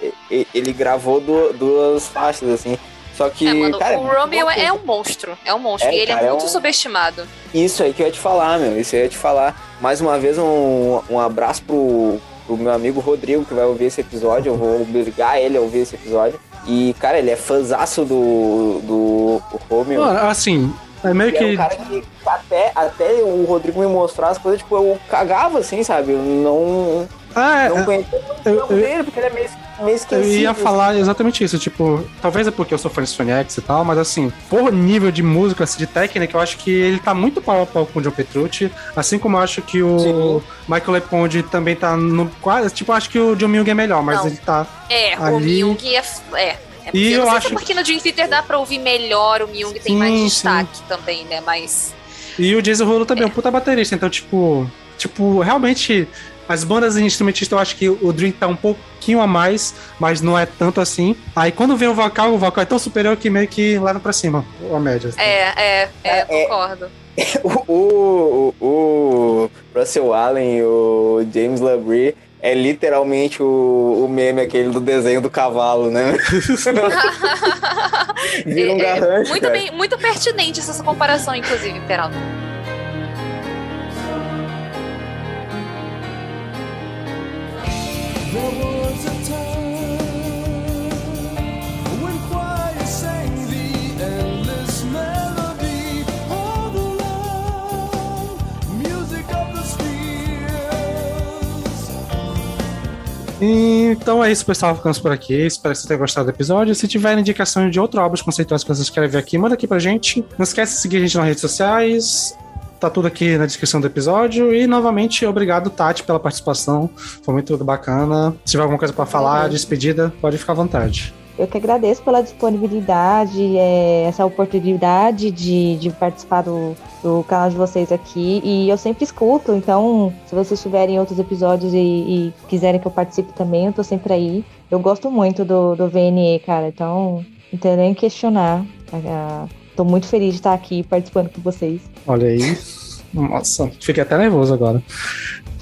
Speaker 2: Ele gravou du- duas faixas, assim. Só que.
Speaker 1: É, mano,
Speaker 2: cara,
Speaker 1: o
Speaker 2: muito
Speaker 1: Romeo é um monstro. É um monstro.
Speaker 2: É,
Speaker 1: e ele
Speaker 2: cara,
Speaker 1: é
Speaker 2: é
Speaker 1: muito
Speaker 2: um-
Speaker 1: subestimado.
Speaker 2: Isso aí que eu ia te falar, meu. Isso aí eu ia te falar. Mais uma vez, um, um abraço pro, pro meu amigo Rodrigo, que vai ouvir esse episódio. Eu vou obrigar ele a ouvir esse episódio. E, cara, ele é fãzaço do, do Romeo.
Speaker 4: Mano, assim, é meio
Speaker 2: E é um
Speaker 4: que.
Speaker 2: cara que até, até o Rodrigo me mostrar as coisas, tipo, eu cagava, assim, sabe? Eu não,
Speaker 4: Ah,
Speaker 2: não
Speaker 4: é,
Speaker 2: conhecia o
Speaker 4: eu-
Speaker 2: dele, porque ele é meio, meio
Speaker 4: Eu ia
Speaker 2: assim.
Speaker 4: falar exatamente isso, tipo, talvez é porque eu sou fã de Sony X e tal, mas assim, por nível de música, assim, de técnica, eu acho que ele tá muito pau a pau com o John Petrucci, assim como eu acho que o
Speaker 2: Sim.
Speaker 4: Michael LePond também tá no quase, tipo, eu acho que o John Myung é melhor, mas
Speaker 1: Não.
Speaker 4: ele tá
Speaker 1: É, o
Speaker 4: Ali-
Speaker 1: Myung é. é. É porque
Speaker 4: E
Speaker 1: eu
Speaker 4: eu
Speaker 1: não sei
Speaker 4: acho
Speaker 1: é porque no Dream Theater dá pra ouvir melhor, o Myung tem
Speaker 4: Sim,
Speaker 1: mais
Speaker 4: sim.
Speaker 1: destaque também, né? Mas.
Speaker 4: E o Jason Rulo também é um puta baterista, então, tipo, tipo, realmente, as bandas instrumentistas, eu acho que o Dream tá um pouquinho a mais, mas não é tanto assim. Aí quando vem o vocal, o vocal é tão superior que meio que leva pra cima, a média. assim.
Speaker 1: É, é, é,
Speaker 2: É, é.
Speaker 1: concordo. *laughs*
Speaker 2: O, o, o Russell Allen e o James Labrie é literalmente o, o meme aquele do desenho do cavalo, né? *laughs* Vira um
Speaker 1: É, é muito, bem, muito pertinente essa comparação, inclusive, Peralta.
Speaker 4: Então é isso, pessoal. Ficamos por aqui. Espero que vocês tenham gostado do episódio. Se tiverem indicação de outro álbuns conceituais que vocês querem ver aqui, manda aqui pra gente. Não esquece de seguir a gente nas redes sociais. Tá tudo aqui na descrição do episódio. E novamente, obrigado, Tati, pela participação. Foi muito bacana. Se tiver alguma coisa pra falar, despedida, pode ficar à vontade.
Speaker 3: Eu que agradeço pela disponibilidade, é, essa oportunidade de, de participar do, do canal de vocês aqui. E eu sempre escuto, então, se vocês tiverem outros episódios e, e quiserem que eu participe também, eu tô sempre aí. Eu gosto muito do, do VNE, cara, então não tem nem questionar. Ah, Tô muito feliz de estar aqui participando com vocês.
Speaker 4: Olha aí. Nossa, fiquei até nervoso agora.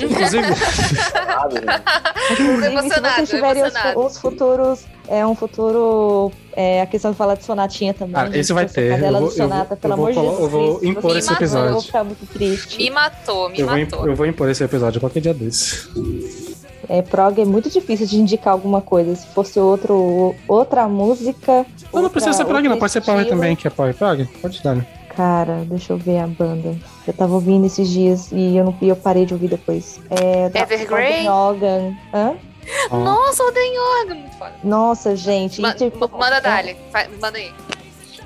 Speaker 4: Inclusive,
Speaker 3: Inclusive,
Speaker 1: emocionado,
Speaker 3: se vocês tiverem os,
Speaker 1: emocionado.
Speaker 3: os futuros, é um futuro, é, a questão de falar de sonatinha também. Gente,
Speaker 4: esse vai ter. Eu vou-
Speaker 3: do sonata,
Speaker 4: eu vou-
Speaker 3: pelo
Speaker 4: eu vou
Speaker 3: amor de
Speaker 4: eu vou impor
Speaker 3: você
Speaker 1: esse
Speaker 3: me matou,
Speaker 4: episódio.
Speaker 3: Eu vou ficar muito triste.
Speaker 1: Me matou, me
Speaker 4: eu vou,
Speaker 1: matou.
Speaker 4: imp- eu vou impor esse episódio qualquer dia desse.
Speaker 3: É, prog é muito difícil de indicar alguma coisa. Se fosse outro, outra música.
Speaker 4: Não
Speaker 3: outra-
Speaker 4: precisa ser prog, não. Pode ser power também, que é power prog. Pode dar, né?
Speaker 3: Cara, deixa eu ver a banda. Eu tava ouvindo esses dias e eu, não, eu parei de ouvir depois. É,
Speaker 1: Evergrey?
Speaker 3: Organ. Hã?
Speaker 4: Ó.
Speaker 1: Nossa, o Dan Organ, muito foda.
Speaker 3: Nossa, gente.
Speaker 1: Ma-
Speaker 3: tipo,
Speaker 1: ma- manda dali, manda aí.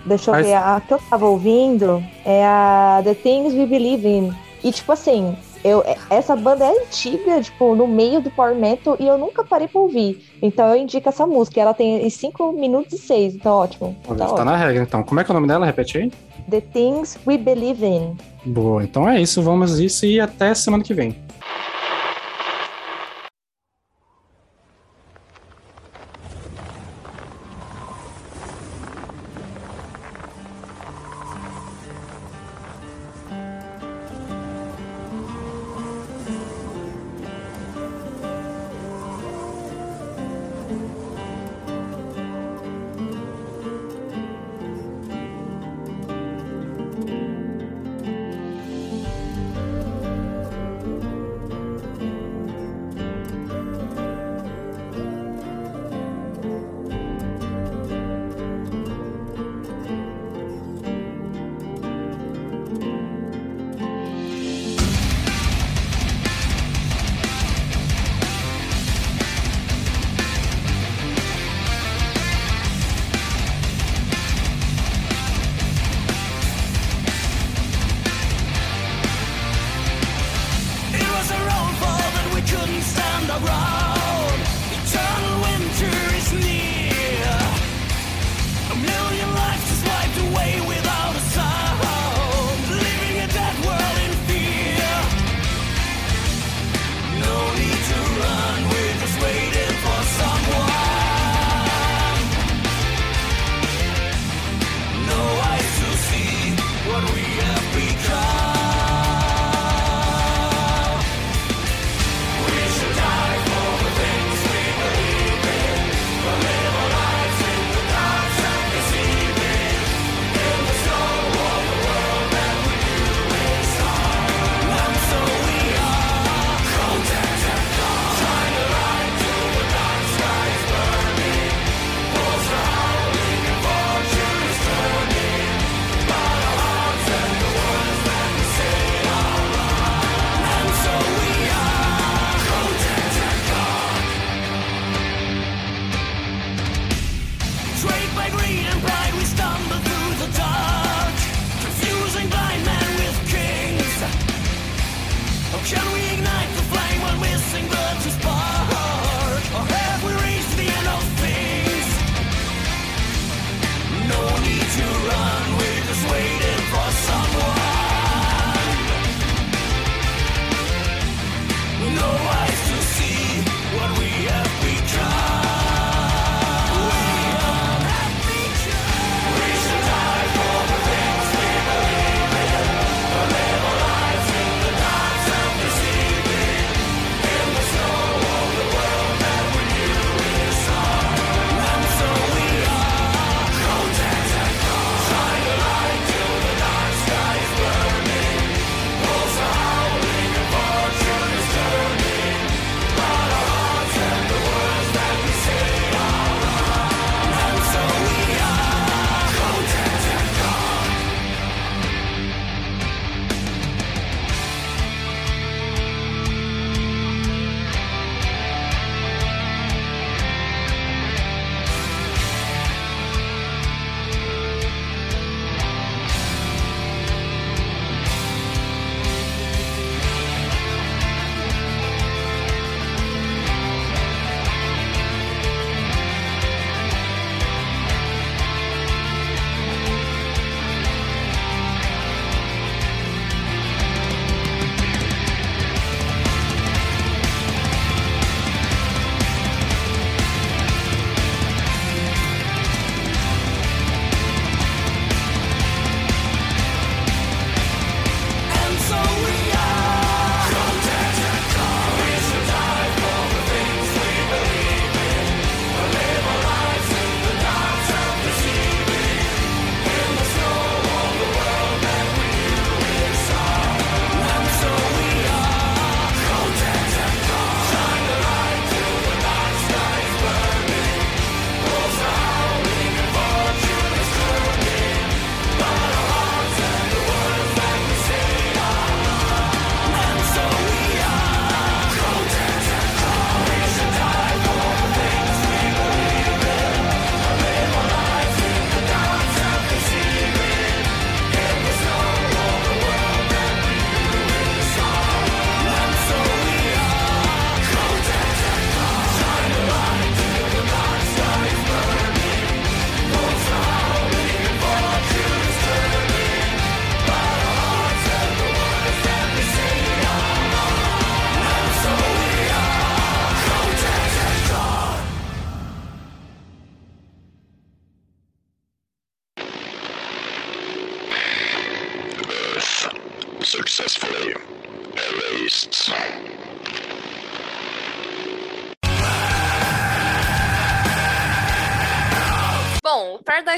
Speaker 3: Deixa eu
Speaker 4: Mas-
Speaker 3: ver, a que eu tava ouvindo é a The Things We Believe In. E, tipo assim, eu, essa banda é antiga, tipo, no meio do Power Metal, e eu nunca parei pra ouvir. Então eu indico essa música. Ela tem 5 minutos e 6, então ótimo. Tá
Speaker 4: tá
Speaker 3: ótimo.
Speaker 4: na regra, então. Como é que é o nome dela? Repete aí.
Speaker 3: The Things We Believe In.
Speaker 4: Boa, então é isso. Vamos isso e até semana que vem.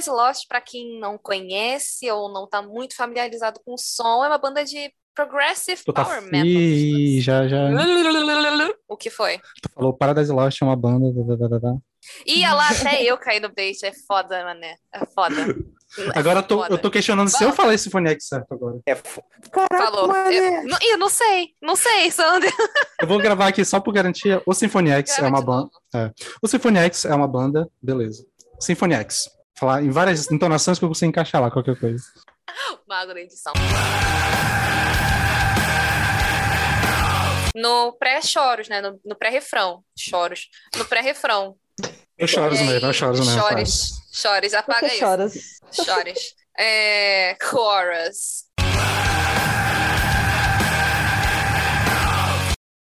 Speaker 1: Paradise Lost, pra quem não conhece ou não tá muito familiarizado com o som, é uma banda de progressive
Speaker 4: Tu tá...
Speaker 1: power metal.
Speaker 4: Ih, já, já.
Speaker 1: O que foi?
Speaker 4: Tu falou Paradise Lost é uma banda. da, da, da, da.
Speaker 1: Ia lá até eu caí no bait, é foda, mané. É foda. É
Speaker 4: Agora eu tô,
Speaker 1: foda.
Speaker 4: eu tô questionando se eu falei Symphony X certo agora.
Speaker 2: É f... Caraca,
Speaker 1: Falou. Eu, não, eu não sei, não sei, Sander. *laughs*
Speaker 4: Eu vou gravar aqui só por garantia. O Symphony X
Speaker 1: Grava
Speaker 4: é uma banda.
Speaker 1: novo.
Speaker 4: O Symphony X é uma banda, beleza. Symphony X. Falar em várias entonações que eu consigo encaixar lá, qualquer coisa.
Speaker 1: Mago da edição. No pré-choros, né? No, no pré-refrão. Choros. No pré-refrão.
Speaker 4: Eu choro
Speaker 1: aí,
Speaker 4: mesmo, eu choro mesmo.
Speaker 1: Chores. Chores, apaga isso.
Speaker 3: choras?
Speaker 1: Chores. É, chorus.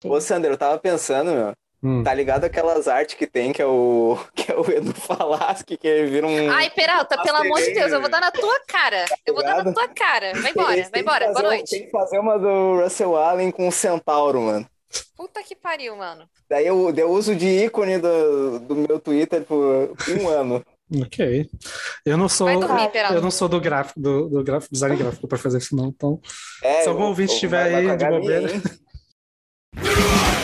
Speaker 2: Ô, Sander, eu tava pensando, meu.
Speaker 4: Hum.
Speaker 2: Tá ligado aquelas artes que tem, que é o. *laughs* Que é o Edu Falaschi, que ele vira um.
Speaker 1: Ai, Peralta, pelo amor de Deus, eu vou dar na tua cara. Eu vou dar na tua cara. Vai embora,
Speaker 2: Eles
Speaker 1: vai embora. Boa noite.
Speaker 2: Tem que fazer uma do Russell Allen com o Centauro, mano.
Speaker 1: Puta que pariu, mano.
Speaker 2: Daí eu, eu uso de ícone do, do meu Twitter por um ano. *laughs*
Speaker 4: Ok. Eu não sou.
Speaker 1: Dormir, Peralta.
Speaker 4: Eu não sou do gráfico, do, do gráfico, design gráfico pra fazer isso, não. Então,
Speaker 2: É,
Speaker 4: Se algum
Speaker 2: eu-
Speaker 4: ouvinte estiver aí de bobeira. *laughs*